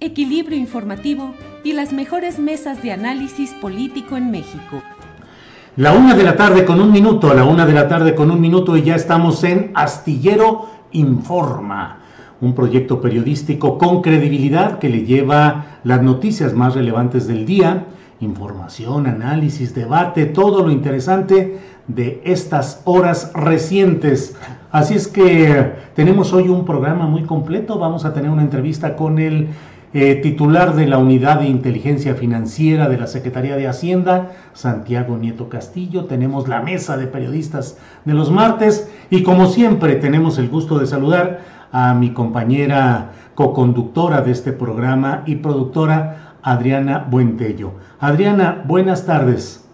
equilibrio informativo y las mejores mesas de análisis político en México. La una de la tarde con un minuto, la una de la tarde con un minuto y ya estamos en Astillero Informa, un proyecto periodístico con credibilidad que le lleva las noticias más relevantes del día, información, análisis, debate, todo lo interesante de estas horas recientes. Así es que tenemos hoy un programa muy completo, vamos a tener una entrevista con el eh, titular de la Unidad de Inteligencia Financiera de la Secretaría de Hacienda, Santiago Nieto Castillo. Tenemos la mesa de periodistas de los martes y como siempre tenemos el gusto de saludar a mi compañera coconductora de este programa y productora, Adriana Buentello. Adriana, buenas tardes.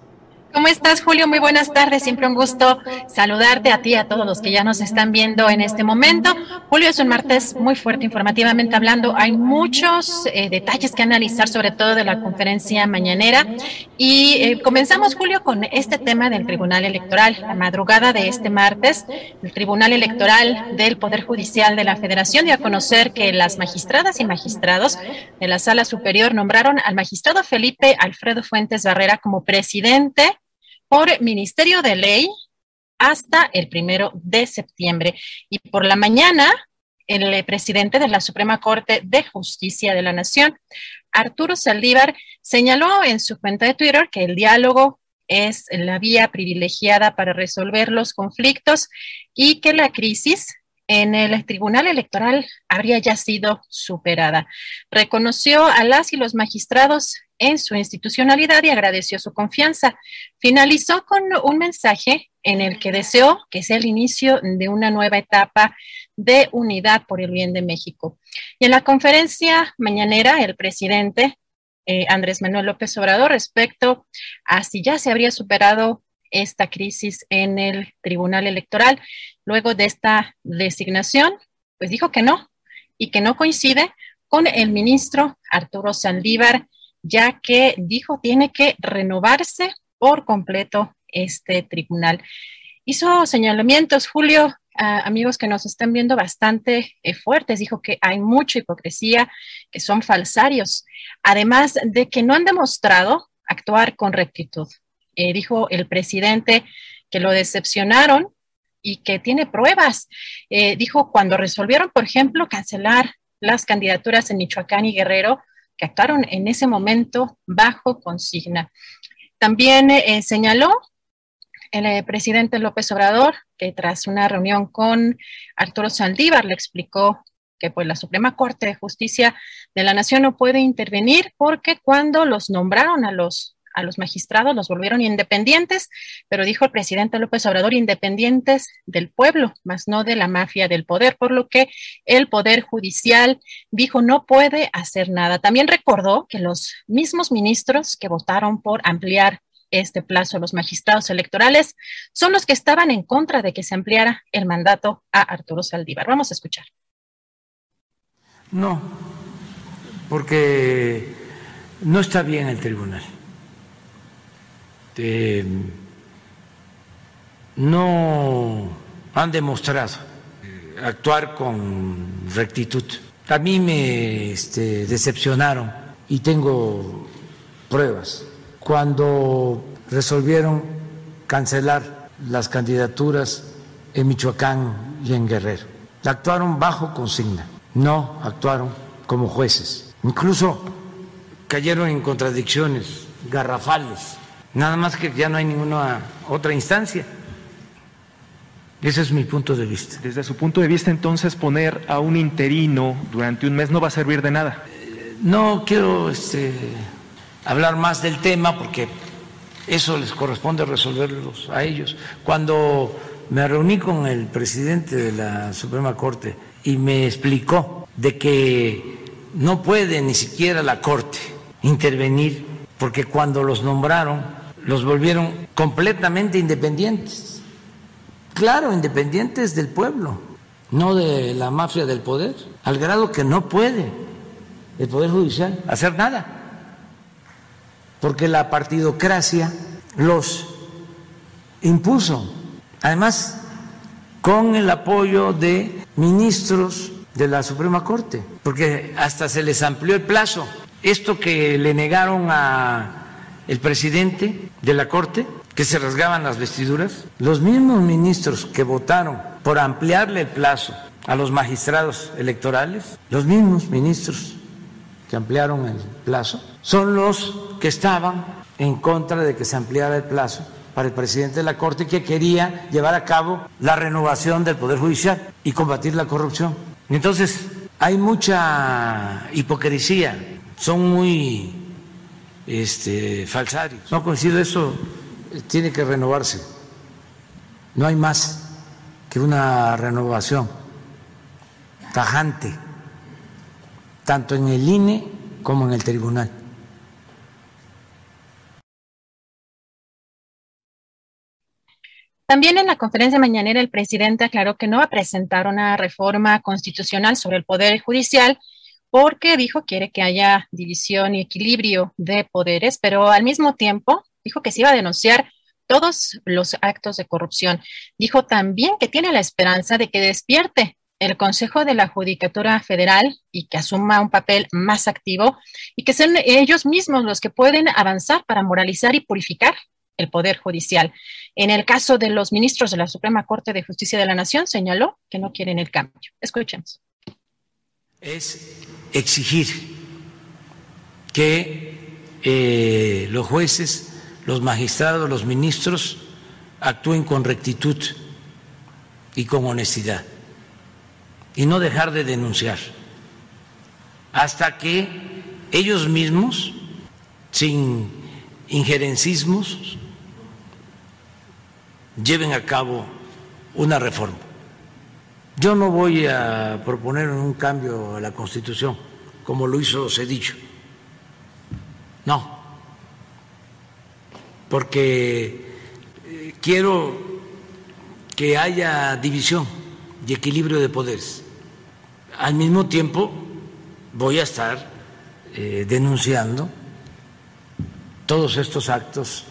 ¿Cómo estás, Julio? Muy buenas tardes. Siempre un gusto saludarte a ti y a todos los que ya nos están viendo en este momento. Julio, es un martes muy fuerte informativamente hablando. Hay muchos eh, detalles que analizar, sobre todo de la conferencia mañanera. Y eh, comenzamos, Julio, con este tema del Tribunal Electoral. La madrugada de este martes, el Tribunal Electoral del Poder Judicial de la Federación dio a conocer que las magistradas y magistrados de la Sala Superior nombraron al magistrado Felipe Alfredo Fuentes Barrera como presidente por Ministerio de Ley hasta el primero de septiembre. Y por la mañana, el eh, presidente de la Suprema Corte de Justicia de la Nación, Arturo Saldívar, señaló en su cuenta de Twitter que el diálogo es la vía privilegiada para resolver los conflictos y que la crisis en el Tribunal Electoral habría ya sido superada. Reconoció a las y los magistrados en su institucionalidad y agradeció su confianza. Finalizó con un mensaje en el que deseó que sea el inicio de una nueva etapa de unidad por el bien de México. Y en la conferencia mañanera, el presidente eh, Andrés Manuel López Obrador respecto a si ya se habría superado esta crisis en el Tribunal Electoral luego de esta designación, pues dijo que no y que no coincide con el ministro Arturo Saldívar ya que dijo tiene que renovarse por completo este tribunal. Hizo señalamientos, Julio, amigos que nos están viendo bastante eh, fuertes, dijo que hay mucha hipocresía, que son falsarios, además de que no han demostrado actuar con rectitud. Eh, dijo el presidente que lo decepcionaron y que tiene pruebas. Eh, dijo cuando resolvieron, por ejemplo, cancelar las candidaturas en Michoacán y Guerrero, que actuaron en ese momento bajo consigna. También eh, señaló el eh, presidente López Obrador que tras una reunión con Arturo Saldívar le explicó que pues la Suprema Corte de Justicia de la Nación no puede intervenir porque cuando los nombraron a los a los magistrados, los volvieron independientes, pero dijo el presidente López Obrador, independientes del pueblo, más no de la mafia del poder, por lo que el Poder Judicial dijo no puede hacer nada. También recordó que los mismos ministros que votaron por ampliar este plazo a los magistrados electorales son los que estaban en contra de que se ampliara el mandato a Arturo Saldívar. Vamos a escuchar. No, porque no está bien el tribunal. Eh, no han demostrado eh, actuar con rectitud. A mí me este, decepcionaron y tengo pruebas. Cuando resolvieron cancelar las candidaturas en Michoacán y en Guerrero, actuaron bajo consigna, no actuaron como jueces. Incluso cayeron en contradicciones garrafales, nada más que ya no hay ninguna otra instancia. Ese es mi punto de vista. Desde su punto de vista, entonces, poner a un interino durante un mes no va a servir de nada. no quiero este, hablar más del tema porque eso les corresponde resolverlos a ellos. Cuando me reuní con el presidente de la Suprema Corte y me explicó de que no puede ni siquiera la Corte intervenir porque cuando los nombraron los volvieron completamente independientes. Claro, independientes del pueblo, no de la mafia del poder, al grado que no puede el Poder Judicial hacer nada, porque la partidocracia los impuso, además con el apoyo de ministros de la Suprema Corte, porque hasta se les amplió el plazo. Esto que le negaron a el presidente de la Corte, que se rasgaban las vestiduras, los mismos ministros que votaron por ampliarle el plazo a los magistrados electorales, los mismos ministros que ampliaron el plazo, son los que estaban en contra de que se ampliara el plazo para el presidente de la Corte que quería llevar a cabo la renovación del Poder Judicial y combatir la corrupción. Entonces, hay mucha hipocresía son muy este, falsarios. No coincido, eso tiene que renovarse. No hay más que una renovación tajante, tanto en el INE como en el tribunal. También en la conferencia mañanera el presidente aclaró que no va a presentar una reforma constitucional sobre el Poder Judicial, porque dijo quiere que haya división y equilibrio de poderes, pero al mismo tiempo dijo que se iba a denunciar todos los actos de corrupción. Dijo también que tiene la esperanza de que despierte el Consejo de la Judicatura Federal y que asuma un papel más activo y que sean ellos mismos los que pueden avanzar para moralizar y purificar el Poder Judicial. En el caso de los ministros de la Suprema Corte de Justicia de la Nación, señaló que no quieren el cambio. Escuchemos es exigir que eh, los jueces, los magistrados, los ministros actúen con rectitud y con honestidad y no dejar de denunciar hasta que ellos mismos, sin injerencismos, lleven a cabo una reforma. Yo no voy a proponer un cambio a la Constitución, como lo hizo Cedillo. No, porque eh, quiero que haya división y equilibrio de poderes. Al mismo tiempo, voy a estar eh, denunciando todos estos actos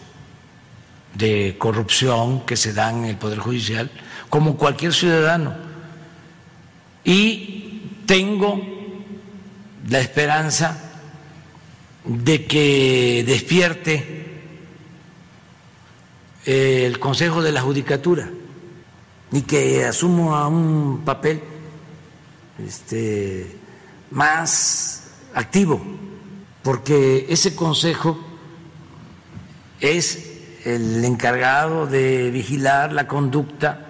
de corrupción que se dan en el Poder Judicial, como cualquier ciudadano y tengo la esperanza de que despierte el Consejo de la Judicatura y que asuma un papel este, más activo, porque ese Consejo es el encargado de vigilar la conducta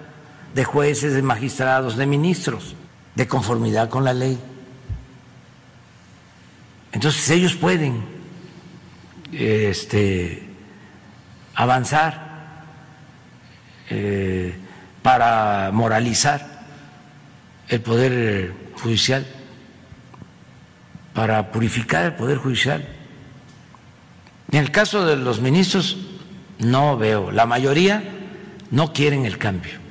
de jueces, de magistrados, de ministros de conformidad con la ley. Entonces ellos pueden este, avanzar eh, para moralizar el poder judicial, para purificar el poder judicial. En el caso de los ministros, no veo, la mayoría no quieren el cambio.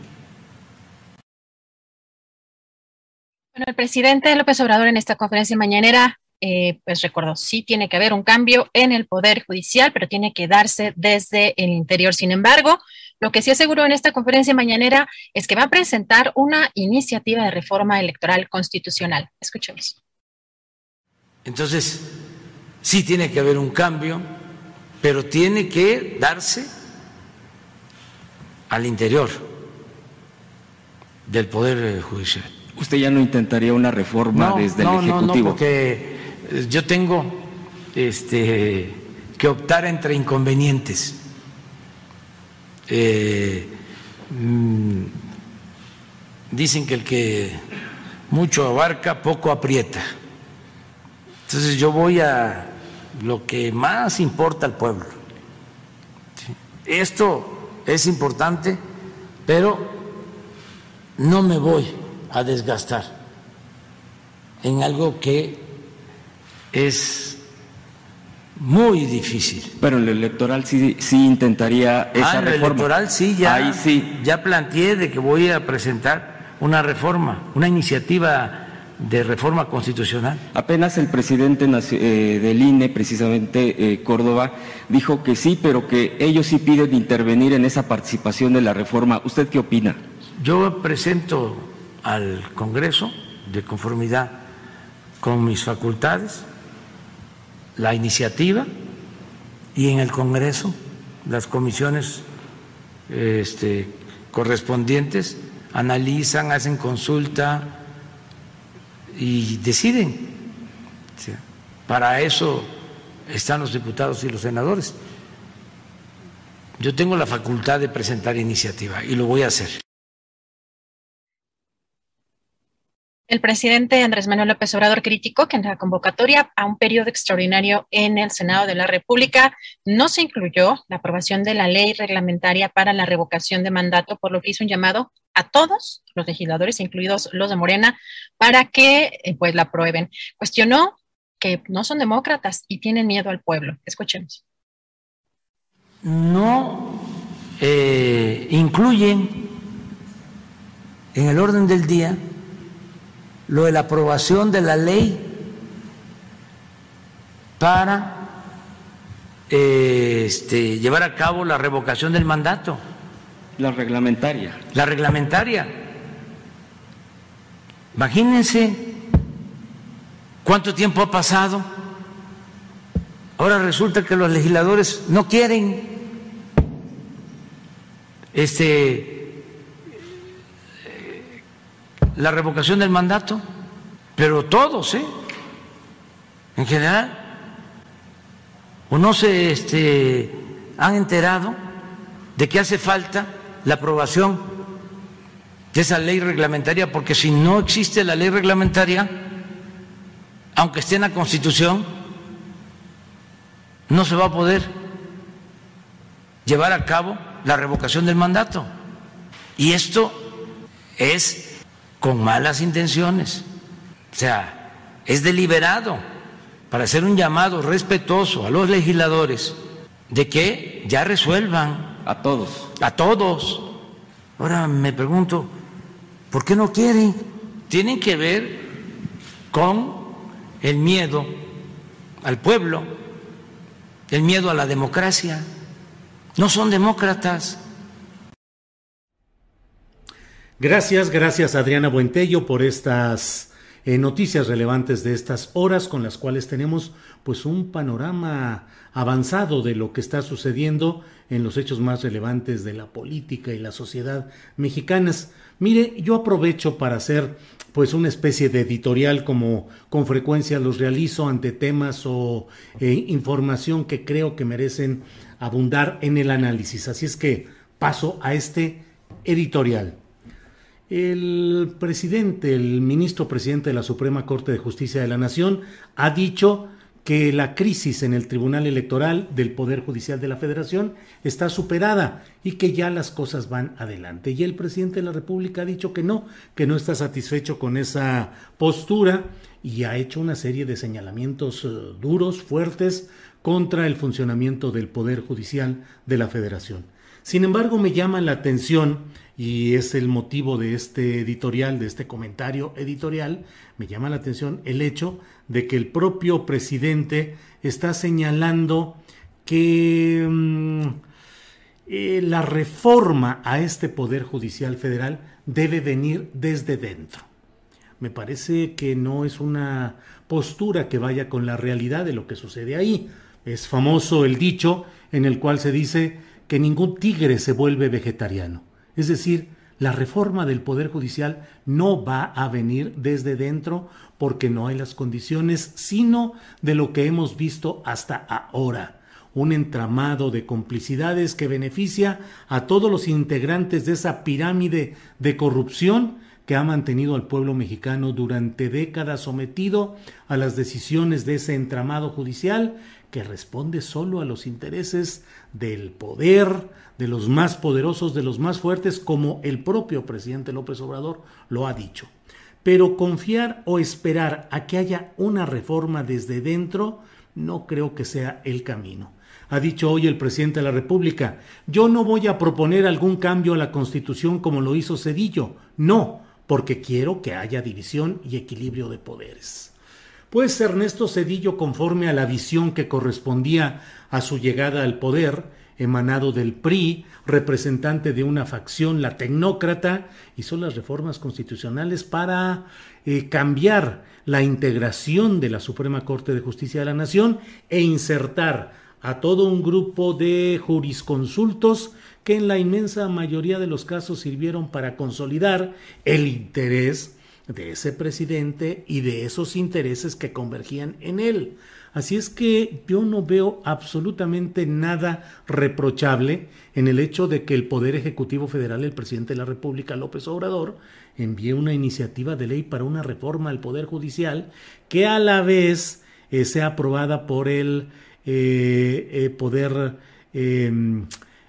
Bueno, el presidente López Obrador en esta conferencia mañanera eh, pues recordó, sí tiene que haber un cambio en el Poder Judicial, pero tiene que darse desde el interior. Sin embargo, lo que sí aseguró en esta conferencia mañanera es que va a presentar una iniciativa de reforma electoral constitucional. Escuchemos. Entonces, sí tiene que haber un cambio, pero tiene que darse al interior del Poder Judicial. ¿Usted ya no intentaría una reforma desde el Ejecutivo? No, no, porque yo tengo este, que optar entre inconvenientes. Eh, mm, dicen que el que mucho abarca, poco aprieta. Entonces yo voy a lo que más importa al pueblo. Esto es importante, pero no me voy a desgastar en algo que es muy difícil. Pero en el electoral sí, sí intentaría esa ah, en el electoral sí ya, Ahí sí. ya planteé de que voy a presentar una reforma, una iniciativa de reforma constitucional. Apenas el presidente eh, del INE, precisamente eh, Córdoba, dijo que sí, pero que ellos sí piden intervenir en esa participación de la reforma. ¿Usted qué opina? Yo presento al Congreso, de conformidad con mis facultades, la iniciativa y en el Congreso las comisiones este, correspondientes analizan, hacen consulta y deciden. Para eso están los diputados y los senadores. Yo tengo la facultad de presentar iniciativa y lo voy a hacer. El presidente Andrés Manuel López Obrador criticó que en la convocatoria a un periodo extraordinario en el Senado de la República no se incluyó la aprobación de la ley reglamentaria para la revocación de mandato, por lo que hizo un llamado a todos los legisladores, incluidos los de Morena, para que eh, pues la aprueben. Cuestionó que no son demócratas y tienen miedo al pueblo. Escuchemos. No eh, incluyen en el orden del día lo de la aprobación de la ley para este, llevar a cabo la revocación del mandato. La reglamentaria. La reglamentaria. Imagínense cuánto tiempo ha pasado. Ahora resulta que los legisladores no quieren este la revocación del mandato, pero todos, ¿eh? En general, o no se este, han enterado de que hace falta la aprobación de esa ley reglamentaria, porque si no existe la ley reglamentaria, aunque esté en la Constitución, no se va a poder llevar a cabo la revocación del mandato. Y esto es con malas intenciones. O sea, es deliberado para hacer un llamado respetuoso a los legisladores de que ya resuelvan. A todos. A todos. Ahora me pregunto, ¿por qué no quieren? Tienen que ver con el miedo al pueblo, el miedo a la democracia. No son demócratas. Gracias, gracias Adriana Buentello por estas eh, noticias relevantes de estas horas con las cuales tenemos pues un panorama avanzado de lo que está sucediendo en los hechos más relevantes de la política y la sociedad mexicanas. Mire, yo aprovecho para hacer pues una especie de editorial como con frecuencia los realizo ante temas o eh, información que creo que merecen abundar en el análisis. Así es que paso a este editorial. El presidente, el ministro presidente de la Suprema Corte de Justicia de la Nación, ha dicho que la crisis en el Tribunal Electoral del Poder Judicial de la Federación está superada y que ya las cosas van adelante. Y el presidente de la República ha dicho que no, que no está satisfecho con esa postura y ha hecho una serie de señalamientos eh, duros, fuertes, contra el funcionamiento del Poder Judicial de la Federación. Sin embargo, me llama la atención y es el motivo de este editorial, de este comentario editorial, me llama la atención el hecho de que el propio presidente está señalando que mm, eh, la reforma a este Poder Judicial Federal debe venir desde dentro. Me parece que no es una postura que vaya con la realidad de lo que sucede ahí. Es famoso el dicho en el cual se dice que ningún tigre se vuelve vegetariano. Es decir, la reforma del Poder Judicial no va a venir desde dentro porque no hay las condiciones, sino de lo que hemos visto hasta ahora. Un entramado de complicidades que beneficia a todos los integrantes de esa pirámide de corrupción que ha mantenido al pueblo mexicano durante décadas sometido a las decisiones de ese entramado judicial que responde solo a los intereses del poder, de los más poderosos, de los más fuertes, como el propio presidente López Obrador lo ha dicho. Pero confiar o esperar a que haya una reforma desde dentro no creo que sea el camino. Ha dicho hoy el presidente de la República, yo no voy a proponer algún cambio a la Constitución como lo hizo Cedillo, no, porque quiero que haya división y equilibrio de poderes. Pues Ernesto Cedillo, conforme a la visión que correspondía a su llegada al poder, emanado del PRI, representante de una facción, la tecnócrata, hizo las reformas constitucionales para eh, cambiar la integración de la Suprema Corte de Justicia de la Nación e insertar a todo un grupo de jurisconsultos que en la inmensa mayoría de los casos sirvieron para consolidar el interés de ese presidente y de esos intereses que convergían en él. Así es que yo no veo absolutamente nada reprochable en el hecho de que el Poder Ejecutivo Federal, el presidente de la República, López Obrador, envíe una iniciativa de ley para una reforma al Poder Judicial que a la vez eh, sea aprobada por el eh, eh, Poder em,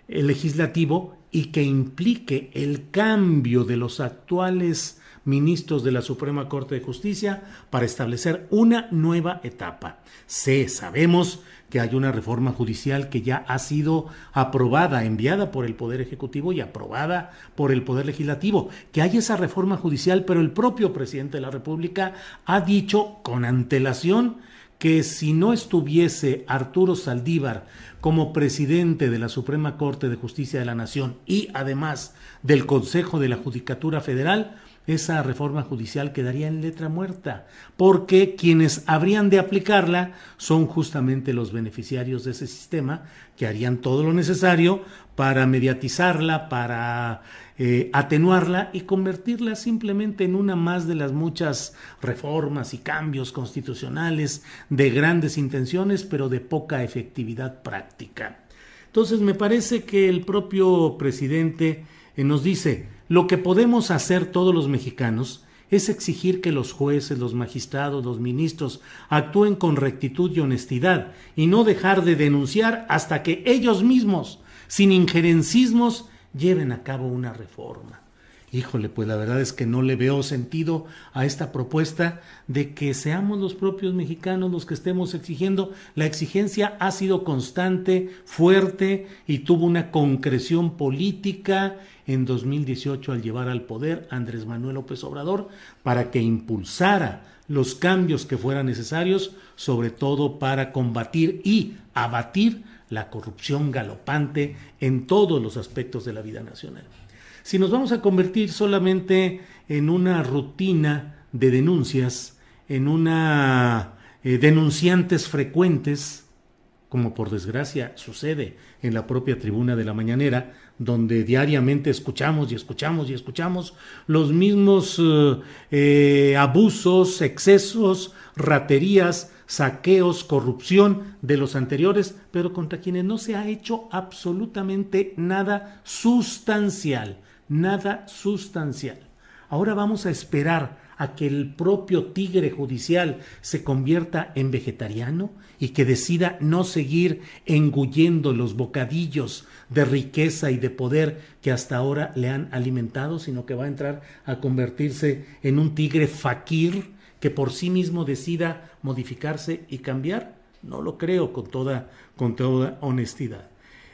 Legislativo y que implique el cambio de los actuales ministros de la Suprema Corte de Justicia para establecer una nueva etapa. Sé, sabemos que hay una reforma judicial que ya ha sido aprobada, enviada por el Poder Ejecutivo y aprobada por el Poder Legislativo, que hay esa reforma judicial, pero el propio presidente de la República ha dicho con antelación que si no estuviese Arturo Saldívar como presidente de la Suprema Corte de Justicia de la Nación y además del Consejo de la Judicatura Federal, esa reforma judicial quedaría en letra muerta, porque quienes habrían de aplicarla son justamente los beneficiarios de ese sistema, que harían todo lo necesario para mediatizarla, para eh, atenuarla y convertirla simplemente en una más de las muchas reformas y cambios constitucionales de grandes intenciones, pero de poca efectividad práctica. Entonces me parece que el propio presidente eh, nos dice, lo que podemos hacer todos los mexicanos es exigir que los jueces, los magistrados, los ministros actúen con rectitud y honestidad y no dejar de denunciar hasta que ellos mismos, sin injerencismos, lleven a cabo una reforma. Híjole, pues la verdad es que no le veo sentido a esta propuesta de que seamos los propios mexicanos los que estemos exigiendo. La exigencia ha sido constante, fuerte y tuvo una concreción política en 2018 al llevar al poder a Andrés Manuel López Obrador para que impulsara los cambios que fueran necesarios, sobre todo para combatir y abatir la corrupción galopante en todos los aspectos de la vida nacional. Si nos vamos a convertir solamente en una rutina de denuncias, en una eh, denunciantes frecuentes, como por desgracia sucede en la propia tribuna de la mañanera, donde diariamente escuchamos y escuchamos y escuchamos los mismos eh, eh, abusos, excesos, raterías, saqueos, corrupción de los anteriores, pero contra quienes no se ha hecho absolutamente nada sustancial nada sustancial. Ahora vamos a esperar a que el propio tigre judicial se convierta en vegetariano y que decida no seguir engullendo los bocadillos de riqueza y de poder que hasta ahora le han alimentado, sino que va a entrar a convertirse en un tigre fakir que por sí mismo decida modificarse y cambiar? No lo creo con toda, con toda honestidad.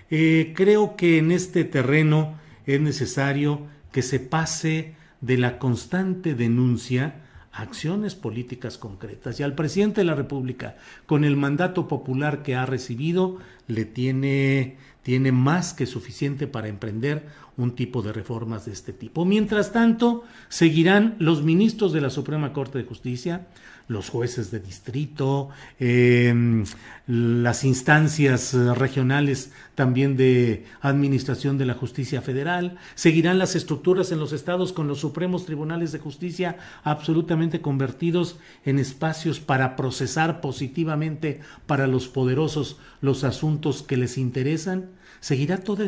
Eh, creo que en este terreno es necesario que se pase de la constante denuncia a acciones políticas concretas. Y al presidente de la República, con el mandato popular que ha recibido, le tiene, tiene más que suficiente para emprender un tipo de reformas de este tipo. Mientras tanto, seguirán los ministros de la Suprema Corte de Justicia, los jueces de distrito, em, las instancias regionales también de administración de la justicia federal, seguirán las estructuras en los estados con los supremos tribunales de justicia absolutamente convertidos en espacios para procesar positivamente para los poderosos los asuntos que les interesan. ¿Seguirá toda,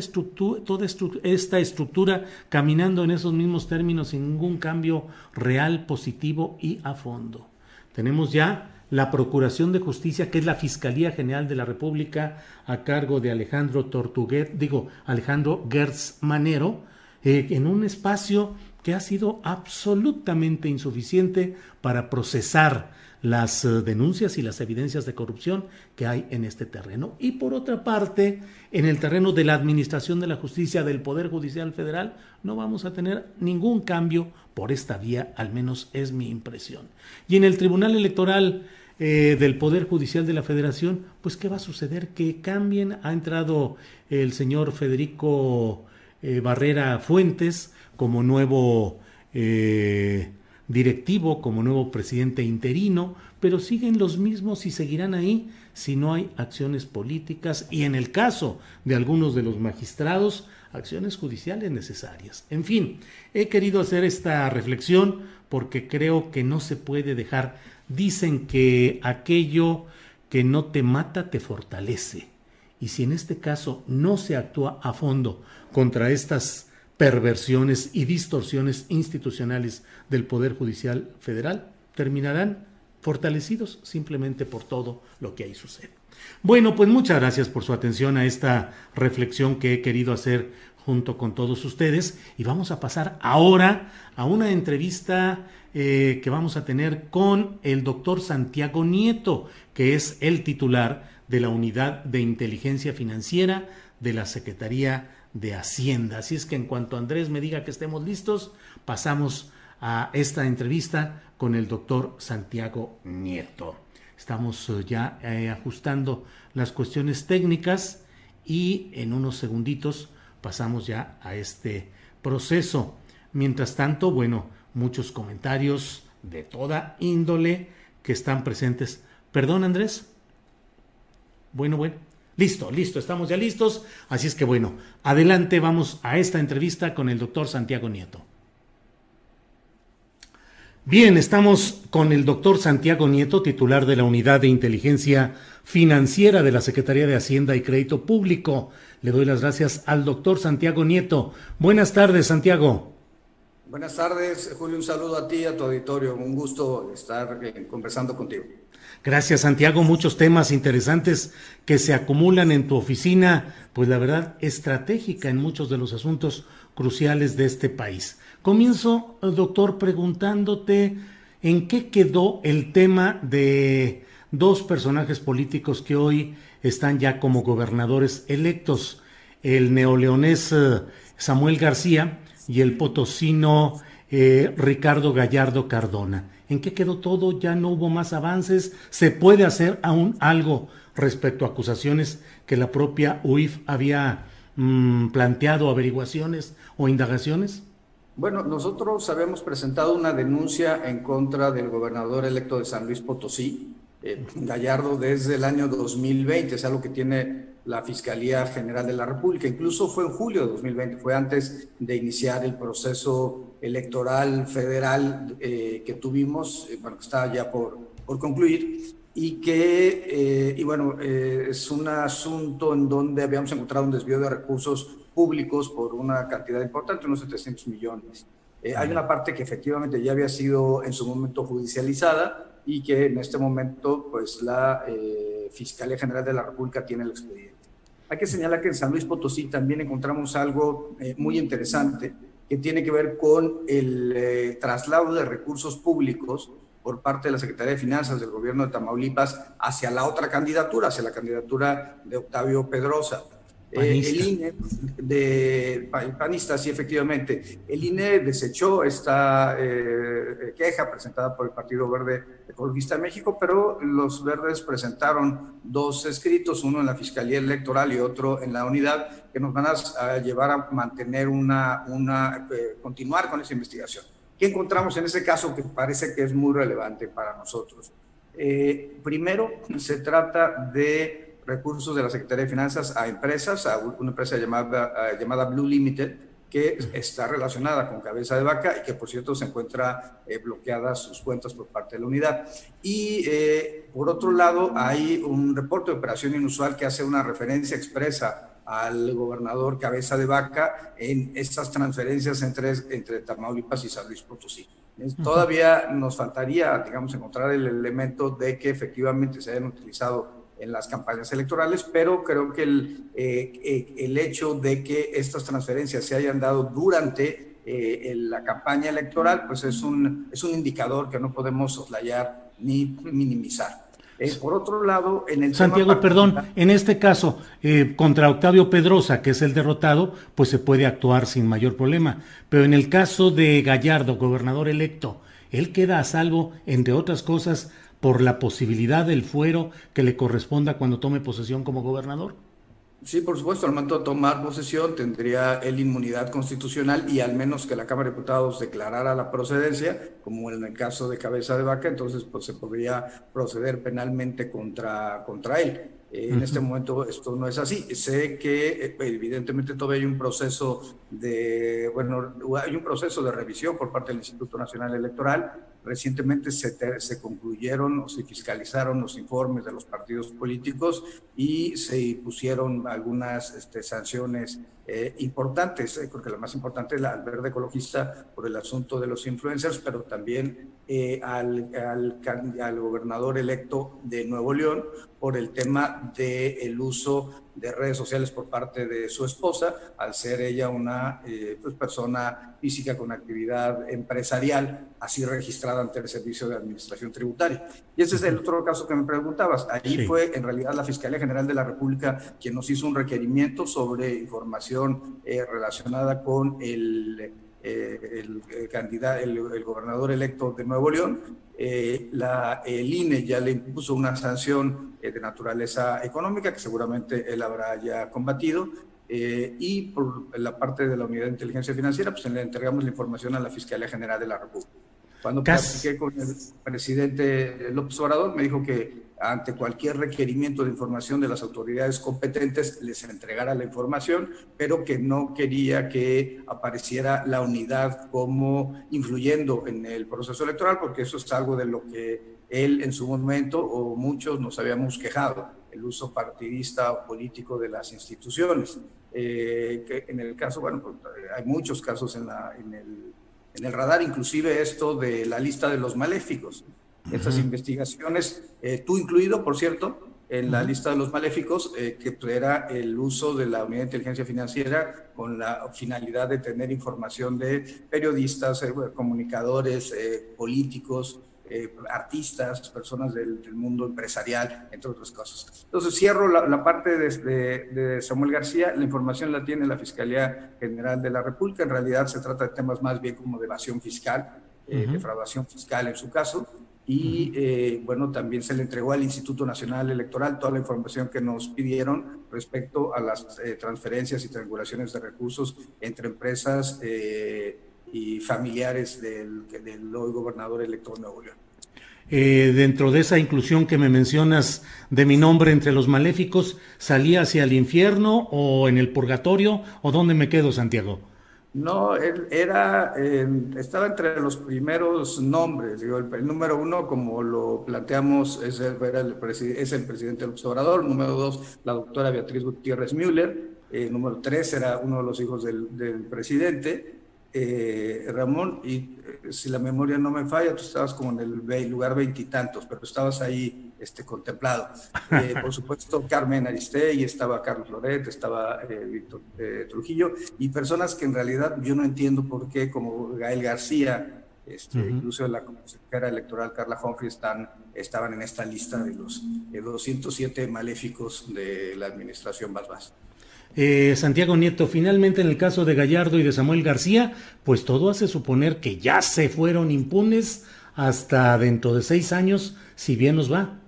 toda esta estructura caminando en esos mismos términos sin ningún cambio real, positivo y a fondo? Tenemos ya la Procuración de Justicia, que es la Fiscalía General de la República, a cargo de Alejandro Tortuguet, digo, Alejandro Gertz Manero, eh, en un espacio que ha sido absolutamente insuficiente para procesar las eh, denuncias y las evidencias de corrupción que hay en este terreno. Y por otra parte, en el terreno de la administración de la justicia del Poder Judicial Federal, no vamos a tener ningún cambio por esta vía, al menos es mi impresión. Y en el Tribunal Electoral eh, del Poder Judicial de la Federación, pues ¿qué va a suceder? Que cambien, ha entrado el señor Federico eh, Barrera Fuentes como nuevo directivo como nuevo presidente interino, pero siguen los mismos y seguirán ahí si no hay acciones políticas y en el caso de algunos de los magistrados, acciones judiciales necesarias. En fin, he querido hacer esta reflexión porque creo que no se puede dejar. Dicen que aquello que no te mata te fortalece. Y si en este caso no se actúa a fondo contra estas perversiones y distorsiones institucionales del Poder Judicial Federal terminarán fortalecidos simplemente por todo lo que ahí sucede. Bueno, pues muchas gracias por su atención a esta reflexión que he querido hacer junto con todos ustedes y vamos a pasar ahora a una entrevista eh, que vamos a tener con el doctor Santiago Nieto, que es el titular de la Unidad de Inteligencia Financiera de la Secretaría de Hacienda. Así es que en cuanto Andrés me diga que estemos listos, pasamos a esta entrevista con el doctor Santiago Nieto. Estamos eh, ya eh, ajustando las cuestiones técnicas y en unos segunditos pasamos ya a este proceso. Mientras tanto, bueno, muchos comentarios de toda índole que están presentes. Perdón, Andrés. Bueno, bueno. Listo, listo, estamos ya listos. Así es que bueno, adelante vamos a esta entrevista con el doctor Santiago Nieto. Bien, estamos con el doctor Santiago Nieto, titular de la Unidad de Inteligencia Financiera de la Secretaría de Hacienda y Crédito Público. Le doy las gracias al doctor Santiago Nieto. Buenas tardes, Santiago. Buenas tardes, Julio. Un saludo a ti y a tu auditorio. Un gusto estar eh, conversando contigo. Gracias, Santiago. Muchos temas interesantes que se acumulan en tu oficina, pues la verdad, estratégica en muchos de los asuntos cruciales de este país. Comienzo, doctor, preguntándote en qué quedó el tema de dos personajes políticos que hoy están ya como gobernadores electos, el neoleonés eh, Samuel García y el potosino eh, Ricardo Gallardo Cardona. ¿En qué quedó todo? ¿Ya no hubo más avances? ¿Se puede hacer aún algo respecto a acusaciones que la propia UIF había mm, planteado, averiguaciones o indagaciones? Bueno, nosotros habíamos presentado una denuncia en contra del gobernador electo de San Luis Potosí, eh, Gallardo, desde el año 2020, es algo que tiene la Fiscalía General de la República. Incluso fue en julio de 2020, fue antes de iniciar el proceso electoral federal eh, que tuvimos, eh, bueno, que está ya por, por concluir, y que, y bueno, es un asunto en donde habíamos encontrado un desvío de recursos públicos por una cantidad importante, unos 700 millones. hay una parte que efectivamente ya había sido en su momento judicializada y que en este momento, pues la Fiscalía General de la República tiene el expediente. Hay que señalar que en San Luis Potosí también encontramos algo eh, muy interesante que tiene que ver con el eh, traslado de recursos públicos por parte de la Secretaría de Finanzas del gobierno de Tamaulipas hacia la otra candidatura, hacia la candidatura de Octavio Pedrosa. El INE de panista, sí, efectivamente. El INE desechó esta eh, queja presentada por el Partido Verde Ecologista de México, pero los verdes presentaron dos escritos, uno en la Fiscalía Electoral y otro en la unidad, que nos van a, llevar a mantener una, una eh, continuar con esa investigación. ¿Qué encontramos en ese caso que parece que es muy relevante para nosotros? Eh, primero, se trata de recursos de la Secretaría de Finanzas a empresas, a una empresa llamada, eh, llamada Blue Limited, que está relacionada con cabeza de vaca y que por cierto se encuentra eh, bloqueadas sus cuentas por parte de la unidad. Y eh, por otro lado hay un reporte de operación inusual que hace una referencia expresa al gobernador cabeza de vaca en estas transferencias entre, entre Tamaulipas y San Luis Potosí. Todavía nos faltaría, digamos, encontrar el elemento de que efectivamente se hayan utilizado en las campañas electorales, pero creo que el, eh, eh, el hecho de que estas transferencias se hayan dado durante eh, la campaña electoral, pues es un, es un indicador que no podemos soslayar ni minimizar. por otro lado, en el Santiago, perdón, en este caso, contra Octavio Pedrosa, que es el derrotado, pues se puede actuar sin mayor problema. Pero en el caso de Gallardo, gobernador electo, él queda a salvo, entre otras cosas, por la posibilidad del fuero que le corresponda cuando tome posesión como gobernador? Sí, por supuesto, al momento de tomar posesión tendría él inmunidad constitucional y al menos que la Cámara de Diputados declarara la procedencia, como en el caso de Cabeza de Vaca, entonces pues se podría proceder penalmente contra, contra él. En este momento esto no es así. Sé que eh, evidentemente todavía hay un proceso de, bueno, hay un proceso de revisión por parte del Instituto Nacional Electoral Recientemente se, se, concluyeron o se fiscalizaron los informes de los partidos políticos y se pusieron algunas este, sanciones eh, importantes. Eh, creo que la más importante es la al verde ecologista por el asunto de los influencers, pero también eh, al, al, al, gobernador electo de Nuevo León por el tema del el uso de redes sociales por parte de su esposa, al ser ella una pues, persona física con actividad empresarial, así registrada ante el Servicio de Administración Tributaria. Y ese es el otro caso que me preguntabas. Ahí fue en realidad la Fiscalía General de la República quien nos hizo un requerimiento sobre información eh, relacionada con el, eh, el, candidato, el, gobernador electo de Nuevo León. Eh, la, el INE ya le impuso una sanción de naturaleza económica que seguramente él habrá ya combatido. y por la parte de la Unidad de Inteligencia Financiera, pues le entregamos la información a la Fiscalía General de la República. Cuando platiqué con el presidente López Obrador, me dijo que ante cualquier requerimiento de información de las autoridades competentes les entregara la información, pero que no quería que apareciera la unidad como influyendo en el proceso electoral, porque eso es algo de lo que él en su momento o muchos nos habíamos quejado, el uso partidista o político de las instituciones. Eh, que en el caso, bueno, pues, hay muchos casos en, la, en el en el radar inclusive esto de la lista de los maléficos. Estas investigaciones, eh, tú incluido, por cierto, en la lista de los maléficos, eh, que era el uso de la unidad de inteligencia financiera con la finalidad de tener información de periodistas, eh, comunicadores, políticos, artistas, personas del, mundo empresarial, entre otras cosas. Entonces cierro la, parte de, Samuel García, la información la tiene la Fiscalía General de la República, en realidad se trata de temas más bien como de evasión fiscal, defraudación fiscal en su caso, y eh, bueno, también se le entregó al Instituto Nacional Electoral toda la información que nos pidieron respecto a las transferencias y triangulaciones de recursos entre empresas y familiares del, del hoy gobernador electo de Nuevo León. Eh, dentro de esa inclusión que me mencionas de mi nombre entre los maléficos, ¿salía hacia el infierno o en el purgatorio o dónde me quedo, Santiago? No, él era, estaba entre los primeros nombres. Digo, el, número uno, como lo planteamos, es el, el, es el presidente del observador. Número dos, la doctora Beatriz Gutiérrez Müller. Eh, número tres, era uno de los hijos del presidente. Eh, Ramón, y eh, si la memoria no me falla, tú estabas como en el lugar veintitantos, pero estabas ahí este, contemplado. Eh, por supuesto, Carmen Aristegui, estaba Carlos Loret, estaba Víctor Trujillo, y personas que en realidad yo no entiendo por qué, como Gael García, este, incluso la consejera electoral Carla Humphrey están, estaban en esta lista de los 207 maléficos de la administración Basbás. Eh, Santiago Nieto, finalmente en el caso de Gallardo y de Samuel García, pues todo hace suponer que ya se fueron impunes hasta dentro de seis años, si bien nos va.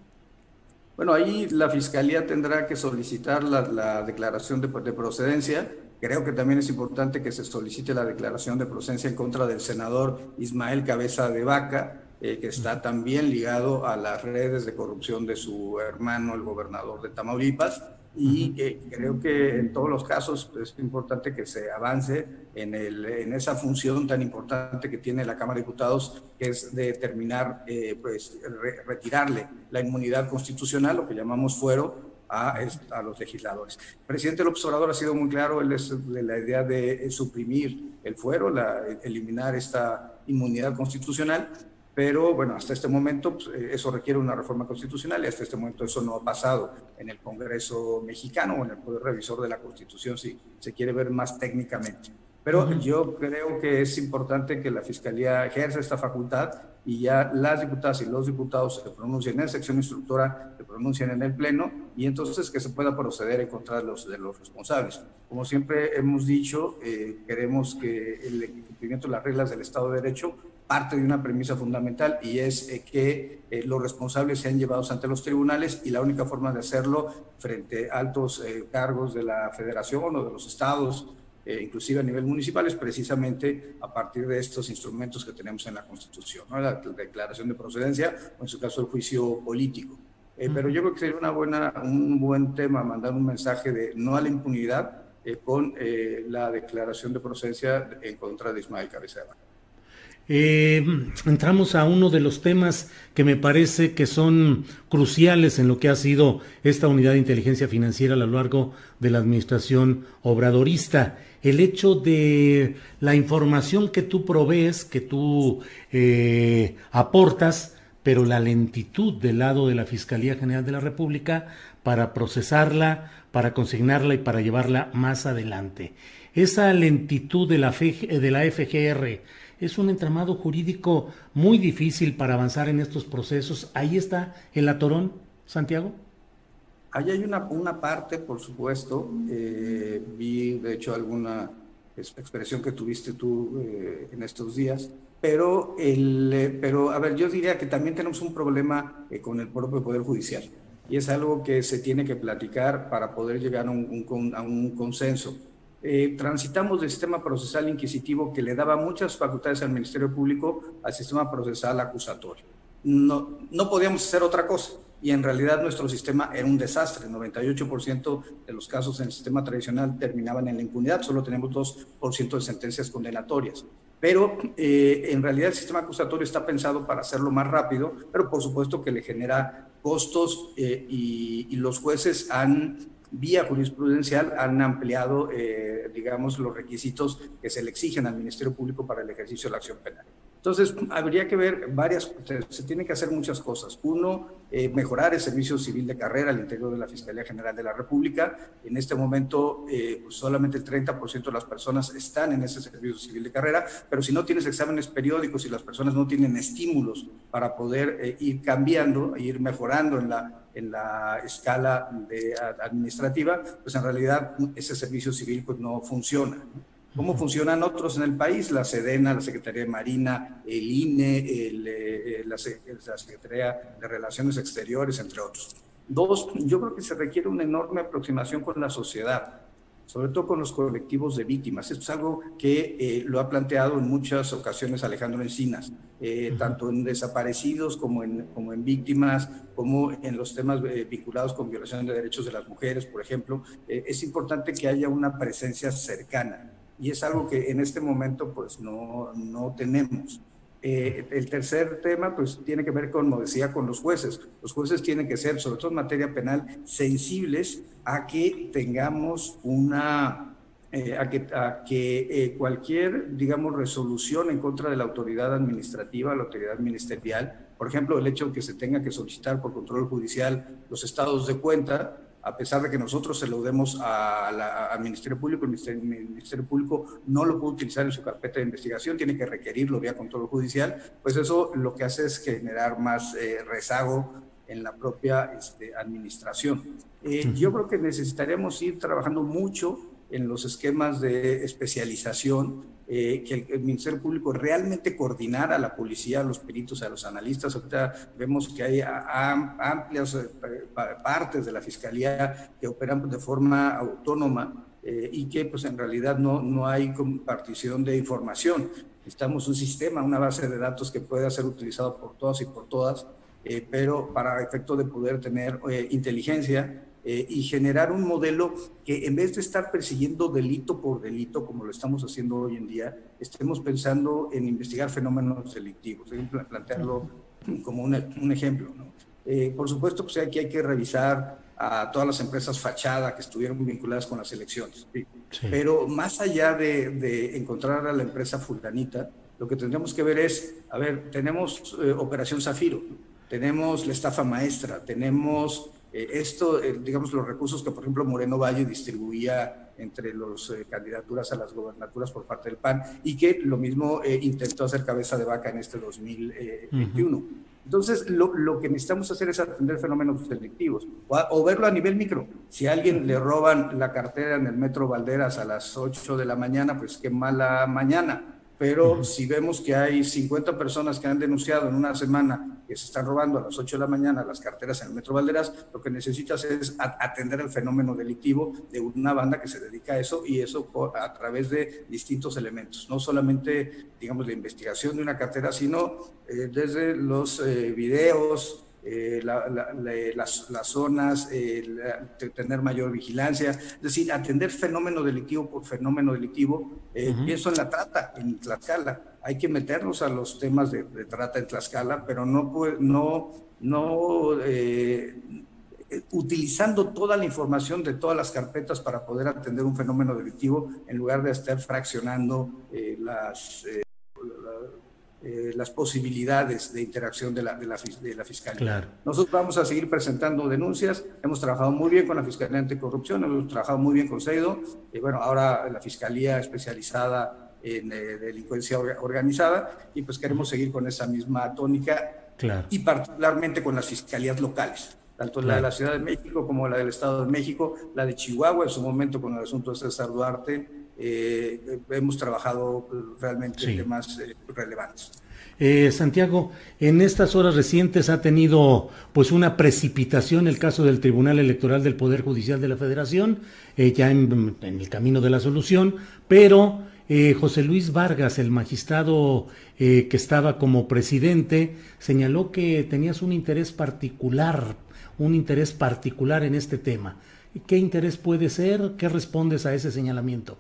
Bueno, ahí la Fiscalía tendrá que solicitar la, declaración de, de, procedencia. Creo que también es importante que se solicite la declaración de procedencia en contra del senador Ismael Cabeza de Vaca, eh, que está también ligado a las redes de corrupción de su hermano, el gobernador de Tamaulipas y creo que en todos los casos es importante que se avance en, el, en, esa función tan importante que tiene la Cámara de Diputados, que es determinar, eh, pues, retirarle la inmunidad constitucional, lo que llamamos fuero, a, a, los legisladores. El presidente López Obrador ha sido muy claro, él es de la idea de suprimir el fuero, la, eliminar esta inmunidad constitucional, pero bueno, hasta este momento pues, eh, eso requiere una reforma constitucional y hasta este momento eso no ha pasado en el Congreso mexicano o en el Poder Revisor de la Constitución, si se quiere ver más técnicamente. Pero yo creo que es importante que la Fiscalía ejerza esta facultad y ya las diputadas y los diputados se pronuncien en sección instructora, se pronuncien en el Pleno y entonces que se pueda proceder en contra de los, de los responsables. Como siempre hemos dicho, eh, queremos que el cumplimiento de las reglas del Estado de Derecho parte de una premisa fundamental y es eh, que eh, los responsables sean llevados ante los tribunales y la única forma de hacerlo frente a altos eh, cargos de la federación o de los estados, inclusive a nivel municipal, es precisamente a partir de estos instrumentos que tenemos en la Constitución, la, declaración de procedencia o en su caso el juicio político. Pero yo creo que sería una buena, un buen tema mandar un mensaje de no a la impunidad con la declaración de procedencia en contra de Ismael Cabecera. Eh, entramos a uno de los temas que me parece que son cruciales en lo que ha sido esta unidad de inteligencia financiera a lo largo de la administración obradorista. El hecho de la información que tú provees, que tú eh, aportas, pero la lentitud del lado de la Fiscalía General de la República para procesarla, para consignarla y para llevarla más adelante. Esa lentitud de la, de la FGR, es un entramado jurídico muy difícil para avanzar en estos procesos. Ahí está el atorón, Santiago. Ahí hay una, una parte, por supuesto. Eh, vi, de hecho, alguna expresión que tuviste tú eh, en estos días. Pero, el, eh, pero, a ver, yo diría que también tenemos un problema con el propio Poder Judicial. Y es algo que se tiene que platicar para poder llegar a un, a un consenso. Eh, transitamos del sistema procesal inquisitivo que le daba muchas facultades al Ministerio Público al sistema procesal acusatorio. No, no podíamos hacer otra cosa y en realidad nuestro sistema era un desastre. El 98% de los casos en el sistema tradicional terminaban en la impunidad, solo tenemos 2% de sentencias condenatorias. Pero eh, en realidad el sistema acusatorio está pensado para hacerlo más rápido, pero por supuesto que le genera costos eh, y, los jueces han vía jurisprudencial han ampliado, eh, digamos, los requisitos que se le exigen al Ministerio Público para el ejercicio de la acción penal. Entonces, habría que ver varias, se tienen que hacer muchas cosas. Uno, eh, mejorar el servicio civil de carrera al interior de la Fiscalía General de la República. En este momento, eh, pues, solamente el 30% de las personas están en ese servicio civil de carrera, pero si no tienes exámenes periódicos y las personas no tienen estímulos para poder ir cambiando, e ir mejorando en la en la escala de, administrativa, pues en realidad ese servicio civil pues no funciona. ¿Cómo funcionan otros en el país? La SEDENA, la Secretaría de Marina, el INE, eh, la, la Secretaría de Relaciones Exteriores, entre otros. Dos, yo creo que se requiere una enorme aproximación con la sociedad sobre todo con los colectivos de víctimas. Esto es algo que eh, lo ha planteado en muchas ocasiones Alejandro Encinas, eh, tanto en desaparecidos como en, como en víctimas, como en los temas eh, vinculados con violación de derechos de las mujeres, por ejemplo. es importante que haya una presencia cercana y es algo que en este momento pues no, no tenemos. Eh, el tercer tema, pues, tiene que ver, como decía, con los jueces. Los jueces tienen que ser, sobre todo en materia penal, sensibles a que tengamos una, eh, a que, a que eh, cualquier, digamos, resolución en contra de la autoridad administrativa, la autoridad ministerial, por ejemplo, el hecho de que se tenga que solicitar por control judicial los estados de cuenta, a pesar de que nosotros se lo demos al Ministerio Público, el Ministerio, Público no lo puede utilizar en su carpeta de investigación, tiene que requerirlo vía control judicial, pues eso lo que hace es generar más eh, rezago en la propia este, administración. Eh, yo creo que necesitaremos ir trabajando mucho en los esquemas de especialización, eh, que el, Ministerio Público realmente coordinara a la policía, a los peritos, a los analistas. Ahorita vemos que hay amplias eh, partes de la Fiscalía que operan de forma autónoma y que pues en realidad no, no hay compartición de información. Necesitamos un sistema, una base de datos que pueda ser utilizado por todas y por todas eh, pero para efecto de poder tener eh, inteligencia eh, y generar un modelo que en vez de estar persiguiendo delito por delito, como lo estamos haciendo hoy en día, estemos pensando en investigar fenómenos delictivos, plantearlo como un, un ejemplo. por supuesto, pues aquí hay que revisar a todas las empresas fachada que estuvieron vinculadas con las elecciones. Pero más allá de, de, encontrar a la empresa fulanita, lo que tendríamos que ver es, a ver, tenemos Operación Zafiro, tenemos la estafa maestra, tenemos eh, esto, eh, digamos, los recursos que, por ejemplo, Moreno Valle distribuía entre las eh, candidaturas a las gobernaturas por parte del PAN y que lo mismo intentó hacer cabeza de vaca en este 2021. Entonces, lo, que necesitamos hacer es atender fenómenos delictivos o, o, verlo a nivel micro. Si a alguien le roban la cartera en el Metro Valderas a las 8 de la mañana, pues qué mala mañana pero si vemos que hay 50 personas que han denunciado en una semana que se están robando a las 8 de la mañana las carteras en el Metro Valderas, lo que necesitas es atender el fenómeno delictivo de una banda que se dedica a eso y eso a través de distintos elementos, no solamente, digamos, la investigación de una cartera, sino eh, desde los eh, videos, eh, las, zonas, tener mayor vigilancia, es decir, atender fenómeno delictivo por fenómeno delictivo. Eh, Pienso en la trata en Tlaxcala. Hay que meternos a los temas de, trata en Tlaxcala, pero no, no, no eh, utilizando toda la información de todas las carpetas para poder atender un fenómeno delictivo en lugar de estar fraccionando las eh, las posibilidades de interacción de la, de la, de la Fiscalía. Nosotros vamos a seguir presentando denuncias, hemos trabajado muy bien con la Fiscalía Anticorrupción, hemos trabajado muy bien con CEIDO, y bueno, ahora la Fiscalía especializada en eh, delincuencia organizada, y pues queremos seguir con esa misma tónica, y particularmente con las fiscalías locales tanto la de la Ciudad de México como la del Estado de México, la de Chihuahua en su momento con el asunto de César Duarte, eh, hemos trabajado realmente en temas eh, relevantes. Eh, Santiago, en estas horas recientes ha tenido pues una precipitación el caso del Tribunal Electoral del Poder Judicial de la Federación, ya en, el camino de la solución, pero José Luis Vargas, el magistrado que estaba como presidente, señaló que tenías un interés particular, un interés particular en este tema. ¿Qué interés puede ser? ¿Qué respondes a ese señalamiento?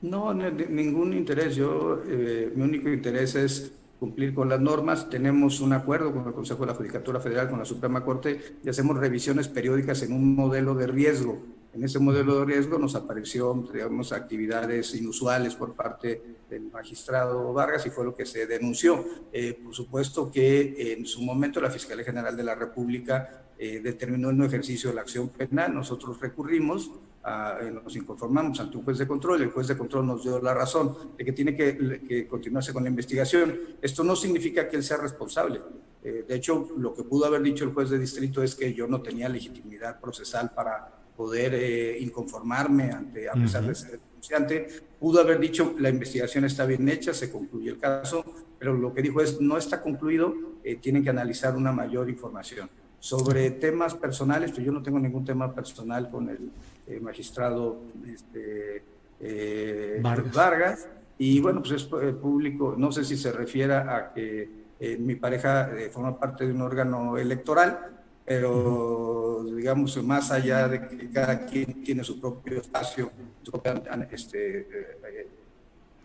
No, ningún interés. Yo, eh, mi único interés es cumplir con las normas. Tenemos un acuerdo con el Consejo de la Judicatura Federal, con la Suprema Corte, y hacemos revisiones periódicas en un modelo de riesgo. En ese modelo de riesgo nos apareció, digamos, actividades inusuales por parte del magistrado Vargas y fue lo que se denunció. Eh, por supuesto que en su momento la Fiscalía General de la República eh, determinó el no ejercicio de la acción penal. Nosotros recurrimos, eh, nos inconformamos ante un juez de control, el juez de control nos dio la razón de que tiene que, continuarse con la investigación. Esto no significa que él sea responsable. Eh, de hecho, lo que pudo haber dicho el juez de distrito es que yo no tenía legitimidad procesal para poder eh, inconformarme ante, a pesar de ser denunciante. Pudo haber dicho la investigación está bien hecha, se concluye el caso, pero lo que dijo es no está concluido, tienen que analizar una mayor información. Sobre temas personales, pues yo no tengo ningún tema personal con el eh, magistrado este, eh, Vargas. Y bueno, pues es eh, público, no sé si se refiere a que mi pareja forma parte de un órgano electoral, pero digamos, más allá de que cada quien tiene su propio espacio, este,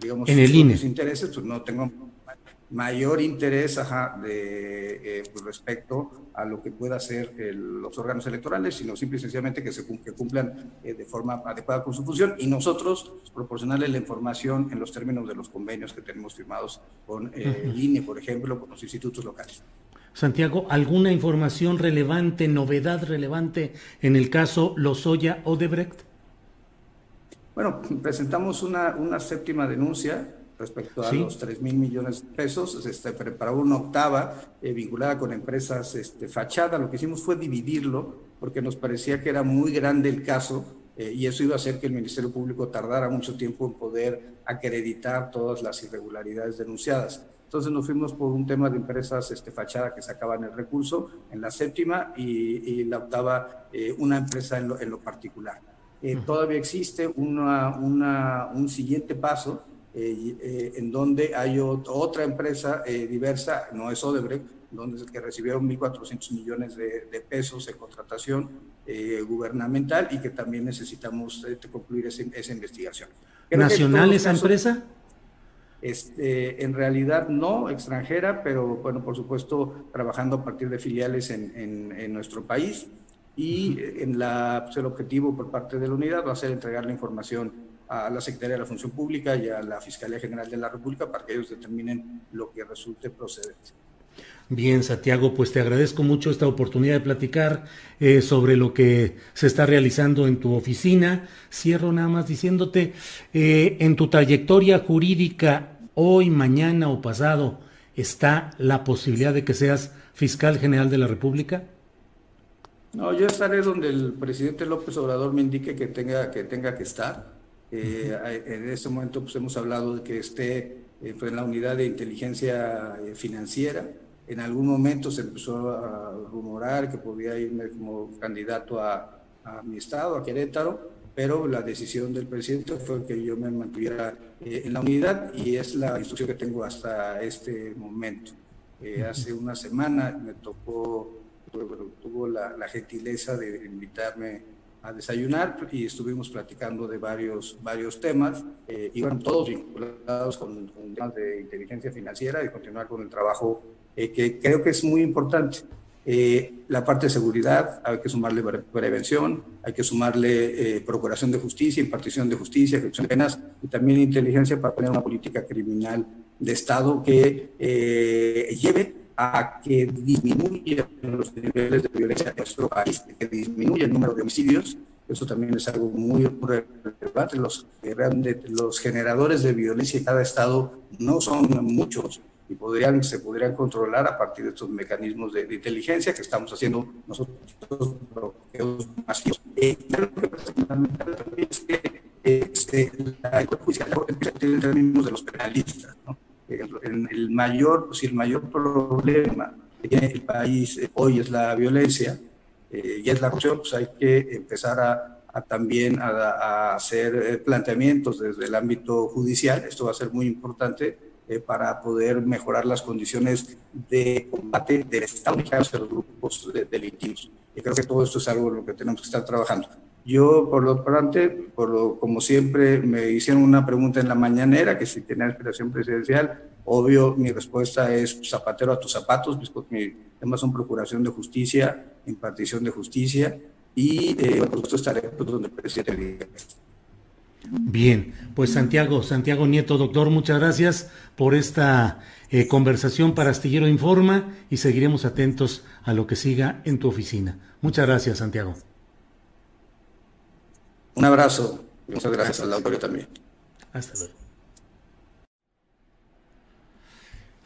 digamos, en el INE. intereses, pues no tengo mayor interés de, eh, pues, respecto a lo que pueda hacer los órganos electorales, sino simple y sencillamente que se cumplan eh, de forma adecuada con su función y nosotros proporcionarle la información en los términos de los convenios que tenemos firmados con eh, el INE, por ejemplo, con los institutos locales. Santiago, ¿alguna información relevante, novedad relevante en el caso Lozoya Odebrecht? Bueno, presentamos una, una séptima denuncia respecto a los 3 mil millones de pesos, este, preparaba una octava eh, vinculada con empresas este, fachada. Lo que hicimos fue dividirlo porque nos parecía que era muy grande el caso eh, y eso iba a hacer que el Ministerio Público tardara mucho tiempo en poder acreditar todas las irregularidades denunciadas. Entonces nos fuimos por un tema de empresas este, fachada que sacaban el recurso en la séptima y, la octava eh, una empresa en lo, particular. Todavía existe una, una, un siguiente paso eh, eh, en donde hay otra empresa eh, diversa, no es Odebrecht, donde que recibieron 1.400 millones de, pesos de contratación gubernamental y que también necesitamos concluir esa investigación. ¿Nacional esa empresa? Este, en realidad no, extranjera, pero bueno, por supuesto, trabajando a partir de filiales en, en, nuestro país y en la, pues, el objetivo por parte de la unidad va a ser entregar la información a la Secretaría de la Función Pública y a la Fiscalía General de la República para que ellos determinen lo que resulte procedente. Bien, Santiago, pues te agradezco mucho esta oportunidad de platicar eh, sobre lo que se está realizando en tu oficina. Cierro nada más diciéndote, eh, en tu trayectoria jurídica, hoy, mañana o pasado, ¿está la posibilidad de que seas fiscal general de la República? No, yo estaré donde el presidente López Obrador me indique que tenga que, tenga que estar. Eh, en este momento pues, hemos hablado de que esté eh, pues, en la unidad de inteligencia eh, financiera. En algún momento se empezó a rumorar que podía irme como candidato a, mi estado, a Querétaro, pero la decisión del presidente fue que yo me mantuviera en la unidad y es la instrucción que tengo hasta este momento. hace una semana me tocó, tuvo la, la gentileza de invitarme a desayunar y estuvimos platicando de varios, varios temas, eh, iban todos vinculados con, temas de inteligencia financiera y continuar con el trabajo eh, que creo que es muy importante. Eh, la parte de seguridad, hay que sumarle prevención, hay que sumarle procuración de justicia, impartición de justicia, ejecución de penas y también inteligencia para tener una política criminal de Estado que lleve a que disminuyan los niveles de violencia en nuestro país, que disminuya el número de homicidios. Eso también es algo muy relevante. Los, los generadores de violencia en cada estado no son muchos y podrían, se podrían controlar a partir de estos mecanismos de, inteligencia que estamos haciendo nosotros bloqueos masivos. Eh, este, la justicia en términos de los penalistas, ¿no? El, el mayor, pues, el mayor problema que tiene el país hoy es la violencia eh, y es la corrupción, pues hay que empezar a, también a, hacer eh, planteamientos desde el ámbito judicial. Esto va a ser muy importante eh, para poder mejorar las condiciones de combate del Estado a los grupos delictivos. Y creo que todo esto es algo en lo que tenemos que estar trabajando. Yo, por lo pronto, por lo, como siempre, me hicieron una pregunta en la mañanera, que si tenía aspiración presidencial, obvio, mi respuesta es zapatero a tus zapatos, mi tema son procuración de justicia, impartición de justicia, y eh, por supuesto estaré pues, donde el presidente. Bien, pues Santiago, Santiago Nieto, doctor, muchas gracias por esta eh, conversación para Astillero Informa y seguiremos atentos a lo que siga en tu oficina. Muchas gracias, Santiago. Un abrazo. Muchas gracias al auditorio también. Hasta luego.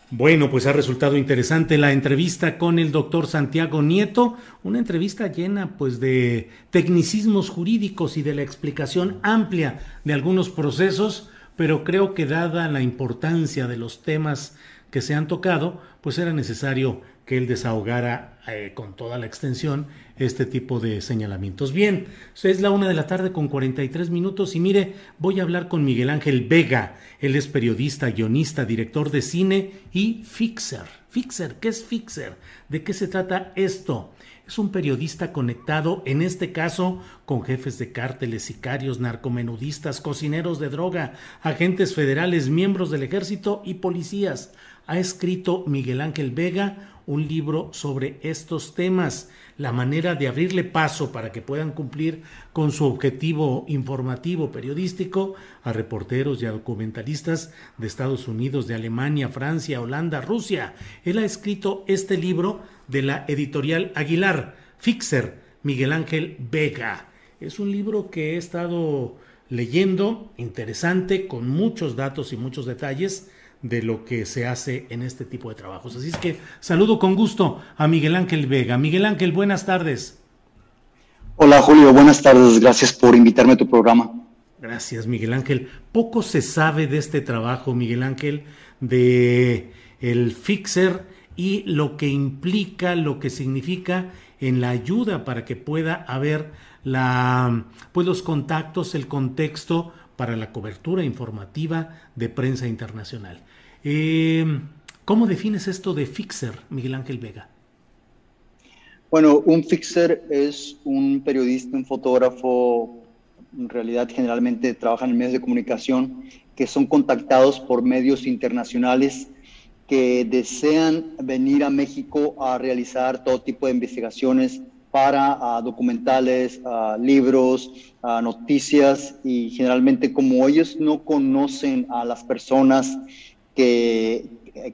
Bueno, pues ha resultado interesante la entrevista con el doctor Santiago Nieto, una entrevista llena pues de tecnicismos jurídicos y de la explicación amplia de algunos procesos, pero creo que dada la importancia de los temas que se han tocado, pues era necesario que él desahogara eh, con toda la extensión este tipo de señalamientos. Bien, es la una de la tarde con 43 minutos y mire, voy a hablar con Miguel Ángel Vega. Él es periodista, guionista, director de cine y fixer. Fixer, ¿qué es fixer? ¿De qué se trata esto? Es un periodista conectado, en este caso, con jefes de cárteles, sicarios, narcomenudistas, cocineros de droga, agentes federales, miembros del ejército y policías. Ha escrito Miguel Ángel Vega un libro sobre estos temas, la manera de abrirle paso para que puedan cumplir con su objetivo informativo periodístico a reporteros y a documentalistas de Estados Unidos, de Alemania, Francia, Holanda, Rusia. Él ha escrito este libro de la editorial Aguilar, Fixer, Miguel Ángel Vega. Es un libro que he estado leyendo, interesante, con muchos datos y muchos detalles de lo que se hace en este tipo de trabajos. Así es que saludo con gusto a Miguel Ángel Vega. Miguel Ángel, buenas tardes. Hola Julio, buenas tardes. Gracias por invitarme a tu programa. Gracias, Miguel Ángel. Poco se sabe de este trabajo, Miguel Ángel, de el fixer y lo que implica, lo que significa en la ayuda para que pueda haber la, pues los contactos, el contexto para la cobertura informativa de prensa internacional. Eh, ¿Cómo defines esto de fixer, Miguel Ángel Vega? Bueno, un fixer es un periodista, un fotógrafo, en realidad generalmente trabajan en medios de comunicación, que son contactados por medios internacionales que desean venir a México a realizar todo tipo de investigaciones para documentales, libros, noticias y generalmente como ellos no conocen a las personas que,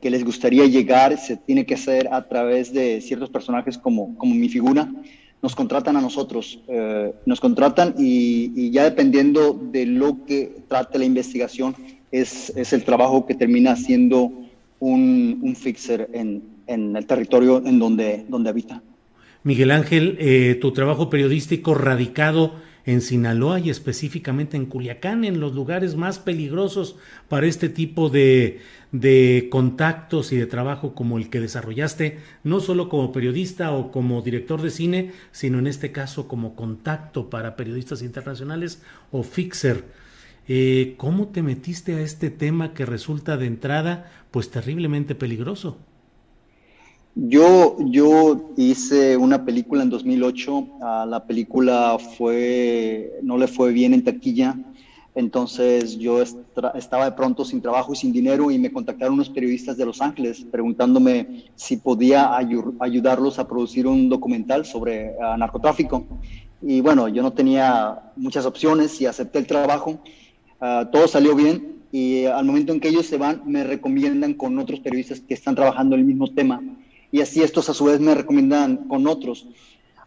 les gustaría llegar, se tiene que hacer a través de ciertos personajes como, como mi figura, nos contratan a nosotros, eh, nos contratan y, y, ya dependiendo de lo que trate la investigación, es, es el trabajo que termina siendo un, un fixer en, en, el territorio en donde, donde habita. Miguel Ángel, eh, tu trabajo periodístico radicado en Sinaloa y específicamente en Culiacán, en los lugares más peligrosos para este tipo de, de, contactos y de trabajo como el que desarrollaste, no solo como periodista o como director de cine, sino en este caso como contacto para periodistas internacionales o fixer. Eh, ¿Cómo te metiste a este tema que resulta de entrada pues terriblemente peligroso? Yo, yo hice una película en 2008, ah, la película fue, no le fue bien en taquilla, entonces yo estaba de pronto sin trabajo y sin dinero y me contactaron unos periodistas de Los Ángeles preguntándome si podía ayudarlos a producir un documental sobre ah, narcotráfico. Y bueno, yo no tenía muchas opciones y acepté el trabajo. Ah, todo salió bien y al momento en que ellos se van me recomiendan con otros periodistas que están trabajando el mismo tema y así estos a su vez me recomiendan con otros.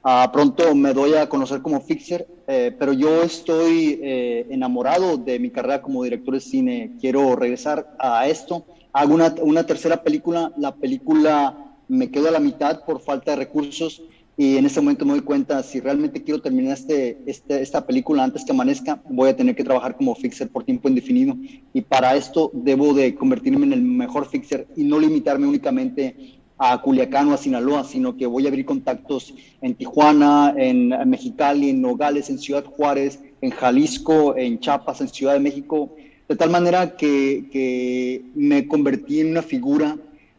Uh, pronto me doy a conocer como fixer, eh, pero yo estoy eh, enamorado de mi carrera como director de cine. Quiero regresar a esto. Hago una, una, tercera película. La película me quedo a la mitad por falta de recursos y en ese momento me doy cuenta, si realmente quiero terminar este, este, esta película antes que amanezca, voy a tener que trabajar como fixer por tiempo indefinido. Y para esto debo de convertirme en el mejor fixer y no limitarme únicamente a Culiacán o a Sinaloa, sino que voy a abrir contactos en Tijuana, en Mexicali, en Nogales, en Ciudad Juárez, en Jalisco, en Chiapas, en Ciudad de México, de tal manera que, me convertí en una figura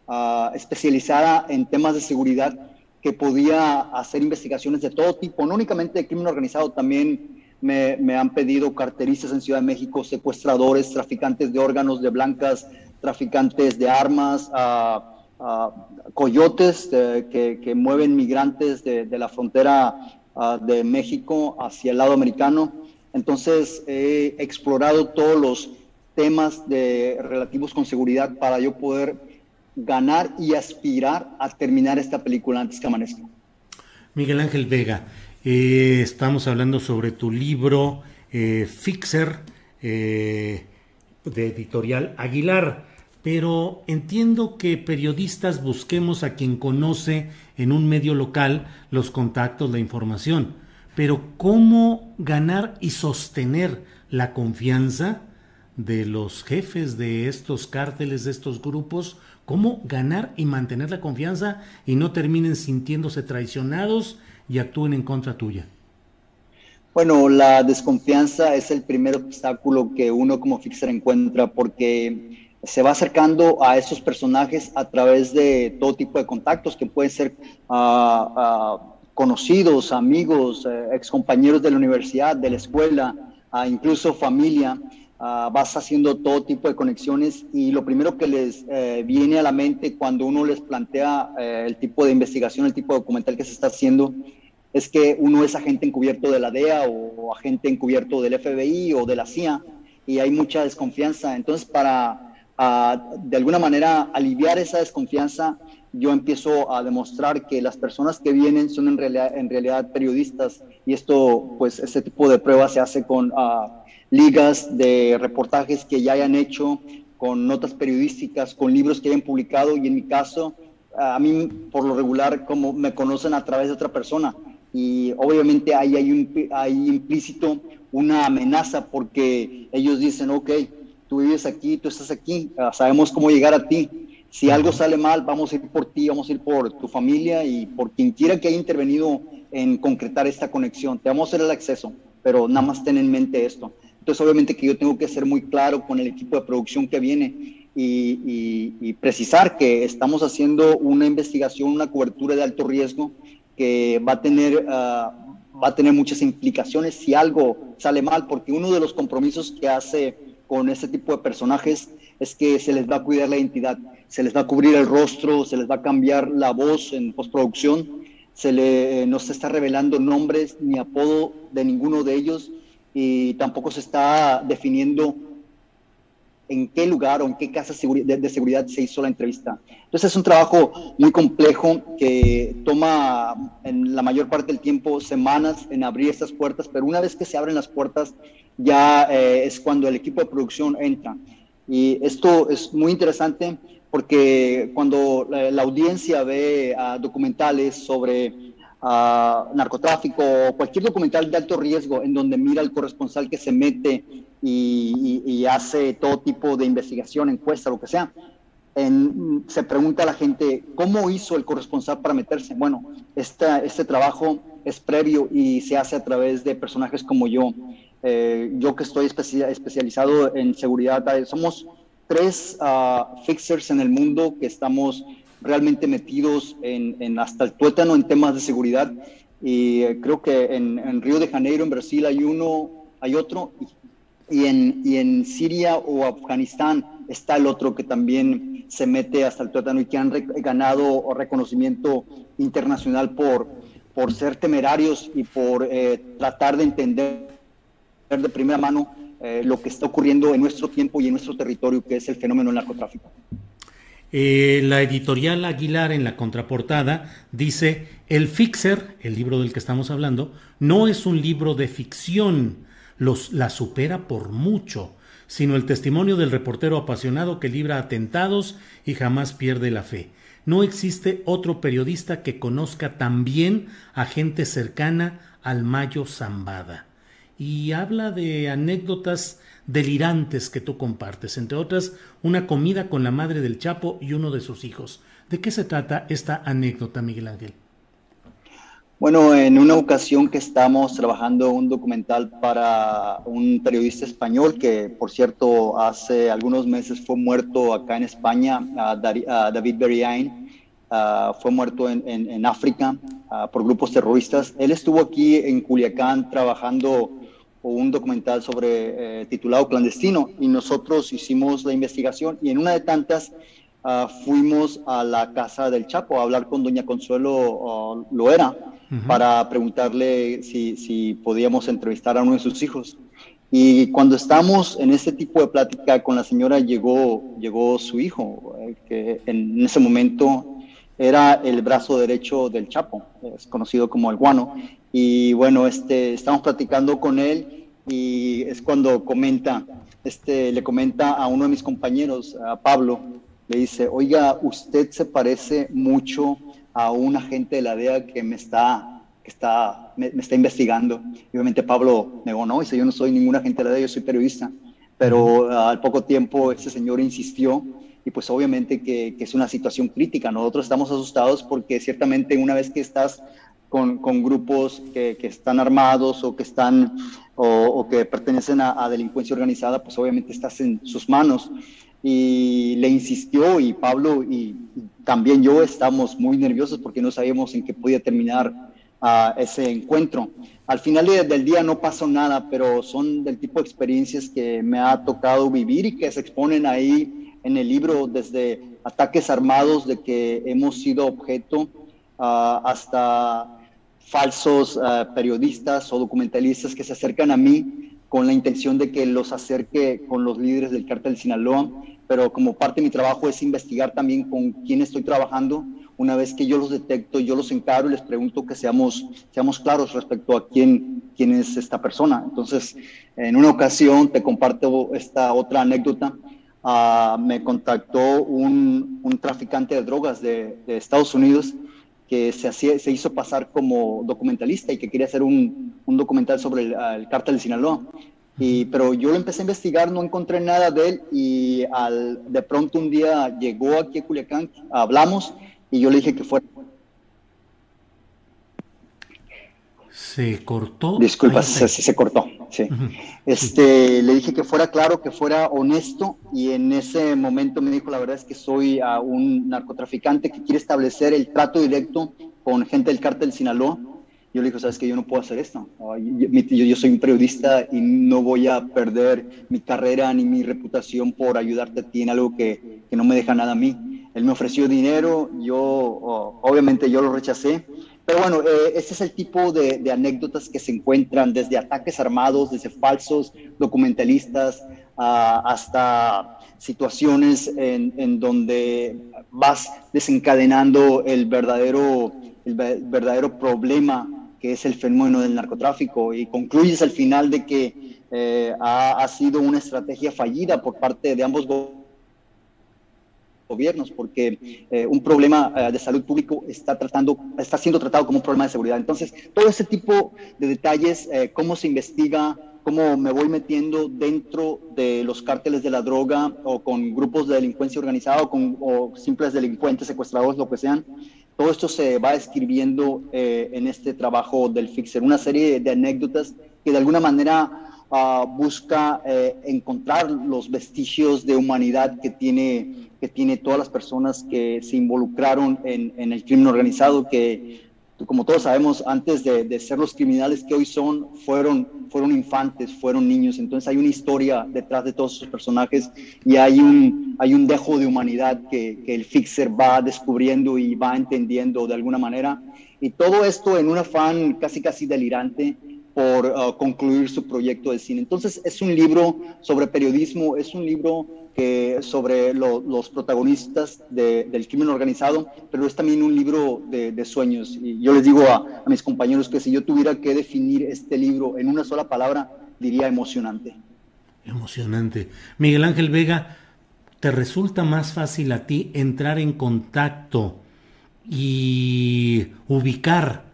uh, especializada en temas de seguridad que podía hacer investigaciones de todo tipo, no únicamente de crimen organizado, también me, me han pedido carteristas en Ciudad de México, secuestradores, traficantes de órganos de blancas, traficantes de armas, uh, coyotes que, mueven migrantes de, la frontera de México hacia el lado americano. Entonces he explorado todos los temas de, relativos con seguridad para yo poder ganar y aspirar a terminar esta película antes que amanezca. Miguel Ángel Vega, eh, estamos hablando sobre tu libro eh, Fixer eh, de editorial Aguilar pero entiendo que periodistas busquemos a quien conoce en un medio local los contactos, la información. Pero ¿cómo ganar y sostener la confianza de los jefes de estos cárteles, de estos grupos? ¿Cómo ganar y mantener la confianza y no terminen sintiéndose traicionados y actúen en contra tuya? Bueno, la desconfianza es el primer obstáculo que uno como fixer encuentra porque se va acercando a esos personajes a través de todo tipo de contactos que pueden ser ah, ah, conocidos, amigos, eh, excompañeros de la universidad, de la escuela, ah, incluso familia. vas haciendo todo tipo de conexiones y lo primero que les eh, viene a la mente cuando uno les plantea eh, el tipo de investigación, el tipo de documental que se está haciendo, es que uno es agente encubierto de la DEA o agente encubierto del FBI o de la CIA y hay mucha desconfianza. Entonces, para de alguna manera aliviar esa desconfianza, yo empiezo a demostrar que las personas que vienen son en realidad, en realidad periodistas y esto, pues, ese tipo de pruebas se hace con ah, ligas de reportajes que ya hayan hecho, con notas periodísticas, con libros que hayan publicado y en mi caso, a mí por lo regular como me conocen a través de otra persona. Y obviamente ahí hay, un, hay implícito una amenaza porque ellos dicen, ok, tú vives aquí, tú estás aquí, ah, sabemos cómo llegar a ti. Si algo sale mal, vamos a ir por ti, vamos a ir por tu familia y por quien quiera que haya intervenido en concretar esta conexión. Te vamos a hacer el acceso, pero nada más ten en mente esto. Entonces, obviamente que yo tengo que ser muy claro con el equipo de producción que viene y, precisar que estamos haciendo una investigación, una cobertura de alto riesgo que va a tener... Ah, va a tener muchas implicaciones si algo sale mal, porque uno de los compromisos que hace con este tipo de personajes es que se les va a cuidar la identidad, se les va a cubrir el rostro, se les va a cambiar la voz en postproducción, se le, no se está revelando nombres ni apodo de ninguno de ellos y tampoco se está definiendo en qué lugar o en qué casa de, seguridad se hizo la entrevista. Entonces es un trabajo muy complejo que toma en la mayor parte del tiempo semanas en abrir estas puertas, pero una vez que se abren las puertas ya eh, es cuando el equipo de producción entra. Y esto es muy interesante porque cuando la, audiencia ve documentales sobre narcotráfico o cualquier documental de alto riesgo en donde mira al corresponsal que se mete y, hace todo tipo de investigación, encuesta, lo que sea. se pregunta a la gente, ¿cómo hizo el corresponsal para meterse? Bueno, este trabajo es previo y se hace a través de personajes como yo. Eh, yo que estoy especializado en seguridad, eh, somos tres uh, fixers en el mundo que estamos realmente metidos en, hasta el tuétano en temas de seguridad. Y eh, creo que en, en, Río de Janeiro, en Brasil, hay uno, hay otro, y en, y en Siria o Afganistán está el otro que también se mete hasta el tuétano y que han ganado reconocimiento internacional por, por ser temerarios y por eh, tratar de entender de primera mano eh, lo que está ocurriendo en nuestro tiempo y en nuestro territorio, que es el fenómeno del narcotráfico. Eh, la editorial Aguilar en la contraportada dice, El Fixer, el libro del que estamos hablando, no es un libro de ficción, los, la supera por mucho, sino el testimonio del reportero apasionado que libra atentados y jamás pierde la fe. No existe otro periodista que conozca tan bien a gente cercana al Mayo Zambada. Y habla de anécdotas delirantes que tú compartes, entre otras, una comida con la madre del Chapo y uno de sus hijos. ¿De qué se trata esta anécdota, Miguel Ángel? Bueno, en una ocasión que estamos trabajando un documental para un periodista español que, por cierto, hace algunos meses fue muerto acá en España, David Beriain, fue muerto en, África por grupos terroristas. Él estuvo aquí en Culiacán trabajando un documental sobre eh, titulado Clandestino y nosotros hicimos la investigación y en una de tantas ah, fuimos a la casa del Chapo a hablar con doña Consuelo uh, Loera para preguntarle si, si, podíamos entrevistar a uno de sus hijos. Y cuando estamos en ese tipo de plática con la señora llegó, llegó su hijo, eh, que en ese momento era el brazo derecho del Chapo, es conocido como el guano. Y bueno, este, estamos platicando con él y es cuando comenta, este, le comenta a uno de mis compañeros, a Pablo, le dice, oiga, usted se parece mucho a un agente de la DEA que me está, que está, me, está investigando. Y obviamente Pablo negó, no, dice, yo no soy ningún agente de la DEA, yo soy periodista. Pero al poco tiempo ese señor insistió y pues obviamente que, que, es una situación crítica. Nosotros estamos asustados porque ciertamente una vez que estás con, con grupos que, que, están armados o que están o, que pertenecen a, delincuencia organizada, pues obviamente estás en sus manos. Y le insistió y Pablo y, también yo estamos muy nerviosos porque no sabíamos en qué podía terminar uh, ese encuentro. Al final del día no pasó nada, pero son del tipo de experiencias que me ha tocado vivir y que se exponen ahí en el libro, desde ataques armados de que hemos sido objeto uh, hasta falsos uh, periodistas o documentalistas que se acercan a mí con la intención de que los acerque con los líderes del cártel de Sinaloa, pero como parte de mi trabajo es investigar también con quién estoy trabajando. Una vez que yo los detecto, yo los encaro y les pregunto que seamos, seamos claros respecto a quién, quién es esta persona. Entonces, en una ocasión te comparto esta otra anécdota. Ah, me contactó un, un, traficante de drogas de, de Estados Unidos que se, hacía, se hizo pasar como documentalista y que quería hacer un, un documental sobre el, el cártel de Sinaloa. Y, pero yo lo empecé a investigar, no encontré nada de él y al, de pronto un día llegó aquí a Culiacán, hablamos y yo le dije que fuera. Se cortó. Disculpa, se, se, cortó. Sí. Este, le dije que fuera claro, que fuera honesto y en ese momento me dijo, la verdad es que soy uh, un narcotraficante que quiere establecer el trato directo con gente del cártel Sinaloa. Yo le dije, sabes que yo no puedo hacer esto. Yo, yo, yo, soy un periodista y no voy a perder mi carrera ni mi reputación por ayudarte a ti en algo que, que no me deja nada a mí. Él me ofreció dinero, yo obviamente yo lo rechacé pero bueno, eh, este es el tipo de, anécdotas que se encuentran desde ataques armados, desde falsos documentalistas, uh, hasta situaciones en, en, donde vas desencadenando el verdadero, el verdadero problema que es el fenómeno del narcotráfico y concluyes al final de que eh, ha, ha sido una estrategia fallida por parte de ambos gobiernos gobiernos, porque eh, un problema eh, de salud público está, tratando, está siendo tratado como un problema de seguridad. Entonces, todo ese tipo de detalles, eh, cómo se investiga, cómo me voy metiendo dentro de los cárteles de la droga o con grupos de delincuencia organizada o, con, o simples delincuentes, secuestradores, lo que sean, todo esto se va escribiendo en este trabajo del Fixer, una serie de anécdotas que de alguna manera Uh, busca eh, encontrar los vestigios de humanidad que tiene, que tiene todas las personas que se involucraron en, el crimen organizado, que como todos sabemos, antes de, ser los criminales que hoy son, fueron, fueron infantes, fueron niños. Entonces hay una historia detrás de todos esos personajes y hay un, hay un dejo de humanidad que, que el Fixer va descubriendo y va entendiendo de alguna manera. Y todo esto en un afán casi casi delirante por uh, concluir su proyecto de cine. Entonces es un libro sobre periodismo, es un libro que, sobre lo, los protagonistas de, del crimen organizado, pero es también un libro de, sueños. Y yo les digo a mis compañeros que si yo tuviera que definir este libro en una sola palabra, diría emocionante. Emocionante. Miguel Ángel Vega, ¿te resulta más fácil a ti entrar en contacto y ubicar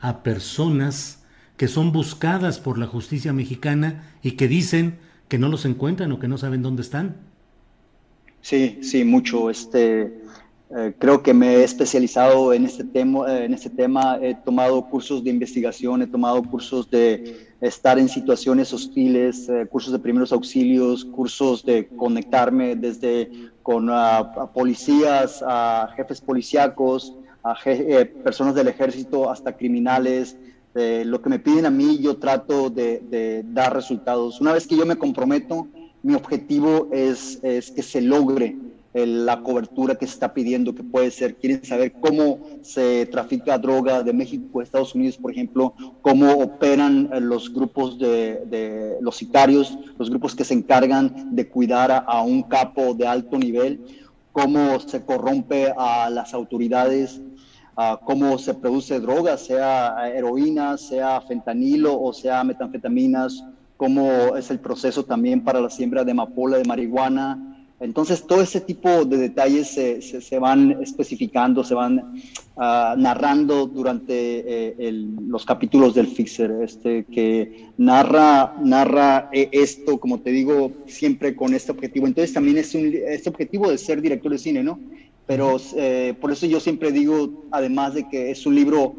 a personas que son buscadas por la justicia mexicana y que dicen que no los encuentran o que no saben dónde están. Sí, sí, mucho. Este, eh, creo que me he especializado en este tema. En este tema he tomado cursos de investigación, he tomado cursos de estar en situaciones hostiles, eh, cursos de primeros auxilios, cursos de conectarme desde con uh, a policías, a jefes policíacos, a eh, personas del ejército, hasta criminales, lo que me piden a mí, yo trato de, dar resultados. Una vez que yo me comprometo, mi objetivo es, es que se logre el, la cobertura que se está pidiendo, que puede ser, quieren saber cómo se trafica droga de México a Estados Unidos, por ejemplo, cómo operan eh, los grupos de, de los sicarios, los grupos que se encargan de cuidar a, a un capo de alto nivel, cómo se corrompe a las autoridades cómo se produce droga, sea heroína, sea fentanilo o sea metanfetaminas, cómo es el proceso también para la siembra de amapola, de marihuana. Entonces, todo ese tipo de detalles se, se, se van especificando, se van uh, narrando durante eh, el, los capítulos del Fixer, este, que narra, narra eh, esto, como te digo, siempre con este objetivo. Entonces, también es un, este objetivo de ser director de cine, ¿no? pero eh, por eso yo siempre digo, además de que es un libro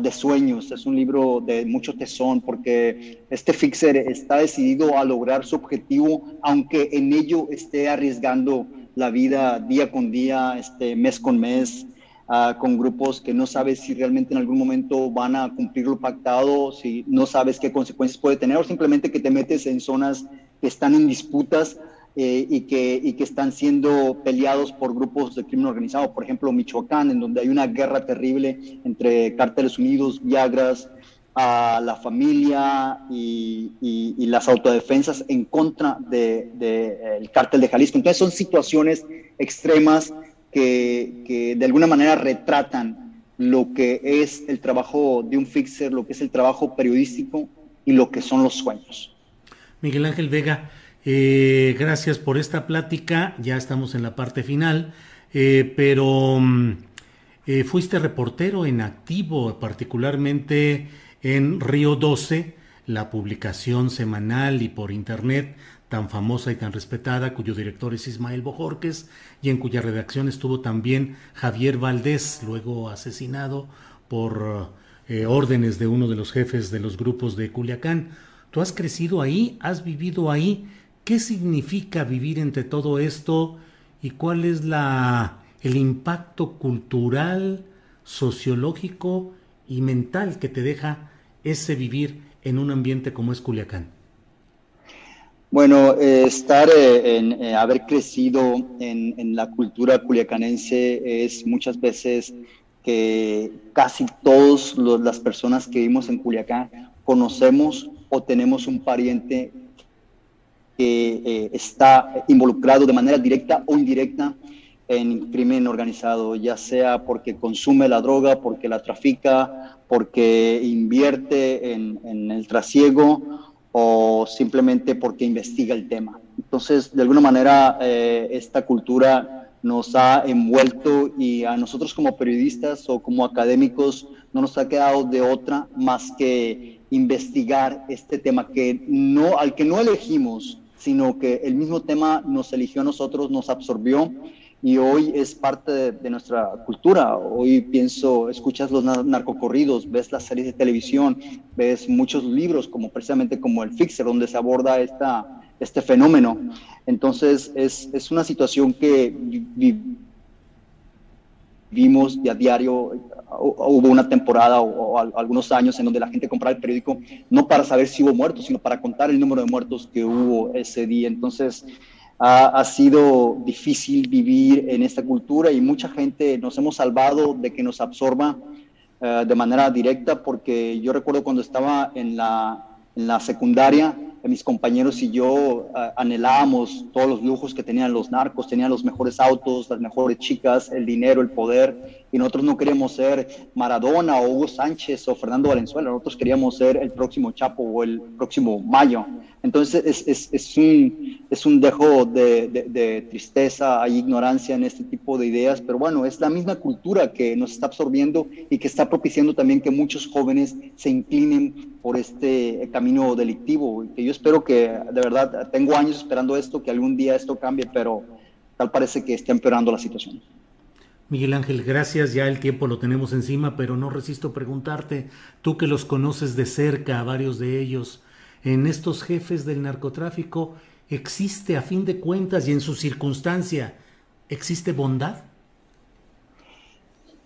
de sueños, es un libro de mucho tesón, porque este fixer está decidido a lograr su objetivo, aunque en ello esté arriesgando la vida día con día, este, mes con mes, uh, con grupos que no sabes si realmente en algún momento van a cumplir lo pactado, si no sabes qué consecuencias puede tener, o simplemente que te metes en zonas que están en disputas eh, y, que, y que están siendo peleados por grupos de crimen organizado, por ejemplo Michoacán, en donde hay una guerra terrible entre Cárteles Unidos, Viagras, a la familia y, las autodefensas en contra del de, cártel de Jalisco. Entonces son situaciones extremas que, de alguna manera retratan lo que es el trabajo de un fixer, lo que es el trabajo periodístico y lo que son los sueños. Miguel Ángel Vega, eh, gracias por esta plática, ya estamos en la parte final, eh, pero mm, eh, fuiste reportero en activo, particularmente en Río 12, la publicación semanal y por internet tan famosa y tan respetada, cuyo director es Ismael Bojorques y en cuya redacción estuvo también Javier Valdés, luego asesinado por eh, órdenes de uno de los jefes de los grupos de Culiacán. Tú has crecido ahí, has vivido ahí. ¿Qué significa vivir entre todo esto y cuál es la el impacto cultural, sociológico y mental que te deja ese vivir en un ambiente como es Culiacán? Bueno, eh, estar eh, en eh, haber crecido en, la cultura culiacanense es muchas veces que casi todas las personas que vivimos en Culiacán conocemos o tenemos un pariente que está involucrado de manera directa o indirecta en crimen organizado, ya sea porque consume la droga, porque la trafica, porque invierte en, el trasiego o simplemente porque investiga el tema. Entonces, de alguna manera, eh, esta cultura nos ha envuelto y a nosotros como periodistas o como académicos no nos ha quedado de otra más que investigar este tema que no, al que no elegimos, sino que el mismo tema nos eligió a nosotros, nos absorbió y hoy es parte de, nuestra cultura. Hoy pienso, escuchas los narcocorridos, ves las series de televisión, ves muchos libros, como precisamente como el Fixer, donde se aborda esta, este fenómeno. Entonces, es, es una situación que vivimos a diario. Hubo una temporada o, algunos años en donde la gente compraba el periódico no para saber si hubo muertos, sino para contar el número de muertos que hubo ese día. Entonces, ha, sido difícil vivir en esta cultura y mucha gente nos hemos salvado de que nos absorba eh, de manera directa porque yo recuerdo cuando estaba en la, en la secundaria, mis compañeros y yo uh, anhelábamos todos los lujos que tenían los narcos, tenían los mejores autos, las mejores chicas, el dinero, el poder, y nosotros no queríamos ser Maradona o Hugo Sánchez o Fernando Valenzuela, nosotros queríamos ser el próximo Chapo o el próximo Mayo. Entonces es, es, es un, es un dejo de, de, tristeza, hay ignorancia en este tipo de ideas, pero bueno, es la misma cultura que nos está absorbiendo y que está propiciando también que muchos jóvenes se inclinen por este camino delictivo, que yo espero que, de verdad, tengo años esperando esto, que algún día esto cambie, pero tal parece que está empeorando la situación. Miguel Ángel, gracias. Ya el tiempo lo tenemos encima, pero no resisto preguntarte, tú que los conoces de cerca, a varios de ellos, en estos jefes del narcotráfico, ¿existe a fin de cuentas y en su circunstancia, existe bondad?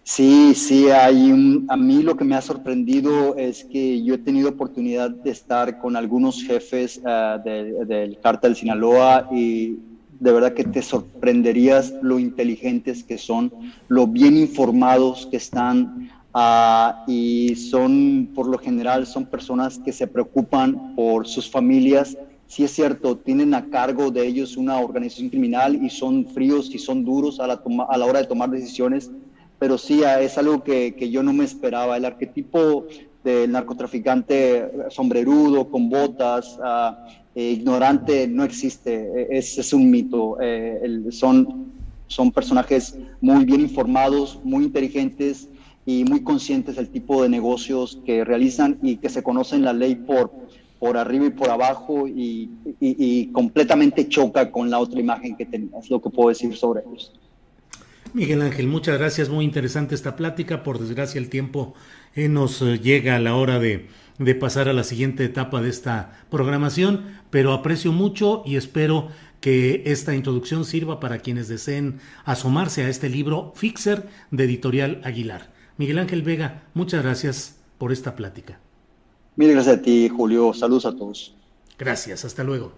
Sí, sí, hay un, a mí lo que me ha sorprendido es que yo he tenido oportunidad de estar con algunos jefes uh, del cártel Sinaloa y de verdad que te sorprenderías lo inteligentes que son, lo bien informados que están uh, y son, por lo general, son personas que se preocupan por sus familias. Sí es cierto, tienen a cargo de ellos una organización criminal y son fríos y son duros a la, a la hora de tomar decisiones, pero sí ah, es algo que, que yo no me esperaba. El arquetipo del narcotraficante sombrerudo, con botas, ah, eh, ignorante, no existe, es, es un mito. Eh, son, son personajes muy bien informados, muy inteligentes y muy conscientes del tipo de negocios que realizan y que se conocen la ley por, por arriba y por abajo y, y, y completamente choca con la otra imagen que es lo que puedo decir sobre ellos. Miguel Ángel, muchas gracias, muy interesante esta plática. Por desgracia el tiempo eh, nos eh, llega a la hora de, de pasar a la siguiente etapa de esta programación, pero aprecio mucho y espero que esta introducción sirva para quienes deseen asomarse a este libro Fixer de Editorial Aguilar. Miguel Ángel Vega, muchas gracias por esta plática. Mil gracias a ti, Julio. Saludos a todos. Gracias, hasta luego.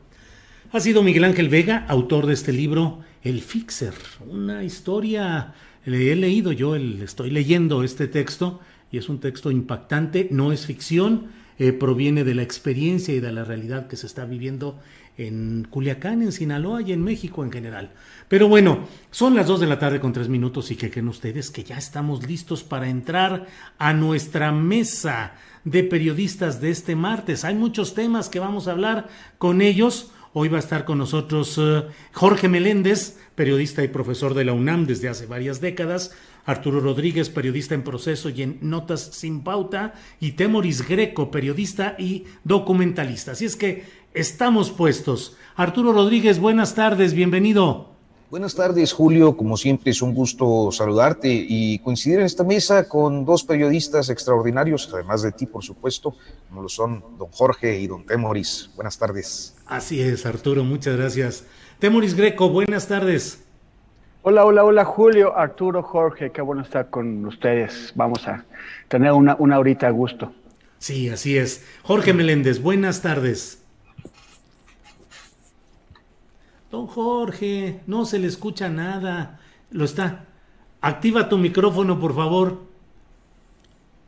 Ha sido Miguel Ángel Vega, autor de este libro, El Fixer, una historia, le he leído yo, el, estoy leyendo este texto, y es un texto impactante, no es ficción, eh, proviene de la experiencia y de la realidad que se está viviendo en Culiacán, en Sinaloa y en México en general. Pero bueno, son las 2 de la tarde con 3 minutos y que creen ustedes que ya estamos listos para entrar a nuestra mesa de periodistas de este martes. Hay muchos temas que vamos a hablar con ellos. Hoy va a estar con nosotros eh, Jorge Meléndez, periodista y profesor de la UNAM desde hace varias décadas, Arturo Rodríguez, periodista en proceso y en Notas sin Pauta, y Temoris Greco, periodista y documentalista. Así es que estamos puestos. Arturo Rodríguez, buenas tardes, bienvenido. Buenas tardes, Julio. Como siempre, es un gusto saludarte y coincidir en esta mesa con dos periodistas extraordinarios, además de ti, por supuesto, como lo son don Jorge y don Temoris. Buenas tardes. Así es, Arturo, muchas gracias. Temoris Greco, buenas tardes. Hola, hola, hola, Julio, Arturo, Jorge, qué bueno estar con ustedes. Vamos a tener una, una horita a gusto. Sí, así es. Jorge Meléndez, buenas tardes. Don Jorge, no se le escucha nada. Lo está. Activa tu micrófono, por favor.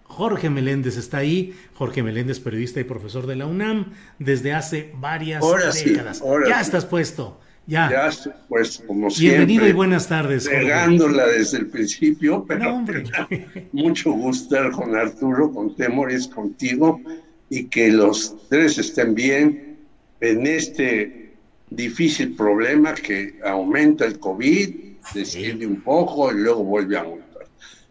Jorge Meléndez está ahí. Jorge Meléndez, periodista y profesor de la UNAM desde hace varias décadas. ya estás puesto. Ya. Ya puesto, como Bienvenido y buenas tardes. Pegándola desde el principio, pero mucho gusto estar con Arturo, con Temores, contigo y que los tres estén bien en este difícil problema que aumenta el COVID, desciende un poco y luego vuelve a aumentar.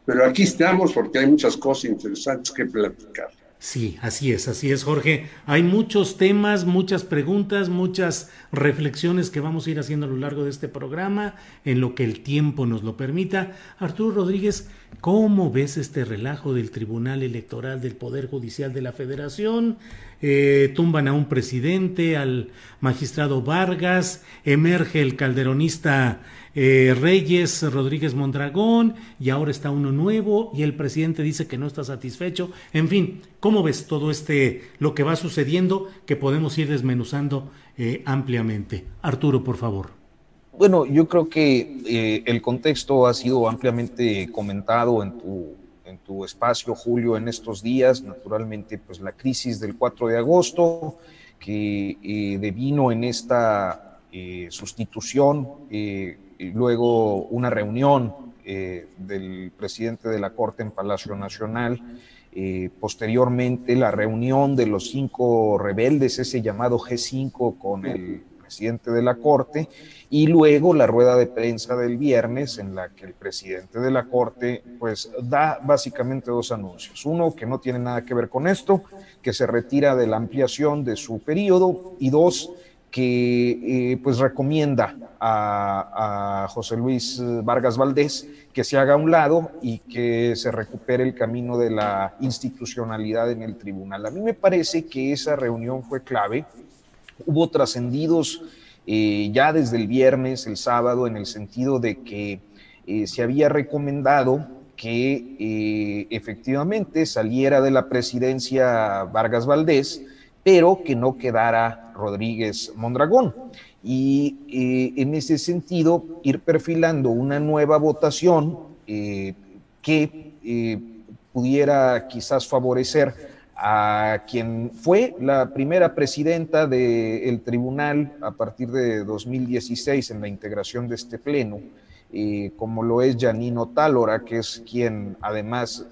Pero aquí estamos porque hay muchas cosas interesantes que platicar. Sí, así es, así es, Jorge. Hay muchos temas, muchas preguntas, muchas reflexiones que vamos a ir haciendo a lo largo de este programa, en lo que el tiempo nos lo permita. Arturo Rodríguez, ¿cómo ves este relajo del Tribunal Electoral del Poder Judicial de la Federación? Eh, tumban a un presidente, al magistrado Vargas, emerge el calderonista eh, Reyes Rodríguez Mondragón y ahora está uno nuevo y el presidente dice que no está satisfecho. En fin, ¿cómo ves todo este, lo que va sucediendo que podemos ir desmenuzando eh, ampliamente? Arturo, por favor. Bueno, yo creo que eh, el contexto ha sido ampliamente comentado en tu, en tu espacio, Julio, en estos días. Naturalmente, pues la crisis del 4 de agosto que devino en esta sustitución luego una reunión eh, del presidente de la Corte en Palacio Nacional, eh, posteriormente la reunión de los cinco rebeldes, ese llamado G5 con el presidente de la Corte, y luego la rueda de prensa del viernes en la que el presidente de la Corte pues da básicamente dos anuncios. Uno, que no tiene nada que ver con esto, que se retira de la ampliación de su periodo, y dos, que eh, pues recomienda a, José Luis Vargas Valdés que se haga a un lado y que se recupere el camino de la institucionalidad en el tribunal. A mí me parece que esa reunión fue clave. Hubo trascendidos eh, ya desde el viernes, el sábado, en el sentido de que eh, se había recomendado que efectivamente saliera de la presidencia Vargas Valdés, pero que no quedara Rodríguez Mondragón. Y eh, en ese sentido, ir perfilando una nueva votación eh, que eh, pudiera quizás favorecer a quien fue la primera presidenta del tribunal a partir de 2016 en la integración de este pleno, como lo es Janino Tálora, que es quien además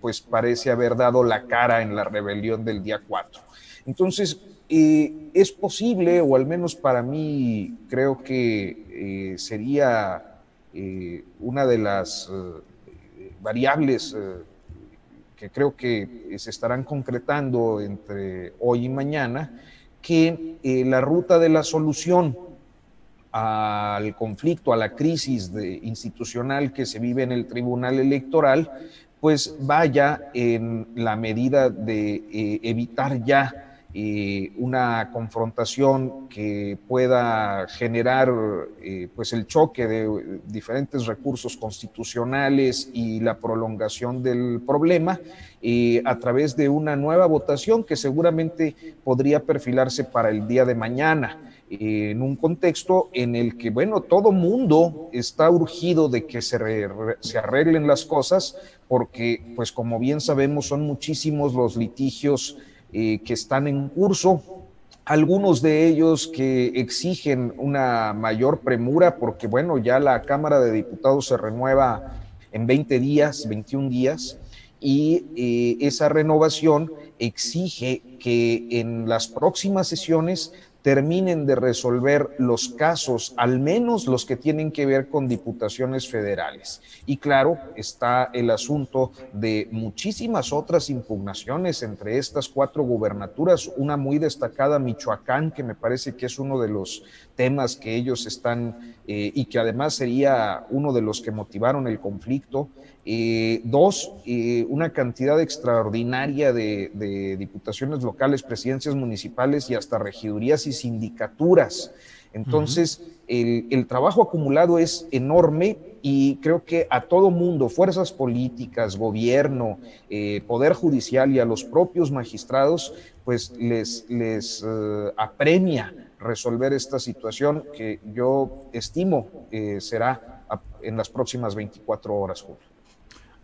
pues parece haber dado la cara en la rebelión del día 4. Entonces, eh, es posible, o al menos para mí creo que eh, sería eh, una de las variables que creo que se estarán concretando entre hoy y mañana, que la ruta de la solución al conflicto, a la crisis institucional que se vive en el Tribunal Electoral, pues vaya en la medida de evitar ya eh, una confrontación que pueda generar eh, pues el choque de diferentes recursos constitucionales y la prolongación del problema eh, a través de una nueva votación que seguramente podría perfilarse para el día de mañana. en un contexto en el que, bueno, todo mundo está urgido de que se, se arreglen las cosas, porque, pues como bien sabemos, son muchísimos los litigios eh, que están en curso, algunos de ellos que exigen una mayor premura, porque, bueno, ya la Cámara de Diputados se renueva en 20 días, 21 días, y eh, esa renovación exige que en las próximas sesiones terminen de resolver los casos, al menos los que tienen que ver con diputaciones federales. Y claro, está el asunto de muchísimas otras impugnaciones entre estas cuatro gubernaturas, una muy destacada Michoacán, que me parece que es uno de los temas que ellos están eh, y que además sería uno de los que motivaron el conflicto. Eh, dos, eh, una cantidad extraordinaria de, diputaciones locales, presidencias municipales y hasta regidurías y sindicaturas. Entonces, el, trabajo acumulado es enorme y creo que a todo mundo, fuerzas políticas, gobierno, eh, poder judicial y a los propios magistrados, pues les, les apremia resolver esta situación que yo estimo será en las próximas 24 horas, Julio.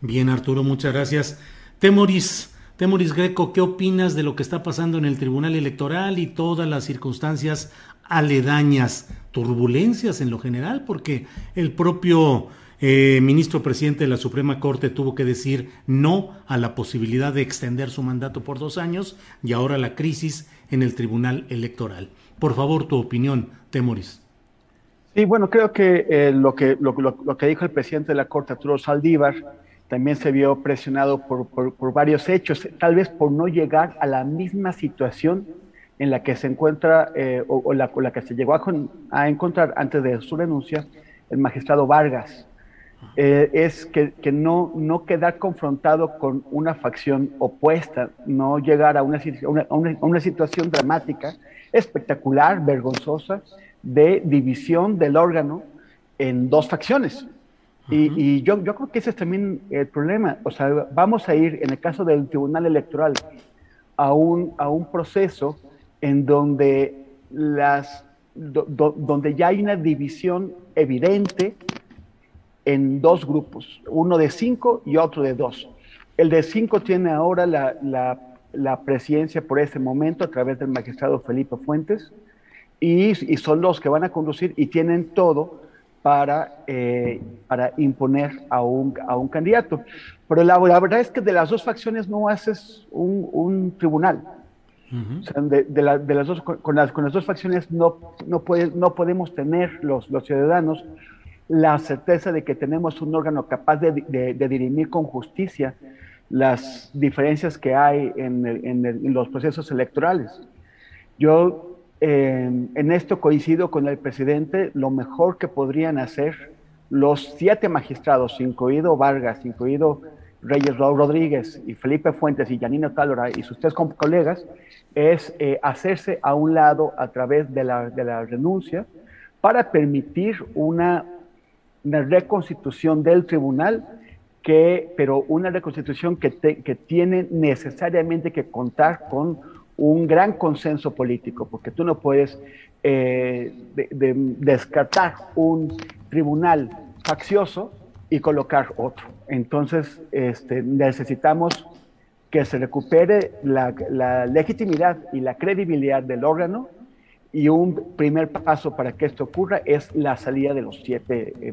Bien, Arturo, muchas gracias. Temoris, Temoris Greco, ¿qué opinas de lo que está pasando en el Tribunal Electoral y todas las circunstancias aledañas, turbulencias en lo general? Porque el propio eh, ministro presidente de la Suprema Corte tuvo que decir no a la posibilidad de extender su mandato por dos años y ahora la crisis en el Tribunal Electoral. Por favor, tu opinión, Temoris. Sí, bueno, creo que, eh, lo, que lo, lo, que dijo el presidente de la Corte, Arturo Saldívar, también se vio presionado por, por, varios hechos, tal vez por no llegar a la misma situación en la que se encuentra eh, o, la, la, que se llegó a, a, encontrar antes de su renuncia el magistrado Vargas. Eh, es que, que, no, no quedar confrontado con una facción opuesta, no llegar a una, una, una situación dramática, espectacular, vergonzosa, de división del órgano en dos facciones. Y, yo, yo, creo que ese es también el problema. O sea, vamos a ir, en el caso del Tribunal Electoral, a un, a un proceso en donde, las, donde ya hay una división evidente en dos grupos, uno de cinco y otro de dos. El de cinco tiene ahora la, la, la presidencia por ese momento a través del magistrado Felipe Fuentes y, y son los que van a conducir y tienen todo para, eh, para imponer a un, a un candidato. Pero la, verdad es que de las dos facciones no haces un, un tribunal. o sea, de, de, la, de, las dos, con, las, con las dos facciones no, no, puede, no podemos tener los, los ciudadanos la certeza de que tenemos un órgano capaz de, de dirimir con justicia las diferencias que hay en, los procesos electorales. Yo en esto coincido con el presidente, lo mejor que podrían hacer los siete magistrados, incluido Vargas, incluido Reyes Rodríguez y Felipe Fuentes y Janino Talora y sus tres colegas, es eh, hacerse a un lado a través de la, de la renuncia para permitir una, una, reconstitución del tribunal, que, pero una reconstitución que, que tiene necesariamente que contar con un gran consenso político, porque tú no puedes eh, descartar un tribunal faccioso y colocar otro. Entonces, este, necesitamos que se recupere la, legitimidad y la credibilidad del órgano y un primer paso para que esto ocurra es la salida de los siete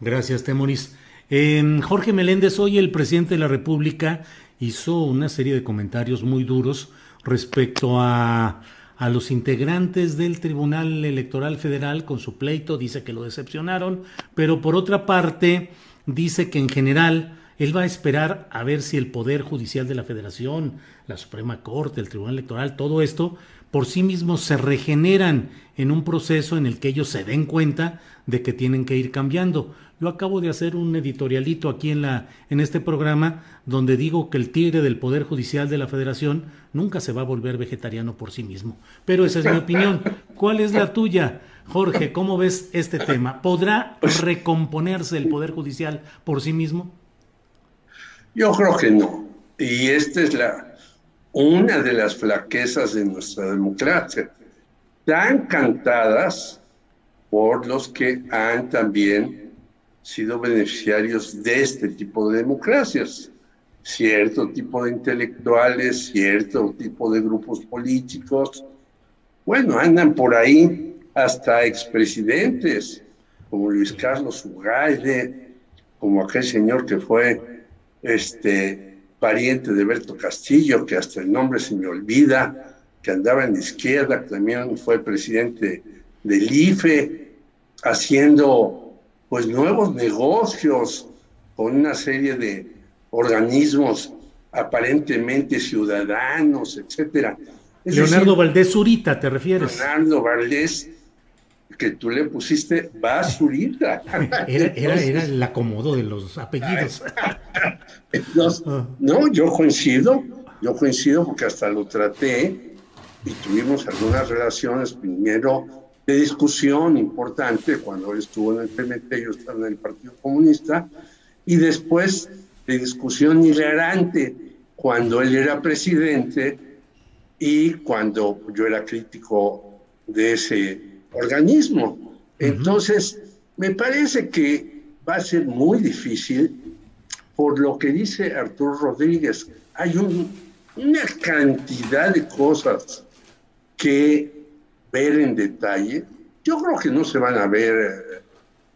Gracias, Temoris. Jorge Meléndez, hoy el presidente de la República hizo una serie de comentarios muy duros respecto a, a los integrantes del Tribunal Electoral Federal con su pleito, dice que lo decepcionaron, pero por otra parte dice que en general él va a esperar a ver si el Poder Judicial de la Federación, la Suprema Corte, el Tribunal Electoral, todo esto, por sí mismos se regeneran en un proceso en el que ellos se den cuenta de que tienen que ir cambiando. Yo acabo de hacer un editorialito aquí en, la, en este programa donde digo que el tigre del Poder Judicial de la Federación nunca se va a volver vegetariano por sí mismo. Pero esa es mi opinión. ¿Cuál es la tuya? Jorge, ¿cómo ves este tema? ¿Podrá recomponerse el Poder Judicial por sí mismo? Yo creo que no. Y esta es la, una de las flaquezas de nuestra democracia, tan cantadas por los que han también sido beneficiarios de este tipo de democracias. Cierto tipo de intelectuales, cierto tipo de grupos políticos, bueno, andan por ahí hasta expresidentes, como Luis Carlos Ugalde, como aquel señor que fue este pariente de Berto Castillo, que hasta el nombre se me olvida, que andaba en la izquierda, que también fue presidente del IFE, haciendo pues nuevos negocios con una serie de organismos aparentemente ciudadanos, etcétera. Leonardo Valdés Zurita, ¿te refieres? Leonardo Valdés, que tú le pusiste Basurita. Era, era, era el acomodo de los apellidos. Ah. no, yo coincido, yo coincido porque hasta lo traté y tuvimos algunas relaciones primero de discusión importante cuando él estuvo en el PMT, yo estaba en el Partido Comunista, y después de discusión hilarante cuando él era presidente y cuando yo era crítico de ese organismo. Entonces, me parece que va a ser muy difícil, por lo que dice Arturo Rodríguez, hay una cantidad de cosas que ver en detalle. Yo creo que no se van a ver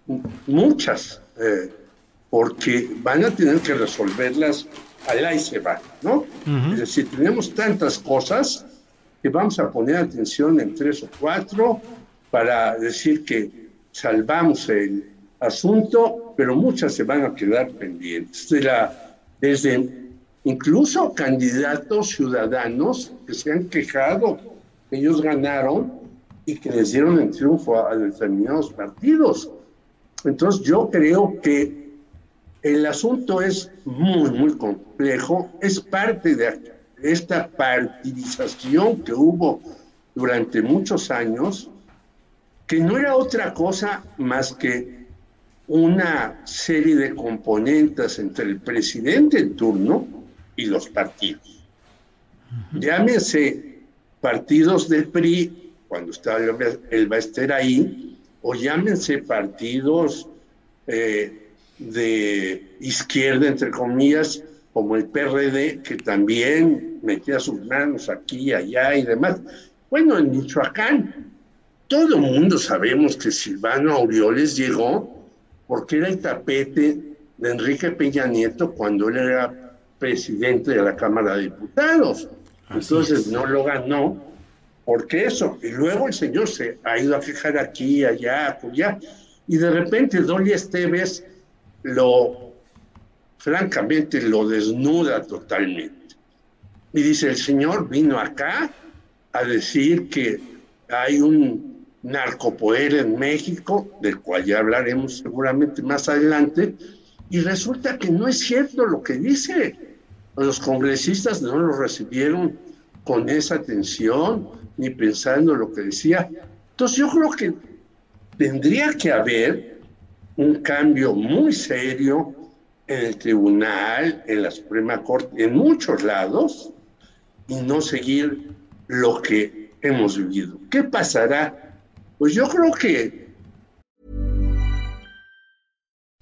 eh, muchas, eh, porque van a tener que resolverlas allá y se va, ¿no? Es decir, tenemos tantas cosas que vamos a poner atención en tres o cuatro para decir que salvamos el asunto, pero muchas se van a quedar pendientes. De la, desde incluso candidatos ciudadanos que se han quejado, ellos ganaron y que les dieron el triunfo a determinados partidos. Entonces yo creo que el asunto es muy, muy complejo, es parte de esta partidización que hubo durante muchos años, que no era otra cosa más que una serie de componentes entre el presidente en turno y los partidos. Llámese partidos del PRI, cuando estaba el Baester ahí, o llámense partidos eh, de izquierda, entre comillas, como el PRD, que también metía sus manos aquí, allá y demás. Bueno, en Michoacán, todo el mundo sabemos que Silvano Aureoles llegó porque era el tapete de Enrique Peña Nieto cuando él era presidente de la Cámara de Diputados. Entonces no lo ganó porque eso. Y luego el señor se ha ido a quejar aquí, allá, allá. Y de repente Dolly Esteves lo, francamente, lo desnuda totalmente. Y dice, el señor vino acá a decir que hay un narcopoder en México, del cual ya hablaremos seguramente más adelante, y resulta que no es cierto lo que dice. Los congresistas no lo recibieron con esa atención, ni pensando lo que decía. Entonces yo creo que tendría que haber un cambio muy serio en el tribunal, en la Suprema Corte, en muchos lados, y no seguir lo que hemos vivido. ¿Qué pasará? Pues yo creo que...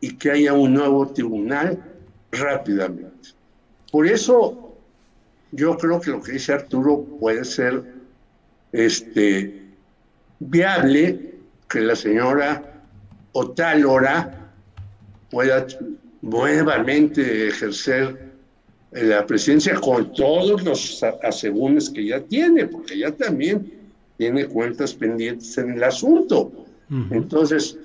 y que haya un nuevo tribunal rápidamente. Por eso yo creo que lo que dice Arturo puede ser este, viable que la señora Otálora pueda nuevamente ejercer la presidencia con todos los asegúnes que ya tiene, porque ya también tiene cuentas pendientes en el asunto. Entonces,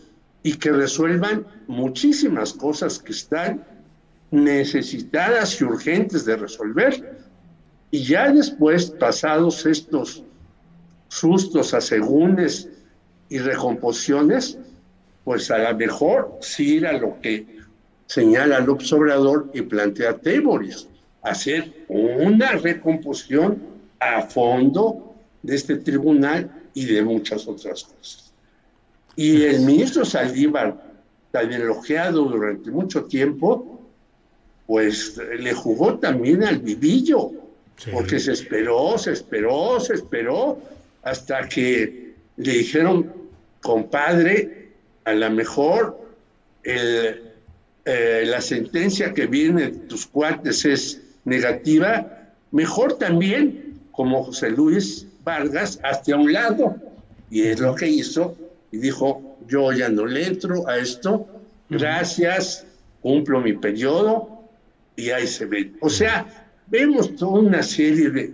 y que resuelvan muchísimas cosas que están necesitadas y urgentes de resolver. Y ya después, pasados estos sustos, asegúnes y recomposiciones, pues a lo mejor sí ir a lo que señala López Obrador y plantea Temoris, hacer una recomposición a fondo de este tribunal y de muchas otras cosas. Y el ministro Saldívar, tan elogiado durante mucho tiempo, pues le jugó también al vivillo, porque se esperó, se esperó, se esperó, hasta que le dijeron, compadre, a lo mejor el, eh, la sentencia que viene de tus cuates es negativa, mejor también, como José Luis Vargas, hacia un lado. Y es lo que hizo y dijo, yo ya no le entro a esto, gracias, cumplo mi periodo y ahí se ve. O sea, vemos toda una serie de,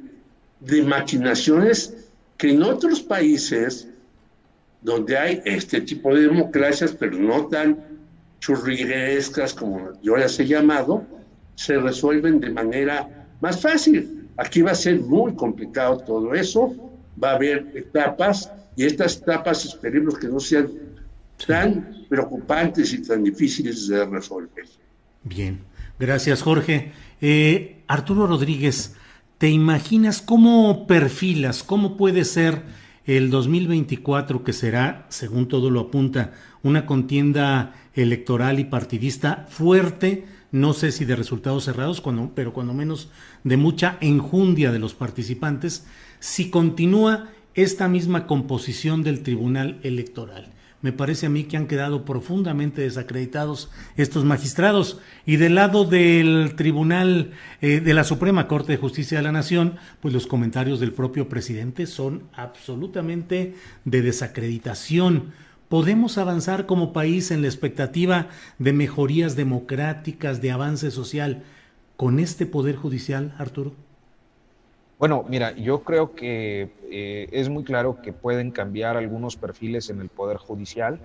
de maquinaciones que en otros países donde hay este tipo de democracias, pero no tan churriguescas como yo las he llamado, se resuelven de manera más fácil. Aquí va a ser muy complicado todo eso, va a haber etapas y estas etapas esperemos que no sean tan preocupantes y tan difíciles de resolver. Bien, gracias Jorge. Eh, Arturo Rodríguez, ¿te imaginas cómo perfilas, cómo puede ser el 2024 que será, según todo lo apunta, una contienda electoral y partidista fuerte? no sé si de resultados cerrados, cuando, pero cuando menos de mucha enjundia de los participantes, si continúa esta misma composición del Tribunal Electoral. Me parece a mí que han quedado profundamente desacreditados estos magistrados. Y del lado del Tribunal eh, de la Suprema Corte de Justicia de la Nación, pues los comentarios del propio presidente son absolutamente de desacreditación ¿Podemos avanzar como país en la expectativa de mejorías democráticas, de avance social con este Poder Judicial, Arturo? Bueno, mira, yo creo que eh, es muy claro que pueden cambiar algunos perfiles en el Poder Judicial,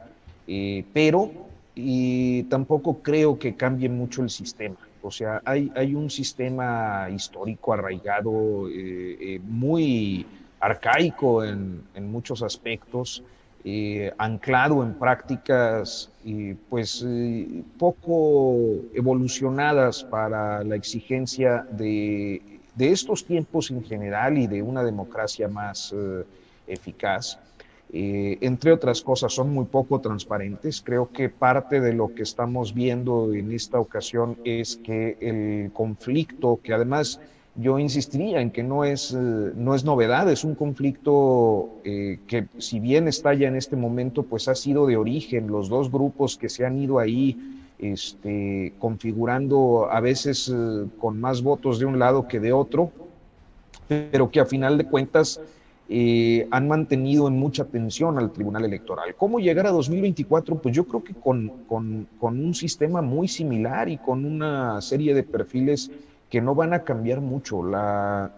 eh, pero y tampoco creo que cambie mucho el sistema. O sea, hay, hay un sistema histórico arraigado, eh, muy arcaico en, en muchos aspectos, anclado en prácticas pues poco evolucionadas para la exigencia de, estos tiempos en general y de una democracia más eh, eficaz. entre otras cosas, son muy poco transparentes. Creo que parte de lo que estamos viendo en esta ocasión es que el conflicto, que además yo insistiría en que no es, eh, no es novedad, es un conflicto eh, que si bien está ya en este momento, pues ha sido de origen, los dos grupos que se han ido ahí este, configurando a veces eh, con más votos de un lado que de otro, pero que a final de cuentas han mantenido en mucha tensión al Tribunal Electoral. ¿Cómo llegar a 2024? Pues yo creo que con, con, un sistema muy similar y con una serie de perfiles que no van a cambiar mucho. La,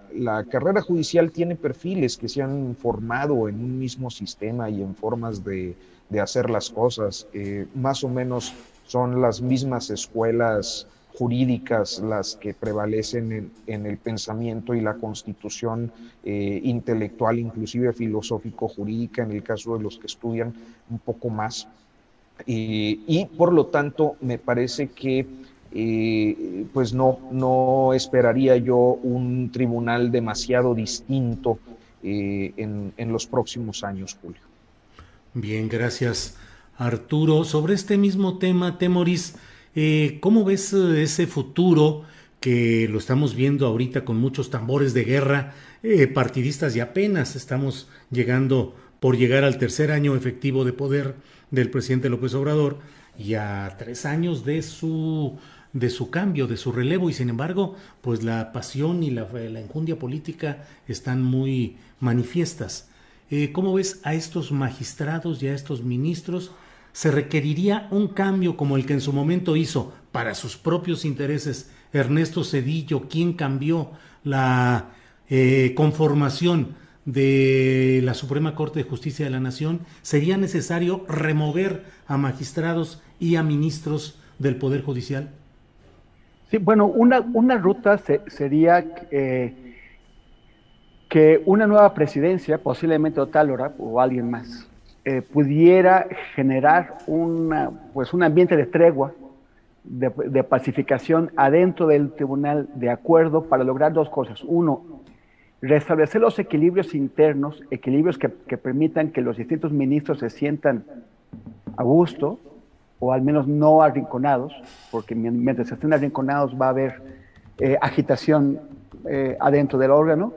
carrera judicial tiene perfiles que se han formado en un mismo sistema y en formas de, hacer las cosas. Eh, más o menos son las mismas escuelas jurídicas las que prevalecen en, el pensamiento y la constitución eh, intelectual, inclusive filosófico-jurídica, en el caso de los que estudian un poco más. y por lo tanto, me parece que eh, pues no, no esperaría yo un tribunal demasiado distinto eh, en, los próximos años, Julio. Bien, gracias Arturo. Sobre este mismo tema, Temoris, eh, ¿cómo ves ese futuro que lo estamos viendo ahorita con muchos tambores de guerra partidistas y apenas estamos llegando por llegar al tercer año efectivo de poder del presidente López Obrador y a tres años de su de su cambio, de su relevo, y sin embargo, pues la pasión y la, la enjundia política están muy manifiestas. Eh, ¿Cómo ves a estos magistrados y a estos ministros? ¿Se requeriría un cambio como el que en su momento hizo para sus propios intereses Ernesto Cedillo, quien cambió la eh, conformación de la Suprema Corte de Justicia de la Nación? ¿Sería necesario remover a magistrados y a ministros del Poder Judicial? Sí, bueno, una, una ruta sería eh, que una nueva presidencia, posiblemente Otálora o alguien más, eh, pudiera generar una, pues un ambiente de tregua, de, pacificación adentro del tribunal de acuerdo para lograr dos cosas. Uno, restablecer los equilibrios internos, equilibrios que, que permitan que los distintos ministros se sientan a gusto, o al menos no arrinconados, porque mientras estén arrinconados va a haber eh, agitación eh, adentro del órgano,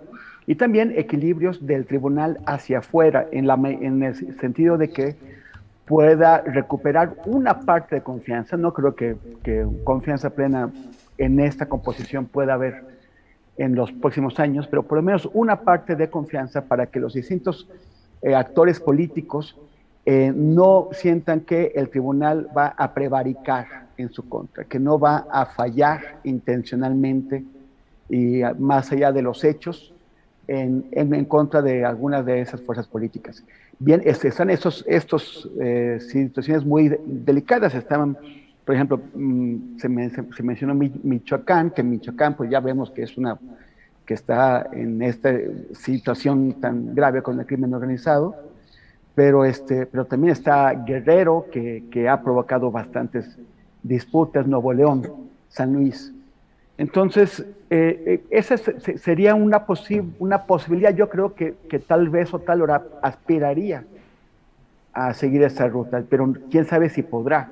y también equilibrios del tribunal hacia afuera, en, la, en el sentido de que pueda recuperar una parte de confianza. No creo que, que confianza plena en esta composición pueda haber en los próximos años, pero por lo menos una parte de confianza para que los distintos eh, actores políticos eh, no sientan que el tribunal va a prevaricar en su contra, que no va a fallar intencionalmente y más allá de los hechos en, en, contra de algunas de esas fuerzas políticas. Bien, este, están estos, estos eh, situaciones muy delicadas. Estaban, por ejemplo, mm, se, se, mencionó Michoacán, que Michoacán, pues ya vemos que es una que está en esta situación tan grave con el crimen organizado pero, este, pero también está Guerrero, que, que ha provocado bastantes disputas, Nuevo León, San Luis. Entonces, eh, eh esa sería una, una posibilidad, yo creo que, que tal vez o tal hora aspiraría a seguir esa ruta, pero quién sabe si podrá.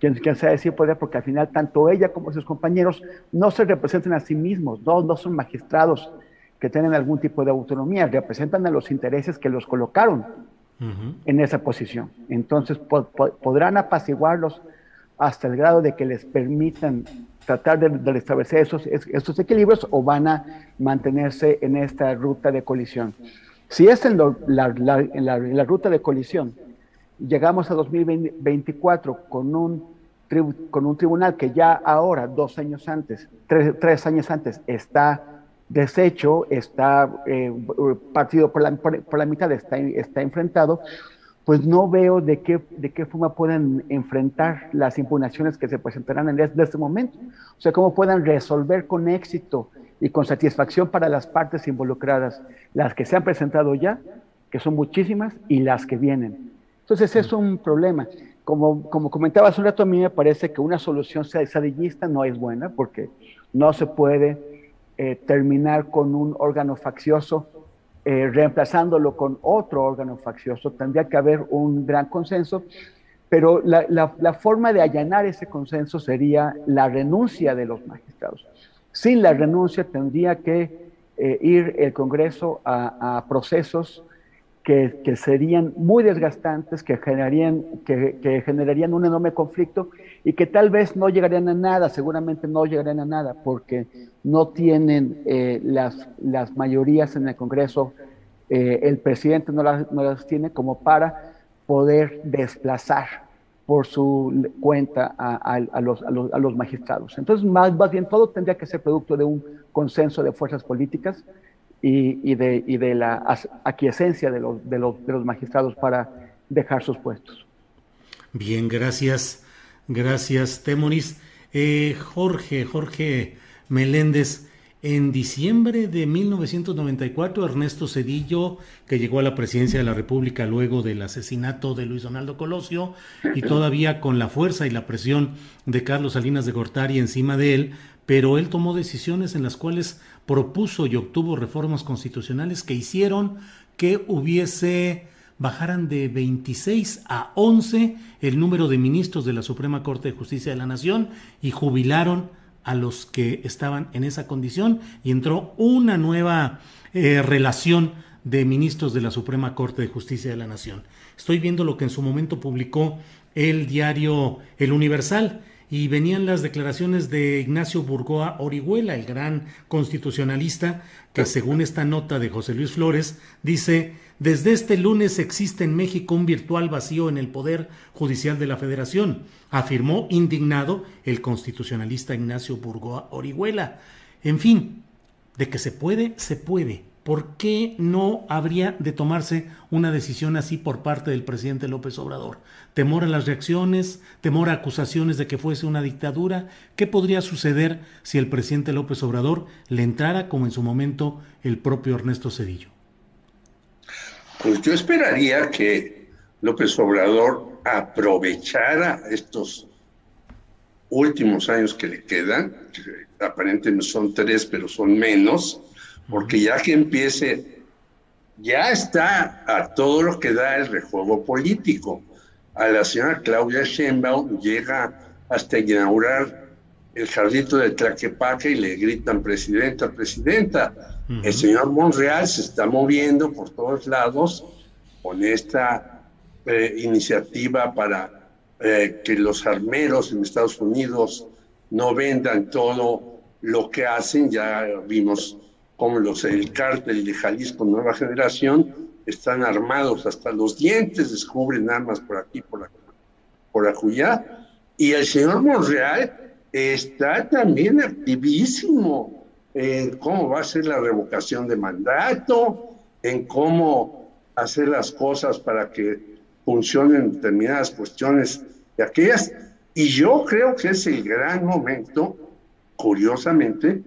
Quién, quién sabe si podrá, porque al final tanto ella como sus compañeros no se representan a sí mismos, no, no son magistrados que tienen algún tipo de autonomía, representan a los intereses que los colocaron en esa posición. Entonces podrán apaciguarlos hasta el grado de que les permitan tratar de, restablecer esos, esos, equilibrios o van a mantenerse en esta ruta de colisión. Si es en, la, la, ruta de colisión, llegamos a 2024 con un, con un tribunal que ya ahora, dos años antes, tres, tres años antes, está deshecho, está eh, partido por la, por, la, mitad, está, está enfrentado, pues no veo de qué, de qué forma pueden enfrentar las impugnaciones que se presentarán en este, momento. O sea, cómo puedan resolver con éxito y con satisfacción para las partes involucradas, las que se han presentado ya, que son muchísimas, y las que vienen. Entonces es un problema. Como, como comentaba hace un rato, a mí me parece que una solución sadillista no es buena, porque no se puede eh, terminar con un órgano faccioso, eh, reemplazándolo con otro órgano faccioso. Tendría que haber un gran consenso, pero la, la, forma de allanar ese consenso sería la renuncia de los magistrados. Sin la renuncia tendría que eh, ir el Congreso a, a procesos que, que, serían muy desgastantes, que generarían, que, que, generarían un enorme conflicto y que tal vez no llegarían a nada, seguramente no llegarían a nada, porque no tienen eh, las, las mayorías en el Congreso, eh, el presidente no las, no las tiene como para poder desplazar por su cuenta a, a, los, a, los, a los, magistrados. Entonces, más, más bien, todo tendría que ser producto de un consenso de fuerzas políticas y, de, y de, la aquiescencia de los, de, los, de los magistrados para dejar sus puestos. Bien, gracias. Gracias, Temoris. Eh, Jorge, Jorge Meléndez, en diciembre de 1994, Ernesto Cedillo, que llegó a la presidencia de la República luego del asesinato de Luis Donaldo Colosio, y todavía con la fuerza y la presión de Carlos Salinas de Gortari encima de él, pero él tomó decisiones en las cuales propuso y obtuvo reformas constitucionales que hicieron que hubiese bajaran de 26 a 11 el número de ministros de la Suprema Corte de Justicia de la Nación y jubilaron a los que estaban en esa condición y entró una nueva eh, relación de ministros de la Suprema Corte de Justicia de la Nación. Estoy viendo lo que en su momento publicó el diario El Universal y venían las declaraciones de Ignacio Burgoa Orihuela, el gran constitucionalista, que según esta nota de José Luis Flores, dice, desde este lunes existe en México un virtual vacío en el Poder Judicial de la Federación, afirmó indignado el constitucionalista Ignacio Burgoa Orihuela. En fin, de que se puede, se puede. ¿Por qué no habría de tomarse una decisión así por parte del presidente López Obrador? ¿Temor a las reacciones? ¿Temor a acusaciones de que fuese una dictadura? ¿Qué podría suceder si el presidente López Obrador le entrara como en su momento el propio Ernesto Cedillo? Pues yo esperaría que López Obrador aprovechara estos últimos años que le quedan, que aparentemente son tres, pero son menos, porque ya que empiece, ya está a todo lo que da el rejuego político. A la señora Claudia Sheinbaum llega hasta inaugurar el jardito de Tlaquepaque y le gritan presidenta, presidenta. El señor Monreal se está moviendo por todos lados con esta eh, iniciativa para eh, que los armeros en Estados Unidos no vendan todo lo que hacen. Ya vimos como los el cártel de Jalisco Nueva Generación están armados hasta los dientes, descubren armas por aquí, por, acá, por acullá. Y el señor Monreal está también activísimo en cómo va a ser la revocación de mandato, en cómo hacer las cosas para que funcionen determinadas cuestiones de aquellas. Y yo creo que es el gran momento, curiosamente,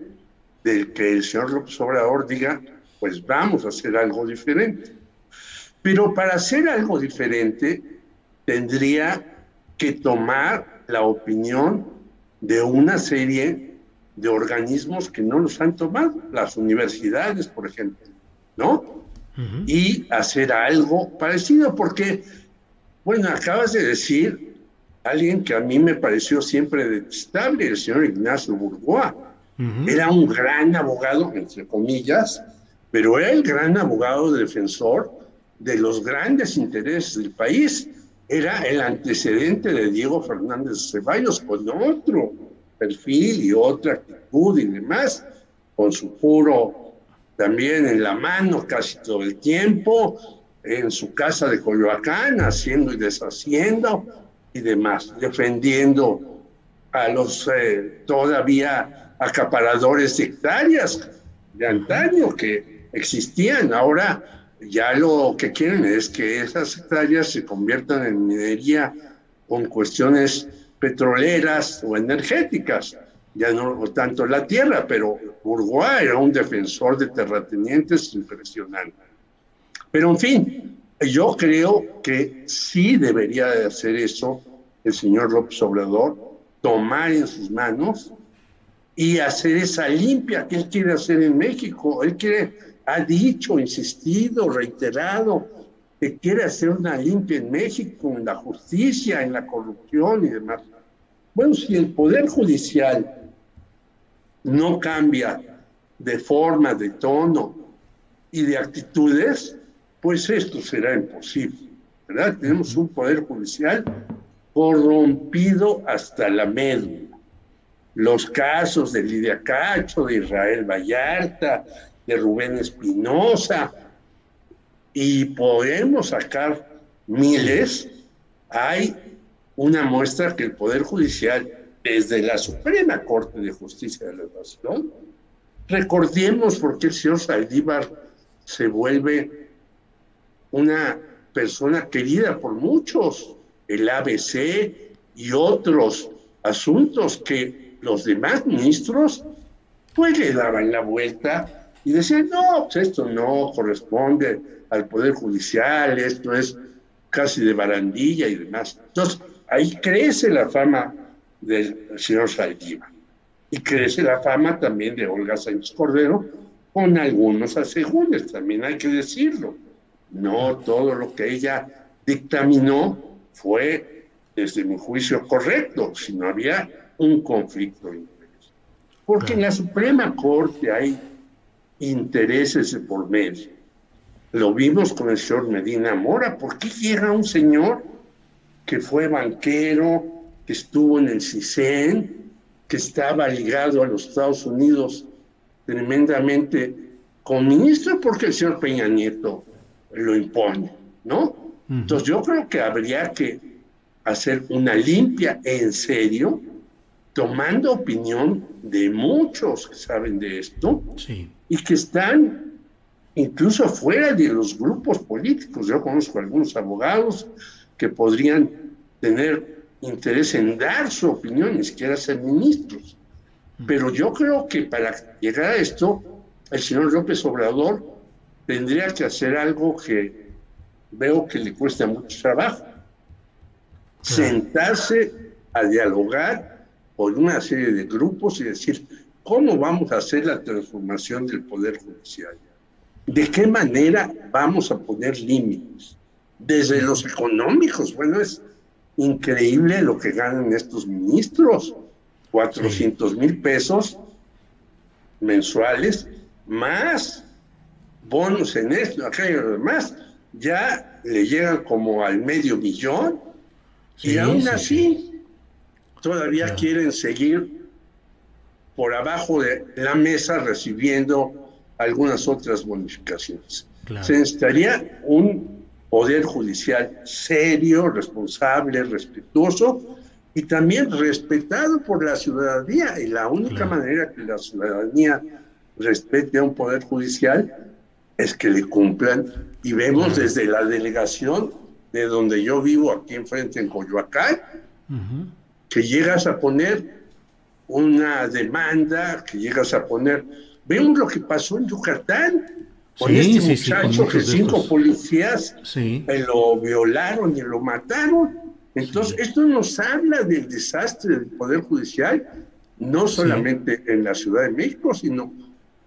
del que el señor López Obrador diga, pues vamos a hacer algo diferente. Pero para hacer algo diferente tendría que tomar la opinión de una serie de organismos que no los han tomado, las universidades, por ejemplo, ¿no? Y hacer algo parecido, porque, bueno, acabas de decir alguien que a mí me pareció siempre detestable, el señor Ignacio Burgoa era un gran abogado, entre comillas, pero era el gran abogado defensor de los grandes intereses del país. Era el antecedente de Diego Fernández Ceballos con otro perfil y otra actitud y demás, con su puro también en la mano casi todo el tiempo, en su casa de Coyoacán, haciendo y deshaciendo y demás, defendiendo a los eh, todavía acaparadores de hectáreas de antaño que existían. Ahora ya lo que quieren es que esas hectáreas se conviertan en minería con cuestiones petroleras o energéticas. Ya no tanto la tierra, pero Bourgois era un defensor de terratenientes impresionante. Pero en fin, yo creo que sí debería de hacer eso el señor López Obrador, tomar en sus manos y hacer esa limpia que él quiere hacer en México. Él quiere, ha dicho, insistido, reiterado, que quiere hacer una limpia en México, en la justicia, en la corrupción y demás. Bueno, si el Poder Judicial no cambia de forma, de tono y de actitudes, pues esto será imposible. ¿verdad? Tenemos un Poder Judicial corrompido hasta la médula los casos de Lidia Cacho, de Israel Vallarta, de Rubén Espinosa, y podemos sacar miles, hay una muestra que el Poder Judicial, desde la Suprema Corte de Justicia de la Nación, recordemos por qué el señor Saldívar se vuelve una persona querida por muchos, el ABC y otros asuntos que los demás ministros pues le daban la vuelta y decían, no, pues esto no corresponde al Poder Judicial, esto es casi de barandilla y demás. Entonces, ahí crece la fama del señor Saldívar y crece la fama también de Olga Sánchez Cordero con algunos asegúnes, también hay que decirlo. No todo lo que ella dictaminó fue, desde mi juicio, correcto, sino había un conflicto de interés. Porque en la Suprema Corte hay intereses de por medio. Lo vimos con el señor Medina Mora. ¿Por qué llega un señor que fue banquero, que estuvo en el CISEN, que estaba ligado a los Estados Unidos tremendamente con ministro? Porque el señor Peña Nieto lo impone, ¿no? Entonces yo creo que habría que hacer una limpia en serio, tomando opinión de muchos que saben de esto y que están incluso fuera de los grupos políticos. Yo conozco algunos abogados que podrían tener interés en dar su opinión, ni siquiera ser ministros. Pero yo creo que para llegar a esto, el señor López Obrador tendría que hacer algo que veo que le cuesta mucho trabajo. Sentarse a dialogar con una serie de grupos y decir, ¿cómo vamos a hacer la transformación del Poder Judicial? ¿De qué manera vamos a poner límites? Desde los económicos, bueno, es increíble lo que ganan estos ministros, 400 mil pesos mensuales, más bonos en esto, aquello, demás, ya le llegan como al medio millón y aún así todavía quieren seguir por abajo de la mesa recibiendo algunas otras bonificaciones. Se necesitaría un poder judicial serio, responsable, respetuoso y también respetado por la ciudadanía. Y la única manera que la ciudadanía respete a un poder judicial es que le cumplan. Y vemos desde la delegación de donde yo vivo, aquí enfrente en Coyoacán, que llegas a poner una demanda, que llegas a poner Vemos lo que pasó en Yucatán con este muchacho que cinco policías lo violaron y lo mataron. Entonces, esto nos habla del desastre del Poder Judicial, no solamente en la Ciudad de México, sino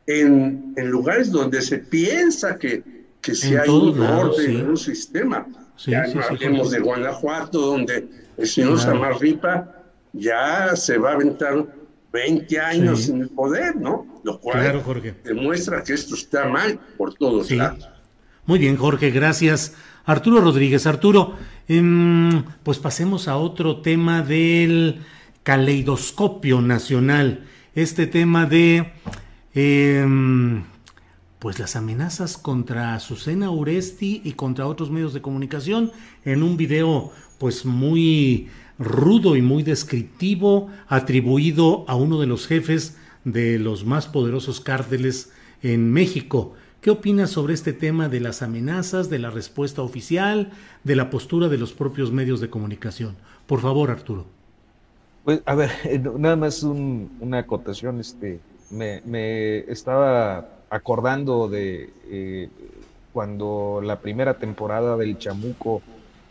en, en lugares donde se piensa que, que si hay un orden, en un sistema. ya no hablemos de Guanajuato, donde el señor Samarripa ya se va a aventar 20 años en el poder, ¿no? Lo cual demuestra que esto está mal por todos lados. Muy bien, Jorge, gracias. Arturo Rodríguez, Arturo, em, pues pasemos a otro tema del caleidoscopio nacional. Este tema de em, pues las amenazas contra Azucena Uresti y contra otros medios de comunicación en un video pues muy rudo y muy descriptivo atribuido a uno de los jefes de los más poderosos cárteles en México. ¿Qué opinas sobre este tema de las amenazas, de la respuesta oficial, de la postura de los propios medios de comunicación? Por favor, Arturo. Pues, a ver, nada más una acotación. Este, me, estaba acordando de eh, cuando la primera temporada del Chamuco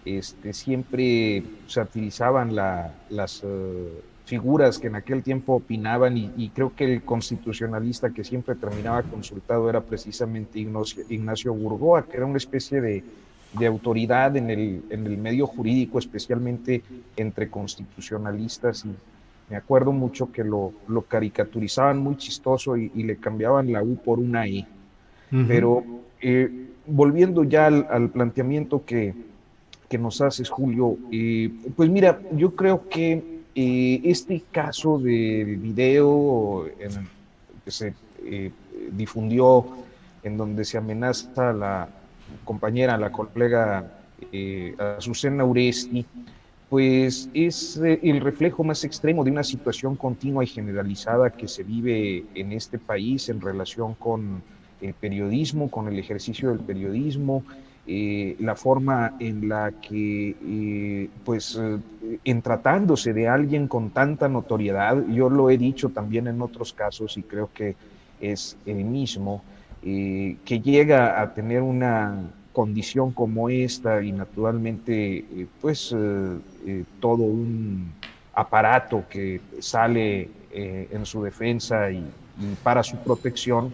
este, siempre se utilizaban las eh, figuras que en aquel tiempo opinaban y, creo que el constitucionalista que siempre terminaba consultado era precisamente Ignacio, Ignacio Burgoa, que era una especie de, autoridad en el, en el, medio jurídico, especialmente entre constitucionalistas y me acuerdo mucho que lo, lo caricaturizaban muy chistoso y, le cambiaban la U por una I. Pero eh, volviendo ya al planteamiento que, que nos haces, Julio. Eh, pues mira, yo creo que eh, este caso del video que se eh, difundió en donde se amenaza a la compañera, la colega Azucena Uresti, pues es el reflejo más extremo de una situación continua y generalizada que se vive en este país en relación con el periodismo, con el ejercicio del periodismo, eh, la forma en la que, eh, pues, eh, en tratándose de alguien con tanta notoriedad, yo lo he dicho también en otros casos y creo que es el mismo, que llega a tener una condición como esta y naturalmente, pues, todo un aparato que sale en su defensa y para su protección,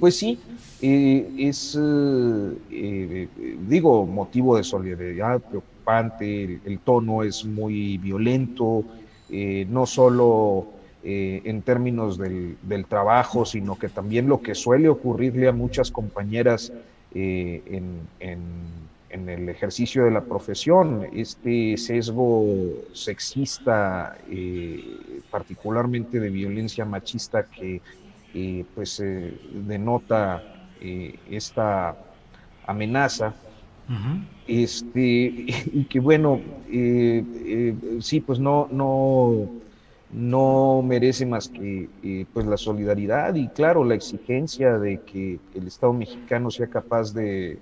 pues sí, eh, es, eh, eh, digo, motivo de solidaridad preocupante, el, tono es muy violento, no solo eh, en términos del, trabajo, sino que también lo que suele ocurrirle a muchas compañeras eh, en, el ejercicio de la profesión, este sesgo sexista, particularmente de violencia machista que pues denota esta amenaza este, y que bueno, eh, eh, sí, pues no, no, no merece más que eh, pues la solidaridad y claro, la exigencia de que el Estado mexicano sea capaz de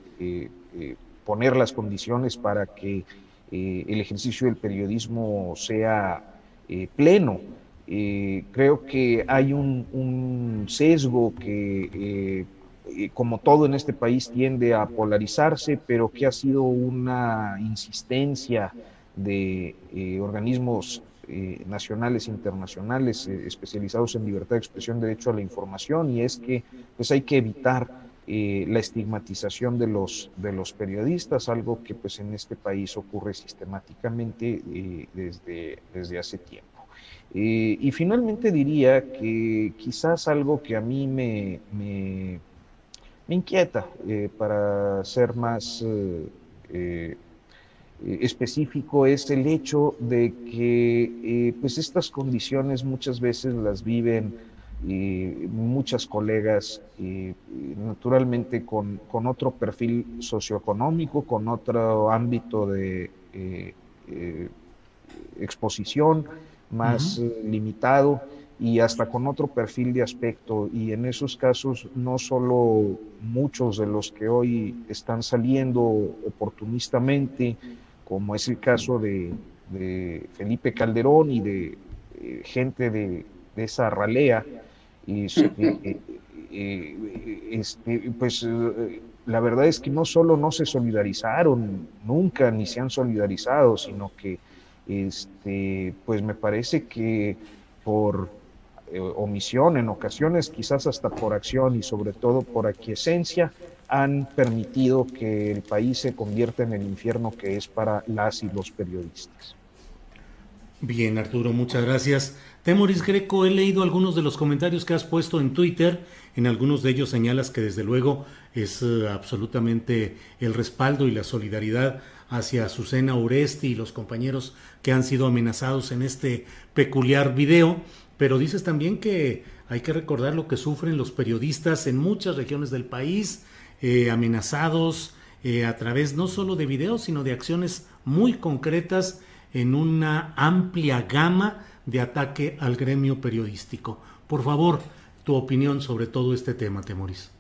poner las condiciones para que el ejercicio del periodismo sea pleno. Creo que hay un, sesgo que como todo en este país tiende a polarizarse, pero que ha sido una insistencia de eh, organismos eh, nacionales e internacionales eh, especializados en libertad de expresión, derecho a la información, y es que pues hay que evitar la estigmatización de los, de los periodistas, algo que pues en este país ocurre sistemáticamente desde, desde hace tiempo. Y finalmente diría que quizás algo que a mí me me inquieta eh, para ser más eh, eh, específico es el hecho de que pues estas condiciones muchas veces las viven muchas colegas naturalmente con, con, otro perfil socioeconómico, con otro ámbito de exposición más limitado y hasta con otro perfil de aspecto. Y en esos casos, no solo muchos de los que hoy están saliendo oportunistamente, como es el caso de, Felipe Calderón y de eh, gente de, esa ralea, y, eh, eh, este, pues la verdad es que no solo no se solidarizaron nunca, ni se han solidarizado, sino que este, pues me parece que por eh, omisión, en ocasiones quizás hasta por acción y sobre todo por aquiescencia, han permitido que el país se convierta en el infierno que es para las y los periodistas. Bien, Arturo, muchas gracias. Temoris Greco, he leído algunos de los comentarios que has puesto en Twitter. En algunos de ellos señalas que desde luego es eh, absolutamente el respaldo y la solidaridad hacia Azucena Uresti y los compañeros que han sido amenazados en este peculiar video. Pero dices también que hay que recordar lo que sufren los periodistas en muchas regiones del país, eh, amenazados eh, a través no solo de videos, sino de acciones muy concretas en una amplia gama de ataque al gremio periodístico. Por favor, tu opinión sobre todo este tema, Temoris.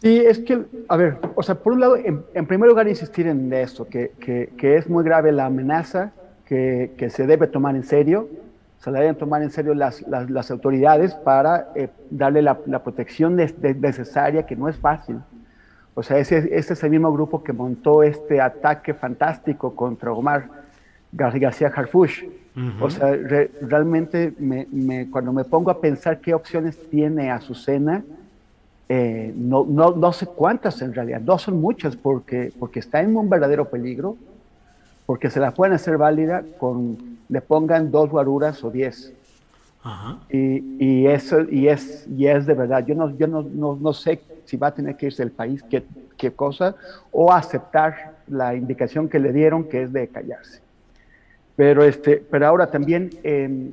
Sí, es que, a ver, o sea, por un lado, en, primer lugar, insistir en esto, que, que, es muy grave la amenaza, que, que se debe tomar en serio, se la deben tomar en serio las, las, autoridades para eh, darle la, la protección necesaria, que no es fácil. O sea, ese, ese, es el mismo grupo que montó este ataque fantástico contra Omar García Harfush. O sea, realmente me, me, cuando me pongo a pensar qué opciones tiene Azucena, eh, no, no, no, sé cuántas en realidad, no son muchas porque, porque está en un verdadero peligro, porque se la pueden hacer válida con le pongan dos guaruras o diez. Y, y, eso, y, es, y es de verdad, yo, no, yo no, no, sé si va a tener que irse del país, qué, qué cosa, o aceptar la indicación que le dieron, que es de callarse. Pero, este, pero ahora también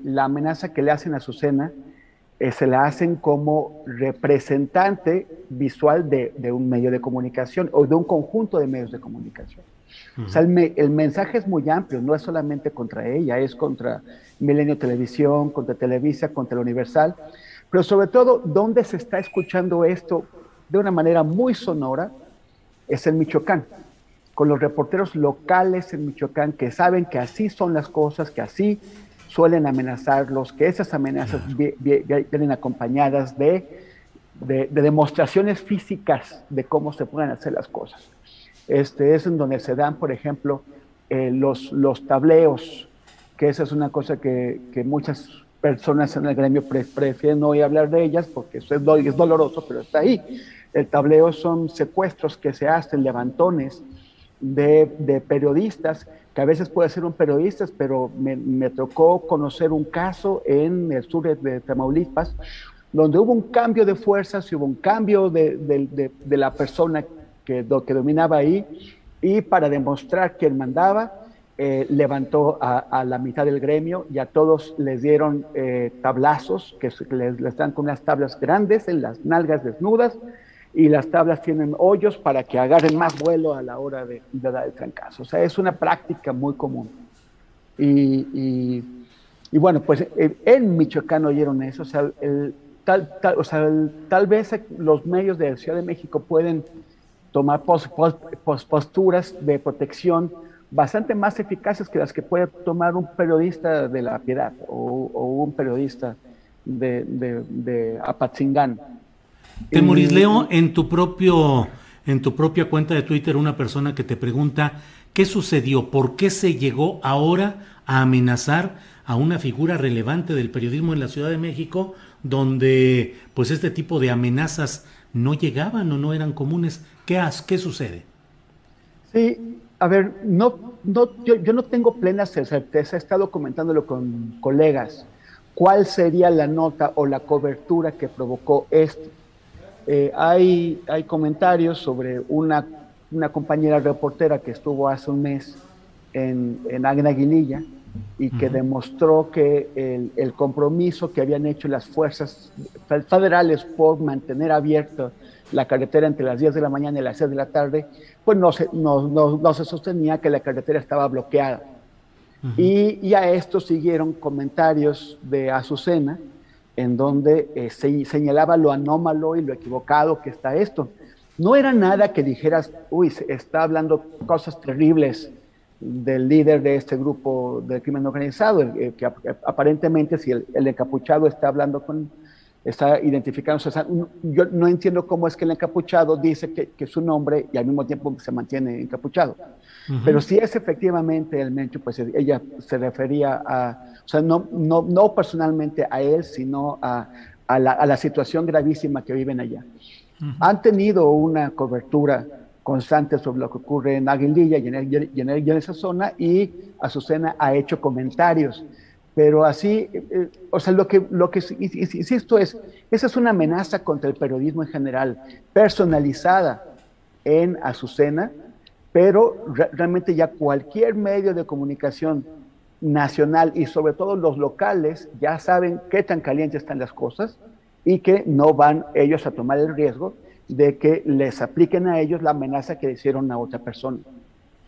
la amenaza que le hacen a Azucena eh, se la hacen como representante visual de, de, un medio de comunicación o de un conjunto de medios de comunicación. O sea, el, mensaje es muy amplio, no es solamente contra ella, es contra Milenio Televisión, contra Televisa, contra el Universal, pero sobre todo, donde se está escuchando esto de una manera muy sonora es en Michoacán, con los reporteros locales en Michoacán que saben que así son las cosas, que así suelen amenazarlos, que esas amenazas vienen acompañadas de, de, de demostraciones físicas de cómo se pueden hacer las cosas este, es en donde se dan, por ejemplo, eh, los, los tableos, que esa es una cosa que, que muchas personas en el gremio prefieren no hablar de ellas porque es, es doloroso, pero está ahí. El tableo son secuestros que se hacen, levantones de, periodistas, que a veces puede ser un periodista, pero me, tocó conocer un caso en el sur de, Tamaulipas, donde hubo un cambio de fuerzas y hubo un cambio de, la persona que, que dominaba ahí, y para demostrar quién mandaba, eh, levantó a, la mitad del gremio y a todos les dieron eh, tablazos, que les, les, dan con unas tablas grandes en las nalgas desnudas, y las tablas tienen hoyos para que agarren más vuelo a la hora de, dar el trancazo. O sea, es una práctica muy común. Y, bueno, pues eh, en Michoacán oyeron eso. O sea, tal, tal, o sea tal vez los medios de la Ciudad de México pueden tomar posturas de protección bastante más eficaces que las que puede tomar un periodista de la piedad o, un periodista de, de, de Apatzingán. Temoris, leo en tu propio en tu propia cuenta de Twitter una persona que te pregunta qué sucedió, por qué se llegó ahora a amenazar a una figura relevante del periodismo en la Ciudad de México, donde pues este tipo de amenazas no llegaban o no eran comunes. ¿Qué, qué sucede? Sí, a ver, no, no, yo, yo no tengo plena certeza, he estado comentándolo con colegas, cuál sería la nota o la cobertura que provocó esto. Eh, hay, hay comentarios sobre una, una, compañera reportera que estuvo hace un mes en, en Aguililla y que demostró que el, el, compromiso que habían hecho las fuerzas federales por mantener abierta la carretera entre las 10 de la mañana y las 6 de la tarde, pues no se, no, no, no se sostenía que la carretera estaba bloqueada. y, y, a esto siguieron comentarios de Azucena, en donde eh, se señalaba lo anómalo y lo equivocado que está esto. No era nada que dijeras, uy, se está hablando cosas terribles del líder de este grupo del crimen organizado, eh, que aparentemente si el, encapuchado está hablando con, está identificándose, yo no entiendo cómo es que el encapuchado dice que, que, su nombre y al mismo tiempo se mantiene encapuchado. Pero si es efectivamente el Mencho, pues ella se refería a, o sea, no, no, no personalmente a él, sino a, a, la, a la, situación gravísima que viven allá. Han tenido una cobertura constante sobre lo que ocurre en Aguililla y en, y en, esa zona y Azucena ha hecho comentarios. Pero así, eh, eh, o sea, lo que, lo que insisto es, esa es una amenaza contra el periodismo en general, personalizada en Azucena, pero realmente ya cualquier medio de comunicación nacional y sobre todo los locales ya saben qué tan calientes están las cosas y que no van ellos a tomar el riesgo de que les apliquen a ellos la amenaza que le hicieron a otra persona.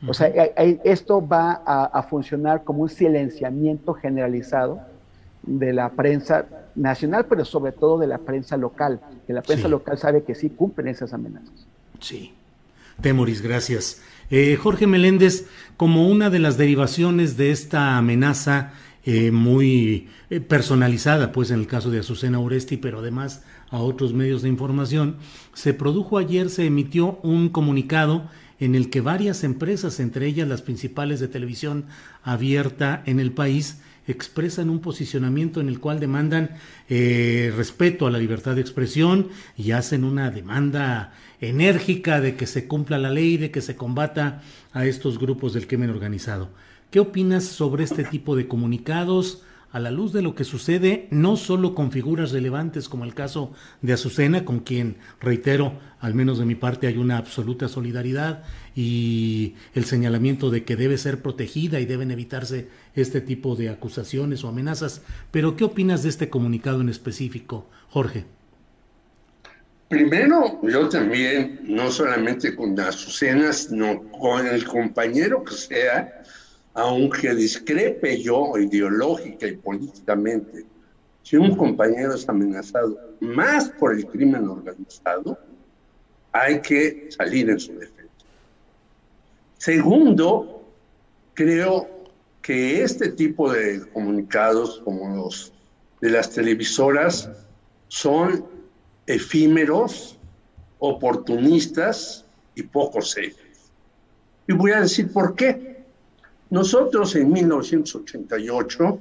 O sea, esto va a, funcionar como un silenciamiento generalizado de la prensa nacional, pero sobre todo de la prensa local, que la prensa local sabe que sí cumplen esas amenazas. Sí. Temoris, gracias. Eh, Jorge Meléndez, como una de las derivaciones de esta amenaza eh, muy eh, personalizada, pues en el caso de Azucena Oresti, pero además a otros medios de información, se produjo ayer, se emitió un comunicado en el que varias empresas, entre ellas las principales de televisión abierta en el país, expresan un posicionamiento en el cual demandan respeto a la libertad de expresión y hacen una demanda enérgica de que se cumpla la ley, de que se combata a estos grupos del crimen organizado. ¿Qué opinas sobre este tipo de comunicados a la luz de lo que sucede no solo con figuras relevantes como el caso de Azucena, con quien, reitero, al menos de mi parte hay una absoluta solidaridad y el señalamiento de que debe ser protegida y deben evitarse este tipo de acusaciones o amenazas, pero ¿qué opinas de este comunicado en específico, Jorge? Primero, yo también, no solamente con Azucena, sino con el compañero que sea, aunque discrepe yo ideológica y políticamente, si un compañero es amenazado más por el crimen organizado, hay que salir en su defensa. Segundo, creo que este tipo de comunicados como los de las televisoras son efímeros, oportunistas y poco serios. Y voy a decir por qué. Nosotros en 1988,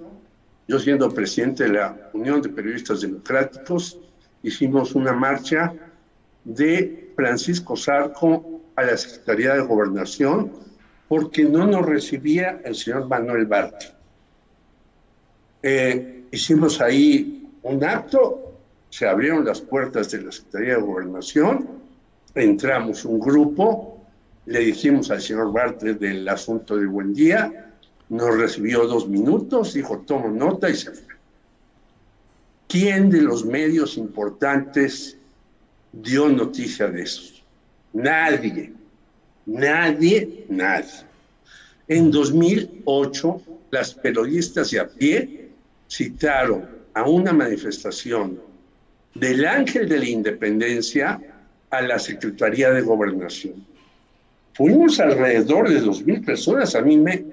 yo siendo presidente de la Unión de Periodistas Democráticos, hicimos una marcha de Francisco Sarco a la Secretaría de Gobernación porque no nos recibía el señor Manuel Barti. Eh, hicimos ahí un acto, se abrieron las puertas de la Secretaría de Gobernación, entramos un grupo, le dijimos al señor Bartlett del asunto de Buen Día, nos recibió dos minutos, dijo, tomo nota y se fue. ¿Quién de los medios importantes dio noticia de eso? Nadie, nadie, nadie. En 2008, las periodistas de a pie citaron a una manifestación del Ángel de la Independencia a la Secretaría de Gobernación. Fuimos alrededor de 2.000 personas. A mí me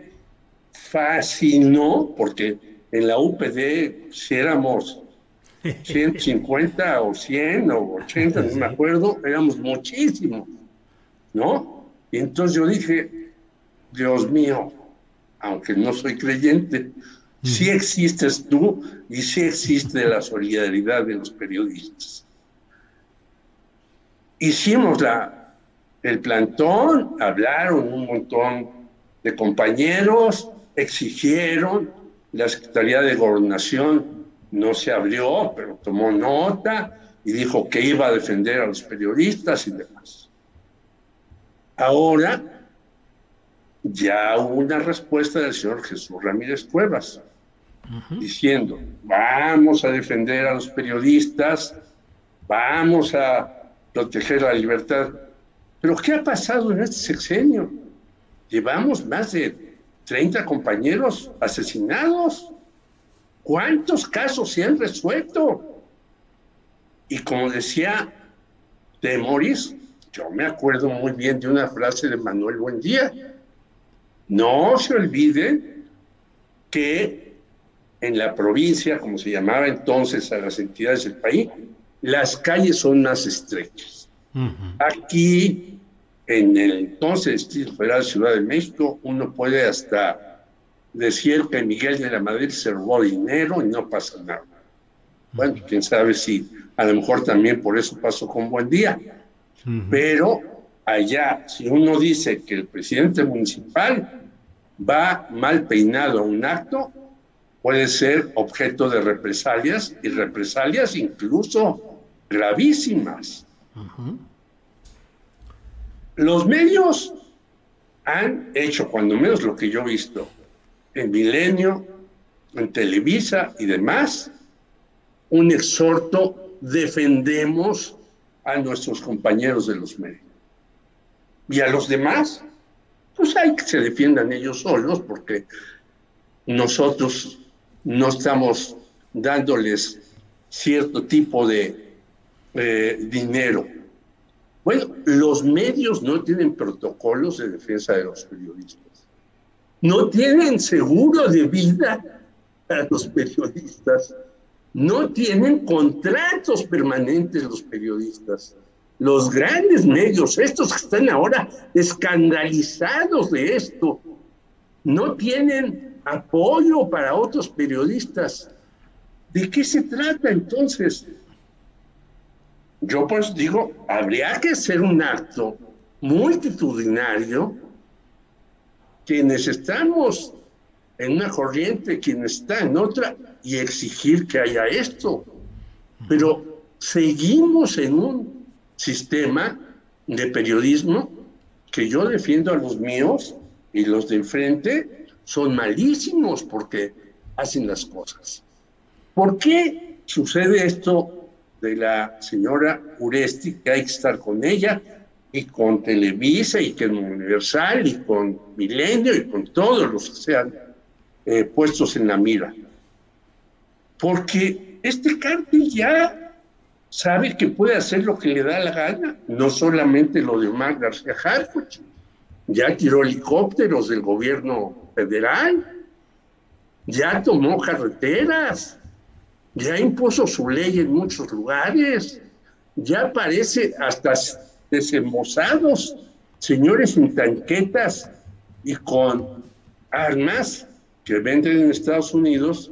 fascinó porque en la UPD, si éramos 150 o 100 o 80, no me acuerdo, éramos muchísimos, ¿no? Y entonces yo dije, Dios mío, aunque no soy creyente, sí existes tú y sí existe la solidaridad de los periodistas. Hicimos la, el plantón, hablaron un montón de compañeros, exigieron, la Secretaría de Gobernación no se abrió, pero tomó nota y dijo que iba a defender a los periodistas y demás. Ahora ya hubo una respuesta del señor Jesús Ramírez Cuevas diciendo, vamos a defender a los periodistas, vamos a proteger la libertad. Pero ¿qué ha pasado en este sexenio? Llevamos más de 30 compañeros asesinados. ¿Cuántos casos se han resuelto? Y como decía de Morris, yo me acuerdo muy bien de una frase de Manuel Buendía. No se olviden que en la provincia, como se llamaba entonces a las entidades del país, las calles son más estrechas. Aquí, en el entonces Distrito Federal Ciudad de México, uno puede hasta decir que Miguel de la Madrid se robó dinero y no pasa nada. Bueno, quién sabe si a lo mejor también por eso pasó con Buen Día. Pero allá, si uno dice que el presidente municipal va mal peinado a un acto, puede ser objeto de represalias y represalias incluso gravísimas. Los medios han hecho, cuando menos lo que yo he visto, en Milenio, en Televisa y demás, un exhorto, defendemos a nuestros compañeros de los medios. Y a los demás, pues hay que se defiendan ellos solos, porque nosotros no estamos dándoles cierto tipo de eh, dinero. Bueno, los medios no tienen protocolos de defensa de los periodistas. No tienen seguro de vida a los periodistas. No tienen contratos permanentes los periodistas. Los grandes medios, estos que están ahora escandalizados de esto, no tienen apoyo para otros periodistas. ¿De qué se trata entonces? Yo pues digo, habría que hacer un acto multitudinario quienes estamos en una corriente, quienes están en otra, y exigir que haya esto. Pero seguimos en un sistema de periodismo que yo defiendo a los míos y los de enfrente son malísimos porque hacen las cosas. ¿Por qué sucede esto de la señora Uresti, que hay que estar con ella, y con Televisa, y con Universal, y con Milenio, y con todos los que sean eh, puestos en la mira. Porque este cártel ya sabe que puede hacer lo que le da la gana, no solamente lo de Omar García Harfuch, ya tiró helicópteros del gobierno federal, ya tomó carreteras, ya impuso su ley en muchos lugares, ya aparece hasta desembosados, señores en tanquetas y con armas que venden en Estados Unidos,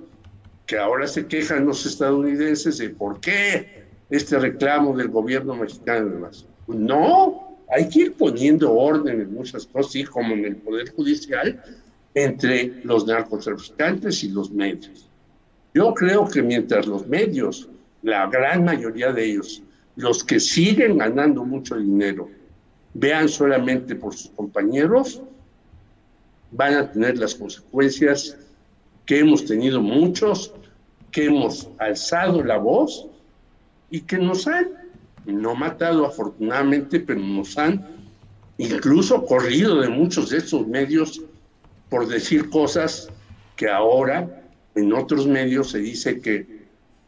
que ahora se quejan los estadounidenses de por qué este reclamo del gobierno mexicano. Además. No, hay que ir poniendo orden en muchas cosas, y como en el Poder Judicial, entre los narcotraficantes y los medios. Yo creo que mientras los medios, la gran mayoría de ellos, los que siguen ganando mucho dinero, vean solamente por sus compañeros, van a tener las consecuencias que hemos tenido muchos, que hemos alzado la voz y que nos han, no matado afortunadamente, pero nos han incluso corrido de muchos de esos medios por decir cosas que ahora en otros medios se dice que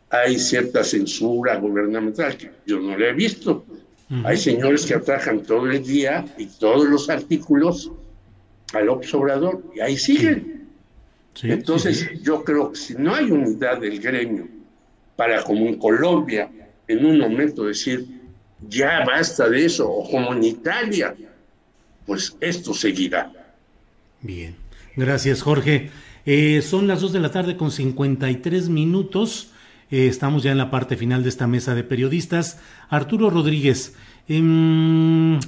hay cierta censura gubernamental, que yo no la he visto. Hay señores que atajan todo el día y todos los artículos al observador y ahí siguen. Entonces yo creo que si no hay unidad del gremio para como en Colombia en un momento decir ya basta de eso o como en Italia, pues esto seguirá. Bien, gracias Jorge. Eh, son las 2 de la tarde con 53 minutos. Eh, estamos ya en la parte final de esta mesa de periodistas. Arturo Rodríguez, em,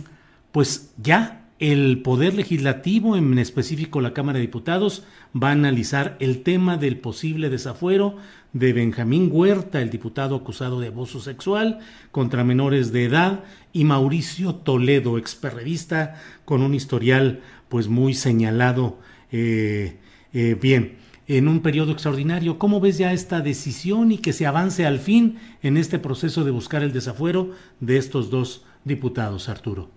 pues ya el Poder Legislativo, en específico la Cámara de Diputados, va a analizar el tema del posible desafuero de Benjamín Huerta, el diputado acusado de abuso sexual contra menores de edad, y Mauricio Toledo, experredista con un historial pues muy señalado. Eh, eh, bien, en un periodo extraordinario, ¿cómo ves ya esta decisión y que se avance al fin en este proceso de buscar el desafuero de estos dos diputados, Arturo?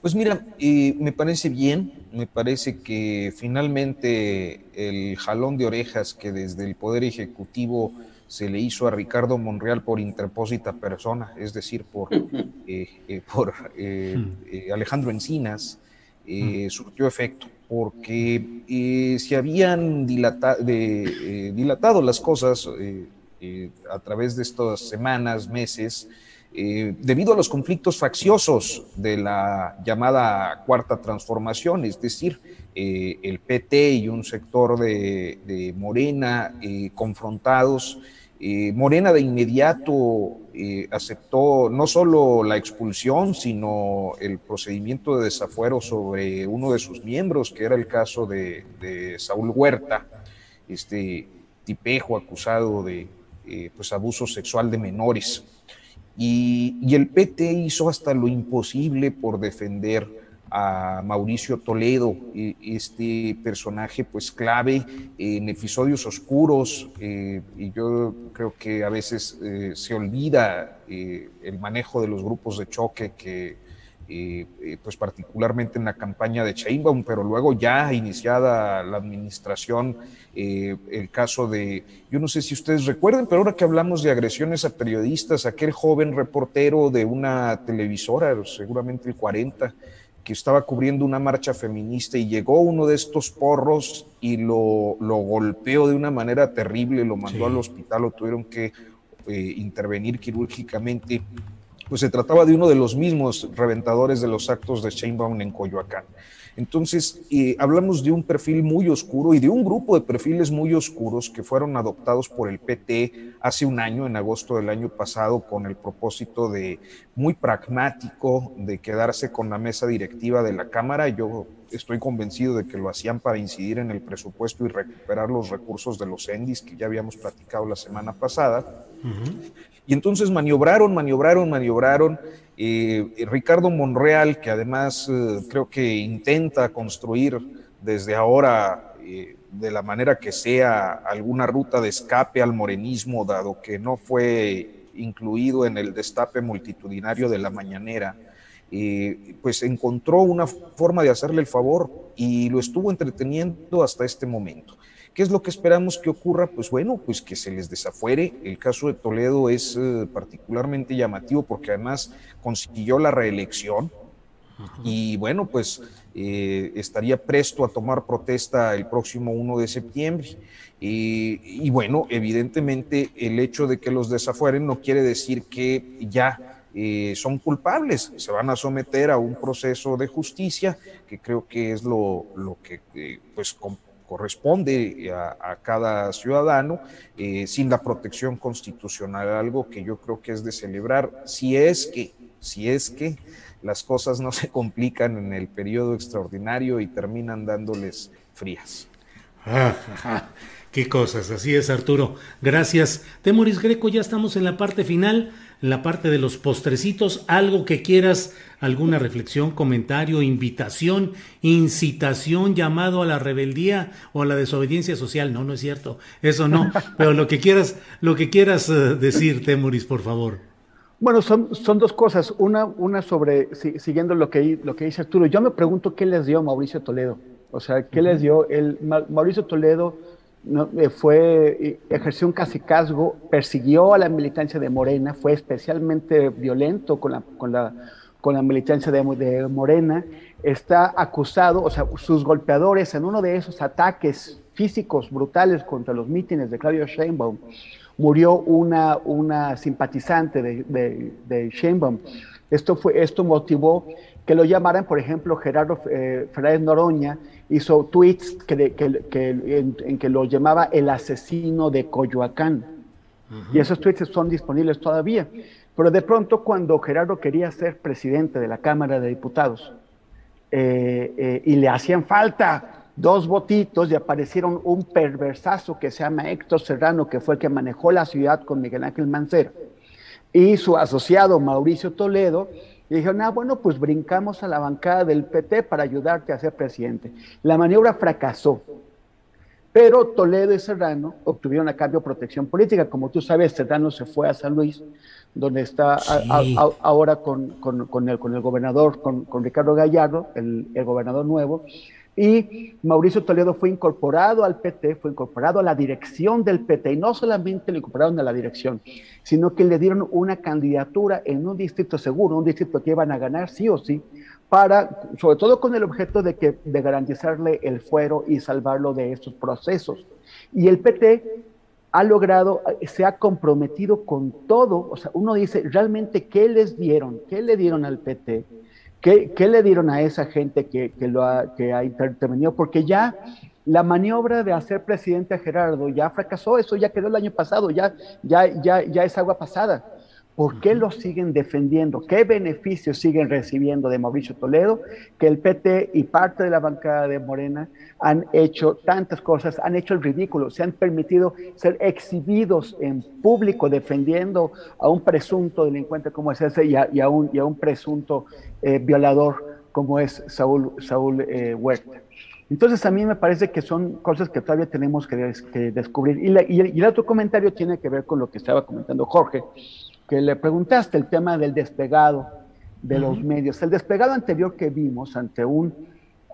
Pues mira, eh, me parece bien, me parece que finalmente el jalón de orejas que desde el Poder Ejecutivo se le hizo a Ricardo Monreal por interpósita persona, es decir, por, eh, eh, por hmm. Alejandro Encinas, hmm. surtió efecto, porque se habían dilatado las cosas a través de estas semanas, meses, eh, debido a los conflictos facciosos de la llamada cuarta transformación, es decir, eh, el PT y un sector de, Morena eh. Morena de inmediato aceptó no solo la expulsión, sino el procedimiento de desafuero sobre uno de sus miembros, que era el caso de, Saúl Huerta, este tipejo acusado de pues, abuso sexual de menores. Y, el PT hizo hasta lo imposible por defender a Mauricio Toledo, este personaje pues clave en episodios oscuros eh, y yo creo que a veces eh, se olvida eh, el manejo de los grupos de choque que pues particularmente en la campaña de Sheinbaum, pero luego ya iniciada la administración el caso de, yo no sé si ustedes recuerden, pero ahora que hablamos de agresiones a periodistas, aquel joven reportero de una televisora, seguramente el 40, que estaba cubriendo una marcha feminista y llegó uno de estos porros y lo, lo golpeó de una manera terrible, lo mandó al hospital, lo tuvieron que eh, intervenir quirúrgicamente. Pues se trataba de uno de los mismos reventadores de los actos de Sheinbaum en Coyoacán. Entonces, eh, hablamos de un perfil muy oscuro y de un grupo de perfiles muy oscuros que fueron adoptados por el PT hace un año, en agosto del año pasado, con el propósito de muy pragmático de quedarse con la mesa directiva de la Cámara. Yo estoy convencido de que lo hacían para incidir en el presupuesto y recuperar los recursos de los ENDIS que ya habíamos platicado la semana pasada. Y entonces maniobraron, maniobraron, maniobraron eh, Ricardo Monreal, que además eh, creo que intenta construir desde ahora, eh, de la manera que sea, alguna ruta de escape al morenismo, dado que no fue incluido en el destape multitudinario de la mañanera, pues encontró una forma de hacerle el favor y lo estuvo entreteniendo hasta este momento. ¿Qué es lo que esperamos que ocurra? Pues bueno, pues que se les desafuere. El caso de Toledo es eh, particularmente llamativo porque además consiguió la reelección y bueno, pues eh, estaría presto a tomar protesta el próximo 1 de septiembre. y bueno, evidentemente el hecho de que los desafueren no quiere decir que ya eh, son culpables, se van a someter a un proceso de justicia, que creo que es lo, lo que pues corresponde a, cada ciudadano eh, sin la protección constitucional, algo que yo creo que es de celebrar, si es que, si es que las cosas no se complican en el periodo extraordinario y terminan dándoles frías. Ah, qué cosas, así es Arturo. Gracias. Temoris Greco, ya estamos en la parte final, la parte de los postrecitos. Algo que quieras, alguna reflexión, comentario, invitación, incitación, llamado a la rebeldía o a la desobediencia social. No, no es cierto, eso no. Pero lo que quieras, lo que quieras eh, decir, Temoris, por favor. Bueno, son, son dos cosas. Una, una sobre, siguiendo lo que, lo que dice Arturo, yo me pregunto qué les dio Mauricio Toledo. O sea, ¿qué les dio? El, Mauricio Toledo eh, fue, eh, ejerció un casicazgo, persiguió a la militancia de Morena, fue especialmente violento con la, con la, con la militancia de, de Morena, está acusado, o sea, sus golpeadores en uno de esos ataques físicos brutales contra los mítines de Claudio Sheinbaum, murió una, una simpatizante de, de, de Sheinbaum. Esto, fue, esto motivó que lo llamaran, por ejemplo, Gerardo eh, Fernández Noroña hizo tweets que, en, que lo llamaba el asesino de Coyoacán. Y esos tweets son disponibles todavía. Pero de pronto, cuando Gerardo quería ser presidente de la Cámara de Diputados eh, eh, y le hacían falta dos votitos y aparecieron un perversazo que se llama Héctor Serrano, que fue el que manejó la ciudad con Miguel Ángel Mancera, y su asociado Mauricio Toledo, y dijeron, ah, bueno, pues brincamos a la bancada del PT para ayudarte a ser presidente. La maniobra fracasó, pero Toledo y Serrano obtuvieron a cambio protección política. Como tú sabes, Serrano se fue a San Luis, donde está ahora con, el, con, el, gobernador, con, Ricardo Gallardo, el, el gobernador nuevo, y Mauricio Toledo fue incorporado al PT, fue incorporado a la dirección del PT, y no solamente lo incorporaron a la dirección, sino que le dieron una candidatura en un distrito seguro, un distrito que iban a ganar sí o sí, para, sobre todo con el objeto de, que, de garantizarle el fuero y salvarlo de estos procesos. Y el PT ha logrado, se ha comprometido con todo, o sea, uno dice, realmente, ¿qué les dieron? ¿Qué le dieron al PT? ¿Qué, le dieron a esa gente que, lo ha, que ha intervenido? Porque ya la maniobra de hacer presidente a Gerardo ya fracasó, eso ya quedó el año pasado, ya, ya, ya, ya es agua pasada. ¿Por qué lo siguen defendiendo? ¿Qué beneficios siguen recibiendo de Mauricio Toledo? Que el PT y parte de la bancada de Morena han hecho tantas cosas, han hecho el ridículo, se han permitido ser exhibidos en público defendiendo a un presunto delincuente como es ese y a, un, y a un, presunto eh, violador como es Saúl, Saúl eh, Huerta. Entonces a mí me parece que son cosas que todavía tenemos que, descubrir. Y, y, el, y, el, otro comentario tiene que ver con lo que estaba comentando Jorge, que le preguntaste el tema del despegado de los medios. El despegado anterior que vimos ante un,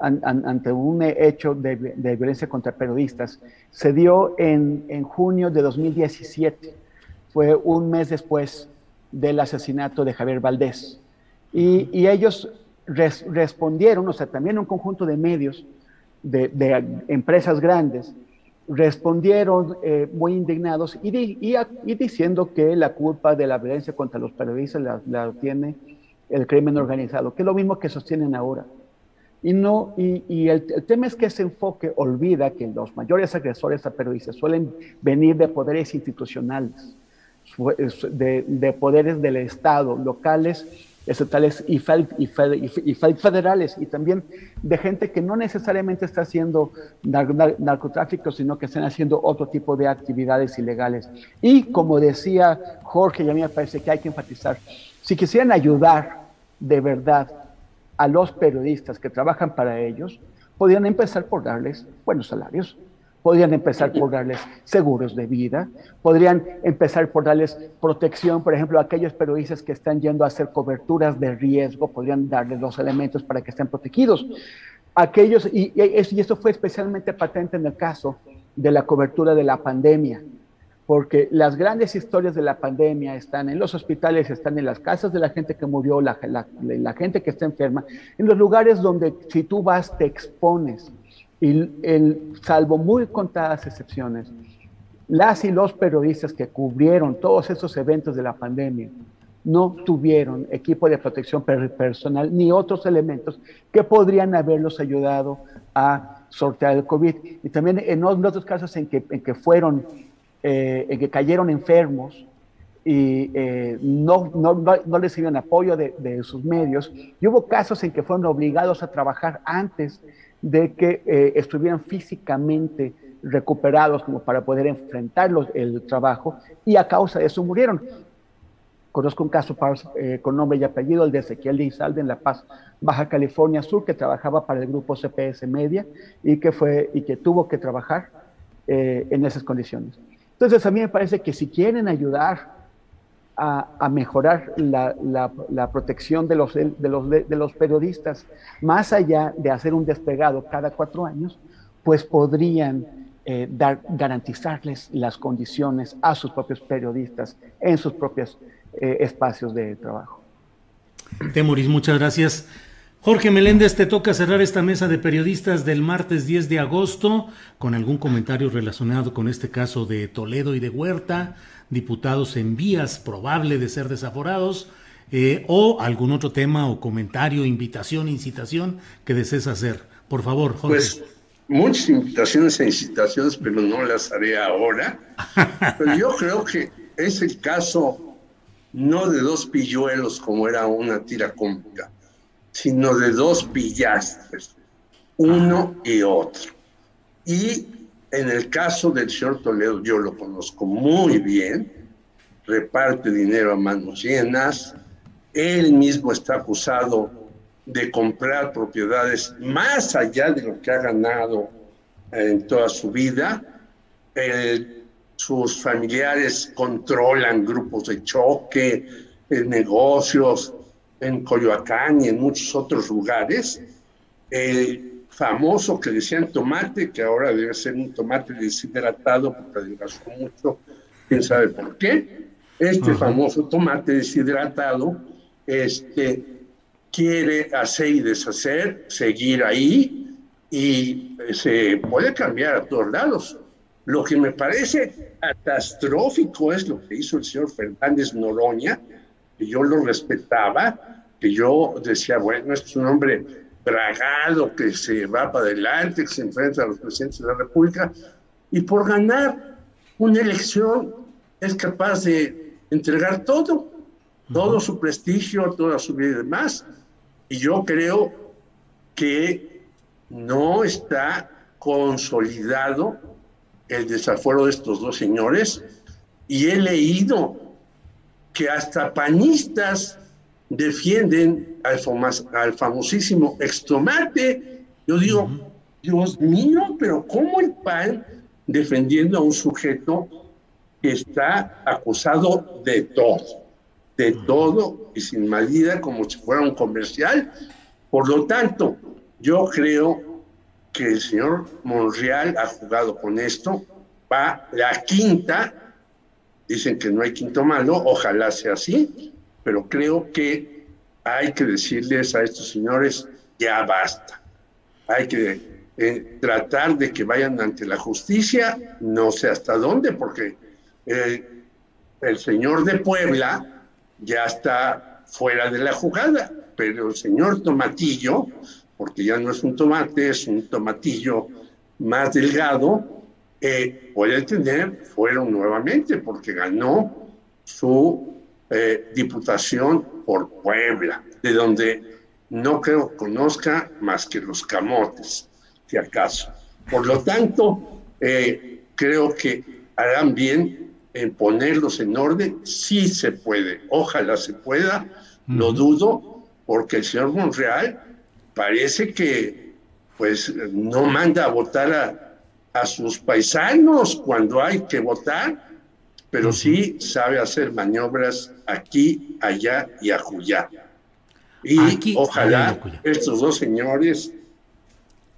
ante un hecho de, violencia contra periodistas se dio en, en, junio de 2017. Fue un mes después del asesinato de Javier Valdés. Y, y ellos respondieron, o sea, también un conjunto de medios, de, de empresas grandes, respondieron eh, muy indignados y, diciendo que la culpa de la violencia contra los periodistas la, tiene el crimen organizado, que es lo mismo que sostienen ahora. Y, no, y, el, tema es que ese enfoque olvida que los mayores agresores a periodistas suelen venir de poderes institucionales, de, de poderes del Estado, locales estatales y, federales, y también de gente que no necesariamente está haciendo narcotráfico, sino que están haciendo otro tipo de actividades ilegales. Y como decía Jorge, y a mí me parece que hay que enfatizar, si quisieran ayudar de verdad a los periodistas que trabajan para ellos, podrían empezar por darles buenos salarios, podrían empezar por darles seguros de vida, podrían empezar por darles protección, por ejemplo, a aquellos periodistas que están yendo a hacer coberturas de riesgo, podrían darles los elementos para que estén protegidos. Aquellos, y, y esto fue especialmente patente en el caso de la cobertura de la pandemia, porque las grandes historias de la pandemia están en los hospitales, están en las casas de la gente que murió, la, la gente que está enferma, en los lugares donde si tú vas te expones y el, salvo muy contadas excepciones, las y los periodistas que cubrieron todos esos eventos de la pandemia no tuvieron equipo de protección personal ni otros elementos que podrían haberlos ayudado a sortear el COVID. Y también en otros casos en que, en que fueron, eh, en que cayeron enfermos, y eh, no, no, no, recibían apoyo de, de, sus medios. Y hubo casos en que fueron obligados a trabajar antes de que eh, estuvieran físicamente recuperados como para poder enfrentar el trabajo y a causa de eso murieron. Conozco un caso eh, con nombre y apellido, el de Ezequiel de en La Paz, Baja California Sur, que trabajaba para el grupo CPS Media y que, fue, y que tuvo que trabajar en esas condiciones. Entonces, a mí me parece que si quieren ayudar a, mejorar la, protección de los, de, los, de los periodistas, más allá de hacer un despegado cada cuatro años, pues podrían eh, dar, garantizarles las condiciones a sus propios periodistas en sus propios eh, espacios de trabajo. Temoris, muchas gracias. Jorge Meléndez, te toca cerrar esta mesa de periodistas del martes 10 de agosto con algún comentario relacionado con este caso de Toledo y de Huerta, diputados en vías probable de ser desaforados, eh, o algún otro tema o comentario, invitación, incitación que desees hacer. Por favor, Jorge. Pues muchas invitaciones e incitaciones, pero no las haré ahora. pero yo creo que es el caso no de dos pilluelos como era una tira cómica sino de dos pillastres, uno y otro. Y en el caso del señor Toledo, yo lo conozco muy bien, reparte dinero a manos llenas, él mismo está acusado de comprar propiedades más allá de lo que ha ganado en toda su vida. sus familiares controlan grupos de choque, negocios, en Coyoacán y en muchos otros lugares, famoso que decían tomate, que ahora debe ser un tomate deshidratado porque adelgazó mucho, quién sabe por qué. Este famoso tomate deshidratado este, quiere hacer y deshacer, seguir ahí y se puede cambiar a todos lados. Lo que me parece catastrófico es lo que hizo el señor Fernández Noroña, que yo lo respetaba, que yo decía, bueno, este es un hombre bragado que se va para adelante, que se enfrenta a los presidentes de la República, y por ganar una elección es capaz de entregar todo, todo su prestigio, toda su vida y demás. Y yo creo que no está consolidado el desaforo de estos dos señores y he leído que hasta panistas defienden al, al famosísimo extomate. Yo digo, Dios mío, pero ¿cómo el PAN defendiendo a un sujeto que está acusado de todo, de todo y sin medida como si fuera un comercial? Por lo tanto, yo creo que el señor Monreal ha jugado con esto, va la quinta. Dicen que no hay quinto malo, ojalá sea así, pero creo que hay que decirles a estos señores, ya basta. Hay que eh, tratar de que vayan ante la justicia, no sé hasta dónde, porque eh, el señor de Puebla ya está fuera de la jugada, pero el señor Tomatillo, porque ya no es un tomate, es un tomatillo más delgado, eh, puede tener fueron nuevamente porque ganó su eh, diputación por Puebla, de donde no creo conozca más que los camotes, si acaso. Por lo tanto, eh, creo que harán bien en ponerlos en orden, sí se puede, ojalá se pueda, lo dudo, porque el señor Monreal parece que pues no manda a votar a, a sus paisanos cuando hay que votar, pero sí sabe hacer maniobras aquí, allá y acullá. Y ojalá estos dos señores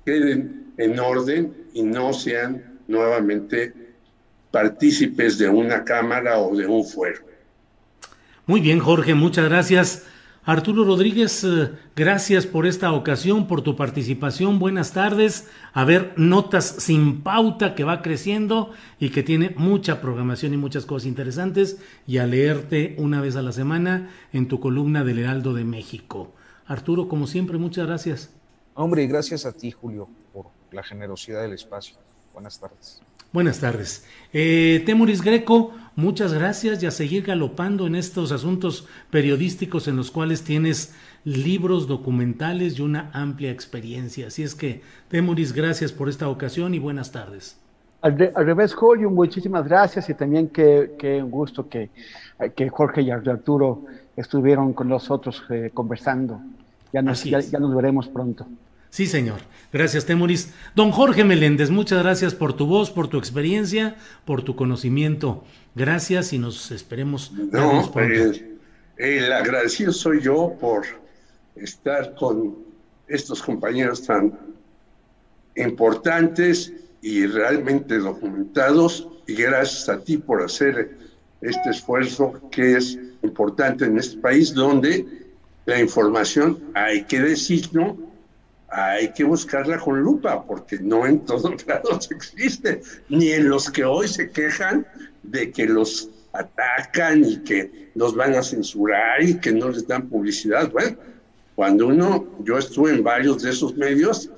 queden en orden y no sean nuevamente partícipes de una cámara o de un fuero. Muy bien, Jorge, muchas gracias. Arturo Rodríguez, eh, gracias por esta ocasión, por tu participación. Buenas tardes. A ver, Notas sin pauta que va creciendo y que tiene mucha programación y muchas cosas interesantes y a leerte una vez a la semana en tu columna del Heraldo de México. Arturo, como siempre, muchas gracias. Hombre, gracias a ti, Julio, por la generosidad del espacio. Buenas tardes. Buenas tardes. Eh, Temuris Greco, muchas gracias y a seguir galopando en estos asuntos periodísticos en los cuales tienes libros, documentales y una amplia experiencia. Así es que, Temuris, gracias por esta ocasión y buenas tardes. Al, revés, Julio, muchísimas gracias y también qué, un gusto que, que, Jorge y Arturo estuvieron con nosotros eh, conversando. Ya nos, ya, nos veremos pronto. Sí, señor. Gracias, Temuris. Don Jorge Meléndez, muchas gracias por tu voz, por tu experiencia, por tu conocimiento. Gracias y nos esperemos. No, pues, el agradecido soy yo por estar con estos compañeros tan importantes y realmente documentados y gracias a ti por hacer este esfuerzo que es importante en este país donde la información hay que decirlo, hay que buscarla con lupa porque no en todos lados existe, ni en los que hoy se quejan de que los atacan y que los van a censurar y que no les dan publicidad. Bueno, cuando uno, yo estuve en varios de esos medios,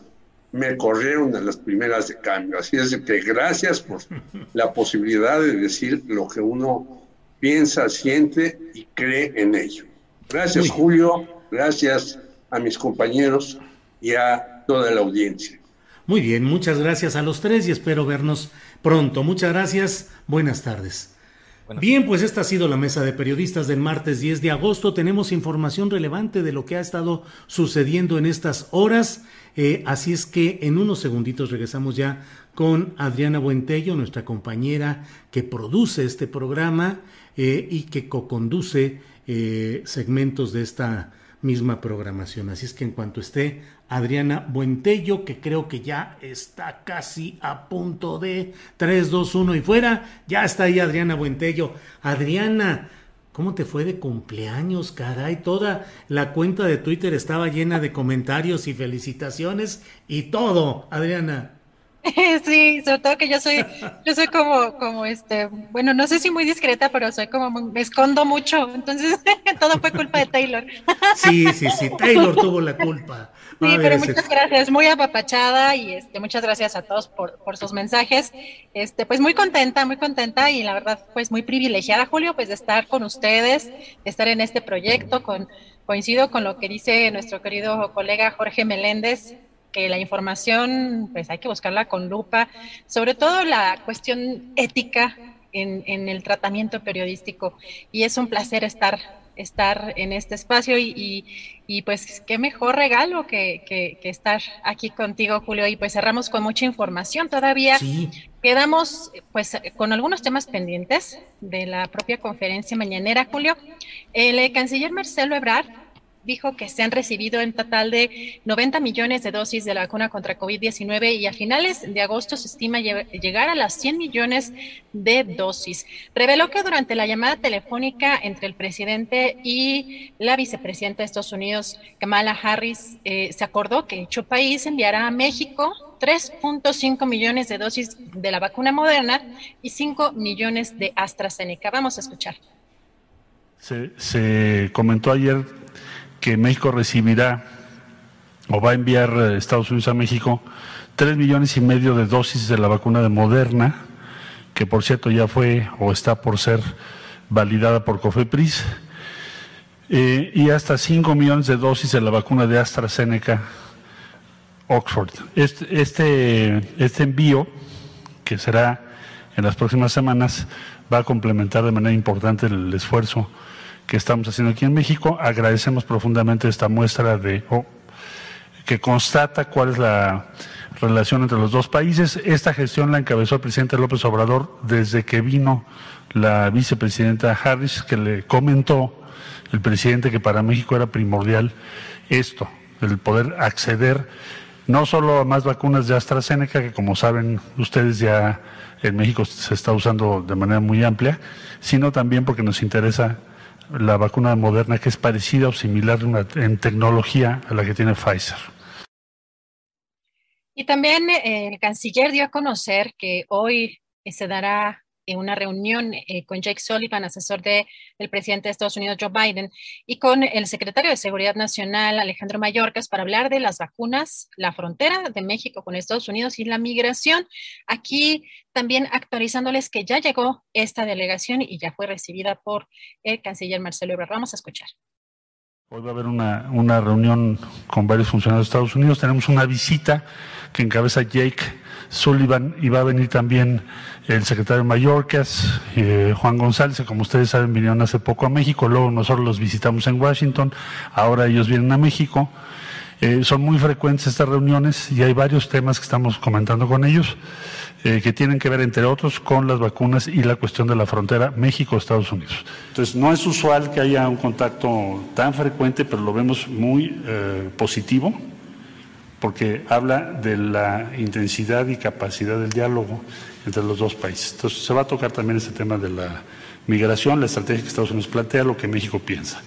me corrieron a las primeras de cambio. Así es que gracias por la posibilidad de decir lo que uno piensa, siente y cree en ello. Gracias Julio, gracias a mis compañeros y a toda la audiencia. Muy bien, muchas gracias a los tres y espero vernos pronto. Muchas gracias, buenas tardes. Bien, pues esta ha sido la mesa de periodistas del martes 10 de agosto. Tenemos información relevante de lo que ha estado sucediendo en estas horas. Eh, así es que en unos segunditos regresamos ya con Adriana Buentello, nuestra compañera que produce este programa eh, y que co-conduce eh, segmentos de esta misma programación. Así es que en cuanto esté Adriana Buentello, que creo que ya está casi a punto de 3, 2, 1 y fuera, ya está ahí Adriana Buentello. Adriana, ¿cómo te fue de cumpleaños, caray? Toda la cuenta de Twitter estaba llena de comentarios y felicitaciones y todo, Adriana. Sí, sobre todo que yo soy, yo soy como, como este, bueno, no sé si muy discreta, pero soy como, me escondo mucho, entonces todo fue culpa de Taylor. Sí, sí, sí, Taylor tuvo la culpa. Sí, pero muchas gracias, muy apapachada y este, muchas gracias a todos por, por sus mensajes. Este, pues muy contenta, muy contenta y la verdad, pues muy privilegiada, Julio, pues de estar con ustedes, de estar en este proyecto, con, coincido con lo que dice nuestro querido colega Jorge Meléndez, que la información pues hay que buscarla con lupa, sobre todo la cuestión ética en, en el tratamiento periodístico. Y es un placer estar, estar en este espacio y, y, pues qué mejor regalo que, que, estar aquí contigo, Julio. Y pues cerramos con mucha información. Todavía quedamos pues con algunos temas pendientes de la propia conferencia mañanera, Julio. El canciller Marcelo Ebrard dijo que se han recibido en total de 90 millones de dosis de la vacuna contra COVID-19 y a finales de agosto se estima llegar a las 100 millones de dosis. Reveló que durante la llamada telefónica entre el presidente y la vicepresidenta de Estados Unidos, Kamala Harris, eh, se acordó que dicho país enviará a México 3.5 millones de dosis de la vacuna moderna y 5 millones de AstraZeneca. Vamos a escuchar. Se, se comentó ayer que México recibirá o va a enviar eh, Estados Unidos a México tres millones y medio de dosis de la vacuna de Moderna, que por cierto ya fue o está por ser validada por COFEPRIS, eh, y hasta cinco millones de dosis de la vacuna de AstraZeneca Oxford. Este, este, este envío, que será en las próximas semanas, va a complementar de manera importante el esfuerzo que estamos haciendo aquí en México. Agradecemos profundamente esta muestra de que constata cuál es la relación entre los dos países. Esta gestión la encabezó el presidente López Obrador desde que vino la vicepresidenta Harris, que le comentó el presidente que para México era primordial esto, el poder acceder no solo a más vacunas de AstraZeneca, que como saben ustedes ya en México se está usando de manera muy amplia, sino también porque nos interesa la vacuna moderna que es parecida o similar en tecnología a la que tiene Pfizer. Y también eh, el canciller dio a conocer que hoy se dará una reunión eh, con Jake Sullivan, asesor de, del presidente de Estados Unidos, Joe Biden, y con el secretario de Seguridad Nacional, Alejandro Mayorkas, para hablar de las vacunas, la frontera de México con Estados Unidos y la migración. Aquí también actualizándoles que ya llegó esta delegación y ya fue recibida por el canciller Marcelo Ebrard. Vamos a escuchar. Hoy va a haber una, una reunión con varios funcionarios de Estados Unidos. Tenemos una visita que encabeza Jake Sullivan y va a venir también el secretario Mallorcas, eh, Juan González, como ustedes saben, vinieron hace poco a México, luego nosotros los visitamos en Washington, ahora ellos vienen a México. Eh, son muy frecuentes estas reuniones y hay varios temas que estamos comentando con ellos eh, que tienen que ver, entre otros, con las vacunas y la cuestión de la frontera México-Estados Unidos. Entonces, no es usual que haya un contacto tan frecuente, pero lo vemos muy positivo porque habla de la intensidad y capacidad del diálogo entre los dos países. Entonces se va a tocar también ese tema de la migración, la estrategia que Estados Unidos plantea, lo que México piensa.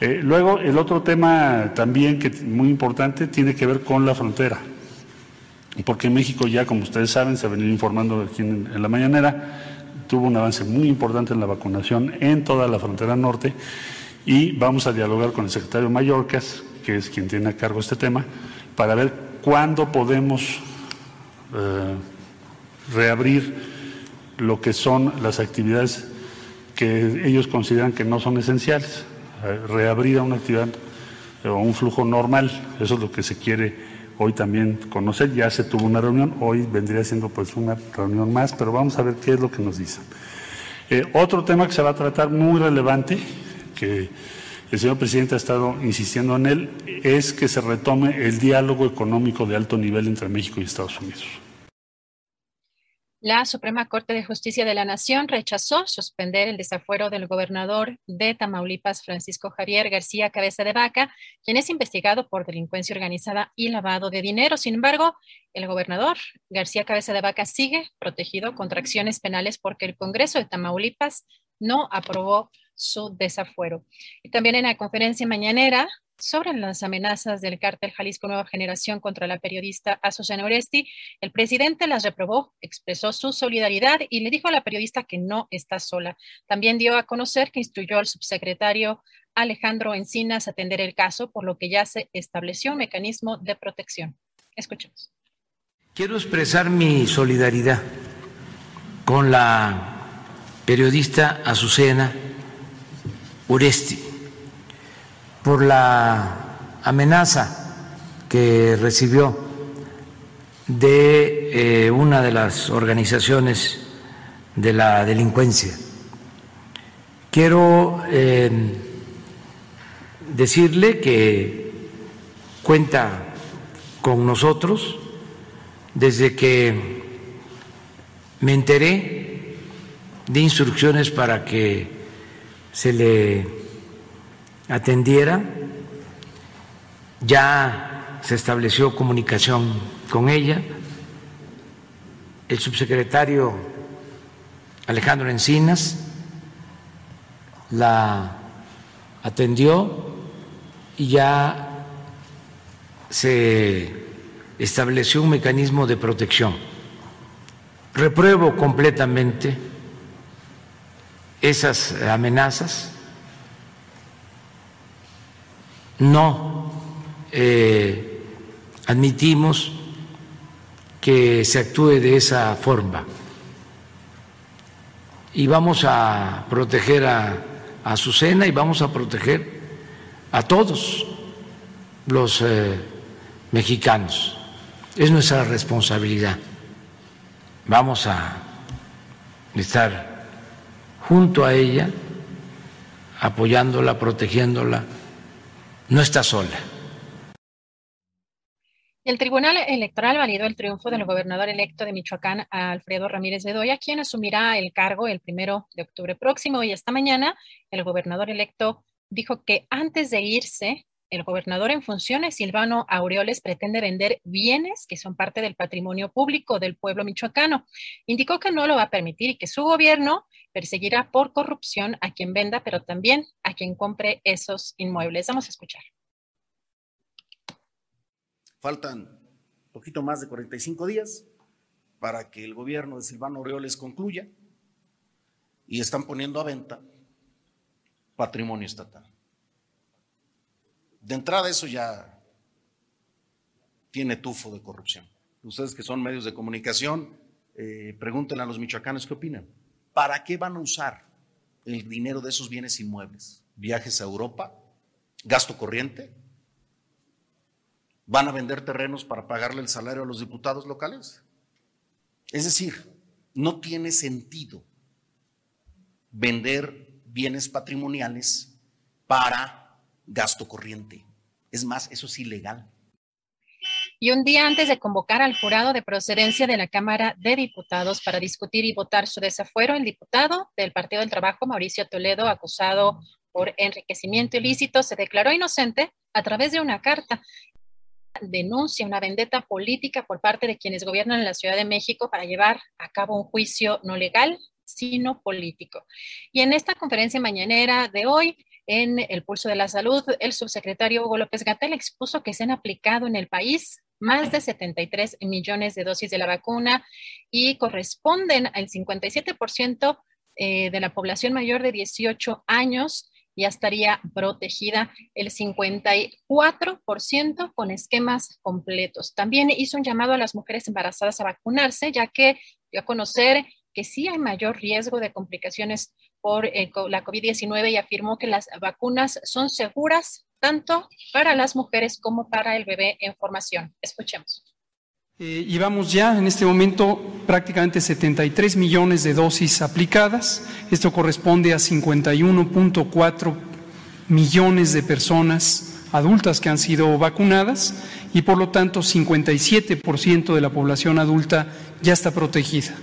Eh, luego, el otro tema también que muy importante tiene que ver con la frontera, porque México ya, como ustedes saben, se ha venido informando aquí en, en la mañanera, tuvo un avance muy importante en la vacunación en toda la frontera norte y vamos a dialogar con el secretario Mallorcas, que es quien tiene a cargo este tema, para ver cuándo podemos eh, reabrir lo que son las actividades que ellos consideran que no son esenciales, eh, reabrir a una actividad o un flujo normal, eso es lo que se quiere hoy también conocer, ya se tuvo una reunión, hoy vendría siendo pues una reunión más, pero vamos a ver qué es lo que nos dicen. Eh, otro tema que se va a tratar muy relevante, que el señor presidente ha estado insistiendo en él, es que se retome el diálogo económico de alto nivel entre México y Estados Unidos. La Suprema Corte de Justicia de la Nación rechazó suspender el desafuero del gobernador de Tamaulipas, Francisco Javier García Cabeza de Vaca, quien es investigado por delincuencia organizada y lavado de dinero. Sin embargo, el gobernador García Cabeza de Vaca sigue protegido contra acciones penales porque el Congreso de Tamaulipas no aprobó su desafuero. Y también en la conferencia mañanera sobre las amenazas del cártel Jalisco Nueva Generación contra la periodista Azucena Oresti, el presidente las reprobó, expresó su solidaridad y le dijo a la periodista que no está sola. También dio a conocer que instruyó al subsecretario Alejandro Encinas a atender el caso, por lo que ya se estableció un mecanismo de protección. Escuchemos. Quiero expresar mi solidaridad con la periodista Azucena Uresti por la amenaza que recibió de eh, una de las organizaciones de la delincuencia. Quiero eh, decirle que cuenta con nosotros desde que me enteré de instrucciones para que se le atendiera, ya se estableció comunicación con ella, el subsecretario Alejandro Encinas la atendió y ya se estableció un mecanismo de protección. Repruebo completamente esas amenazas, no eh, admitimos que se actúe de esa forma y vamos a proteger a, Azucena y vamos a proteger a todos los eh, mexicanos. Es nuestra responsabilidad. Vamos a estar junto a ella, apoyándola, protegiéndola. No está sola. El Tribunal Electoral validó el triunfo del gobernador electo de Michoacán, Alfredo Ramírez Bedoya, quien asumirá el cargo el primero de octubre próximo. Y esta mañana, el gobernador electo dijo que antes de irse el gobernador en funciones, Silvano Aureoles, pretende vender bienes que son parte del patrimonio público del pueblo michoacano. Indicó que no lo va a permitir y que su gobierno perseguirá por corrupción a quien venda, pero también a quien compre esos inmuebles. Vamos a escuchar. Faltan poquito más de 45 días para que el gobierno de Silvano Aureoles concluya. y están poniendo a venta patrimonio estatal. De entrada eso ya tiene tufo de corrupción. Ustedes que son medios de comunicación, eh, pregúntenle a los michoacanos qué opinan. ¿Para qué van a usar el dinero de esos bienes inmuebles? ¿Viajes a Europa? ¿Gasto corriente? ¿Van a vender terrenos para pagarle el salario a los diputados locales? Es decir, no tiene sentido vender bienes patrimoniales para gasto corriente. Es más, eso es ilegal. Y un día antes de convocar al jurado de procedencia de la Cámara de Diputados para discutir y votar su desafuero, el diputado del Partido del Trabajo, Mauricio Toledo, acusado por enriquecimiento ilícito, se declaró inocente a través de una carta denuncia una vendetta política por parte de quienes gobiernan la Ciudad de México para llevar a cabo un juicio no legal, sino político. Y en esta conferencia mañanera de hoy, en el Pulso de la Salud, el subsecretario Hugo López Gatel expuso que se han aplicado en el país más de 73 millones de dosis de la vacuna y corresponden al 57% eh, de la población mayor de 18 años ya estaría protegida el 54% con esquemas completos. También hizo un llamado a las mujeres embarazadas a vacunarse, ya que dio a conocer que sí hay mayor riesgo de complicaciones por eh, la COVID-19 y afirmó que las vacunas son seguras tanto para las mujeres como para el bebé en formación. Escuchemos. Eh, llevamos ya en este momento prácticamente 73 millones de dosis aplicadas. Esto corresponde a 51.4 millones de personas adultas que han sido vacunadas y por lo tanto 57% de la población adulta ya está protegida.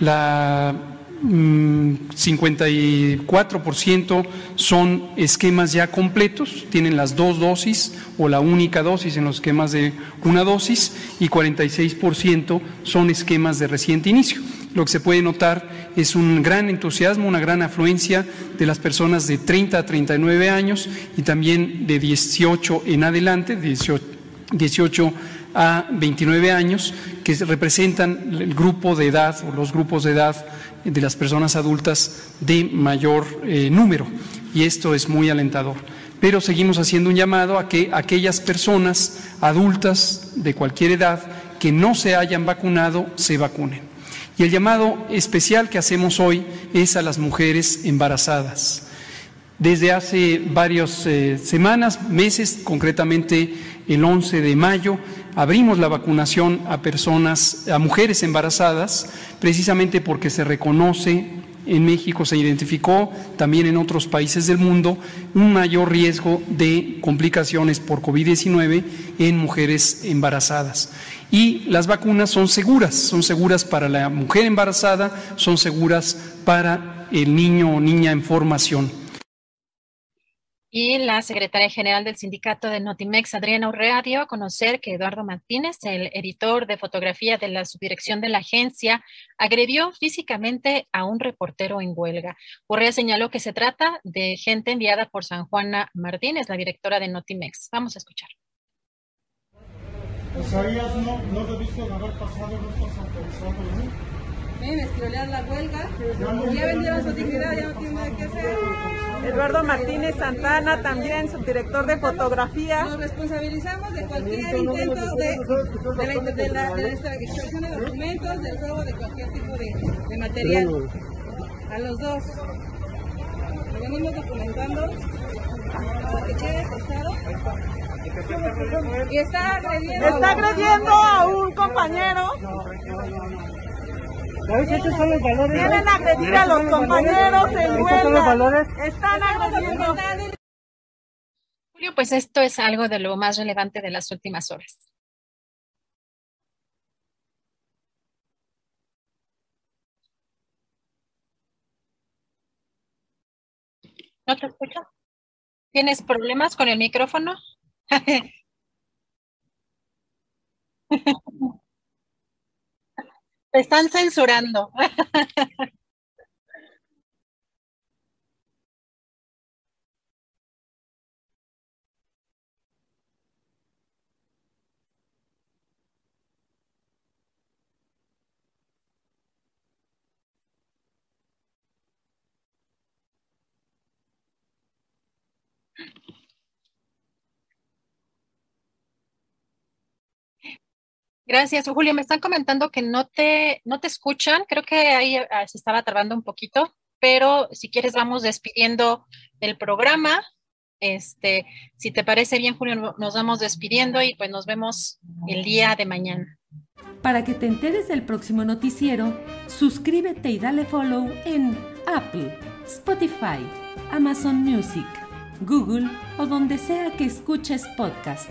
La 54% mm, son esquemas ya completos, tienen las dos dosis o la única dosis en los esquemas de una dosis y 46% son esquemas de reciente inicio. Lo que se puede notar es un gran entusiasmo, una gran afluencia de las personas de 30 a 39 años y también de 18 en adelante, 18, 18 a 29 años, que representan el grupo de edad o los grupos de edad de las personas adultas de mayor eh, número. Y esto es muy alentador. Pero seguimos haciendo un llamado a que aquellas personas adultas de cualquier edad que no se hayan vacunado se vacunen. Y el llamado especial que hacemos hoy es a las mujeres embarazadas. Desde hace varias eh, semanas, meses, concretamente el 11 de mayo, abrimos la vacunación a personas, a mujeres embarazadas, precisamente porque se reconoce en México, se identificó también en otros países del mundo un mayor riesgo de complicaciones por COVID-19 en mujeres embarazadas. Y las vacunas son seguras, son seguras para la mujer embarazada, son seguras para el niño o niña en formación. Y la secretaria general del sindicato de Notimex, Adriana Urrea, dio a conocer que Eduardo Martínez, el editor de fotografía de la subdirección de la agencia, agredió físicamente a un reportero en huelga. Urrea señaló que se trata de gente enviada por San Juana Martínez, la directora de Notimex. Vamos a escuchar. Isaías, no, no debiste haber pasado, no estás autorizado, ¿no? Ven, escrolear la huelga. Ya vendieron su dignidad, ya no tienen nada que hacer. Eduardo Martínez Santana, también subdirector de fotografía. Nos responsabilizamos de cualquier intento de, de, la, de, la, extracción de documentos, del robo de cualquier tipo de, material. A los dos. Lo venimos documentando para que quede pasado. Y está agrediendo. Está agrediendo a un compañero. Vienen a agredir a los compañeros en huelga. Están agrediendo. Julio, pues esto es algo de lo más relevante de las últimas horas. ¿No te escucho? ¿Tienes problemas con el micrófono? Te están censurando. Gracias, Julio. Me están comentando que no te, no te escuchan. Creo que ahí ah, se estaba trabando un poquito, pero si quieres vamos despidiendo el programa. Este, si te parece bien, Julio, nos vamos despidiendo y pues nos vemos el día de mañana. Para que te enteres del próximo noticiero, suscríbete y dale follow en Apple, Spotify, Amazon Music, Google o donde sea que escuches podcast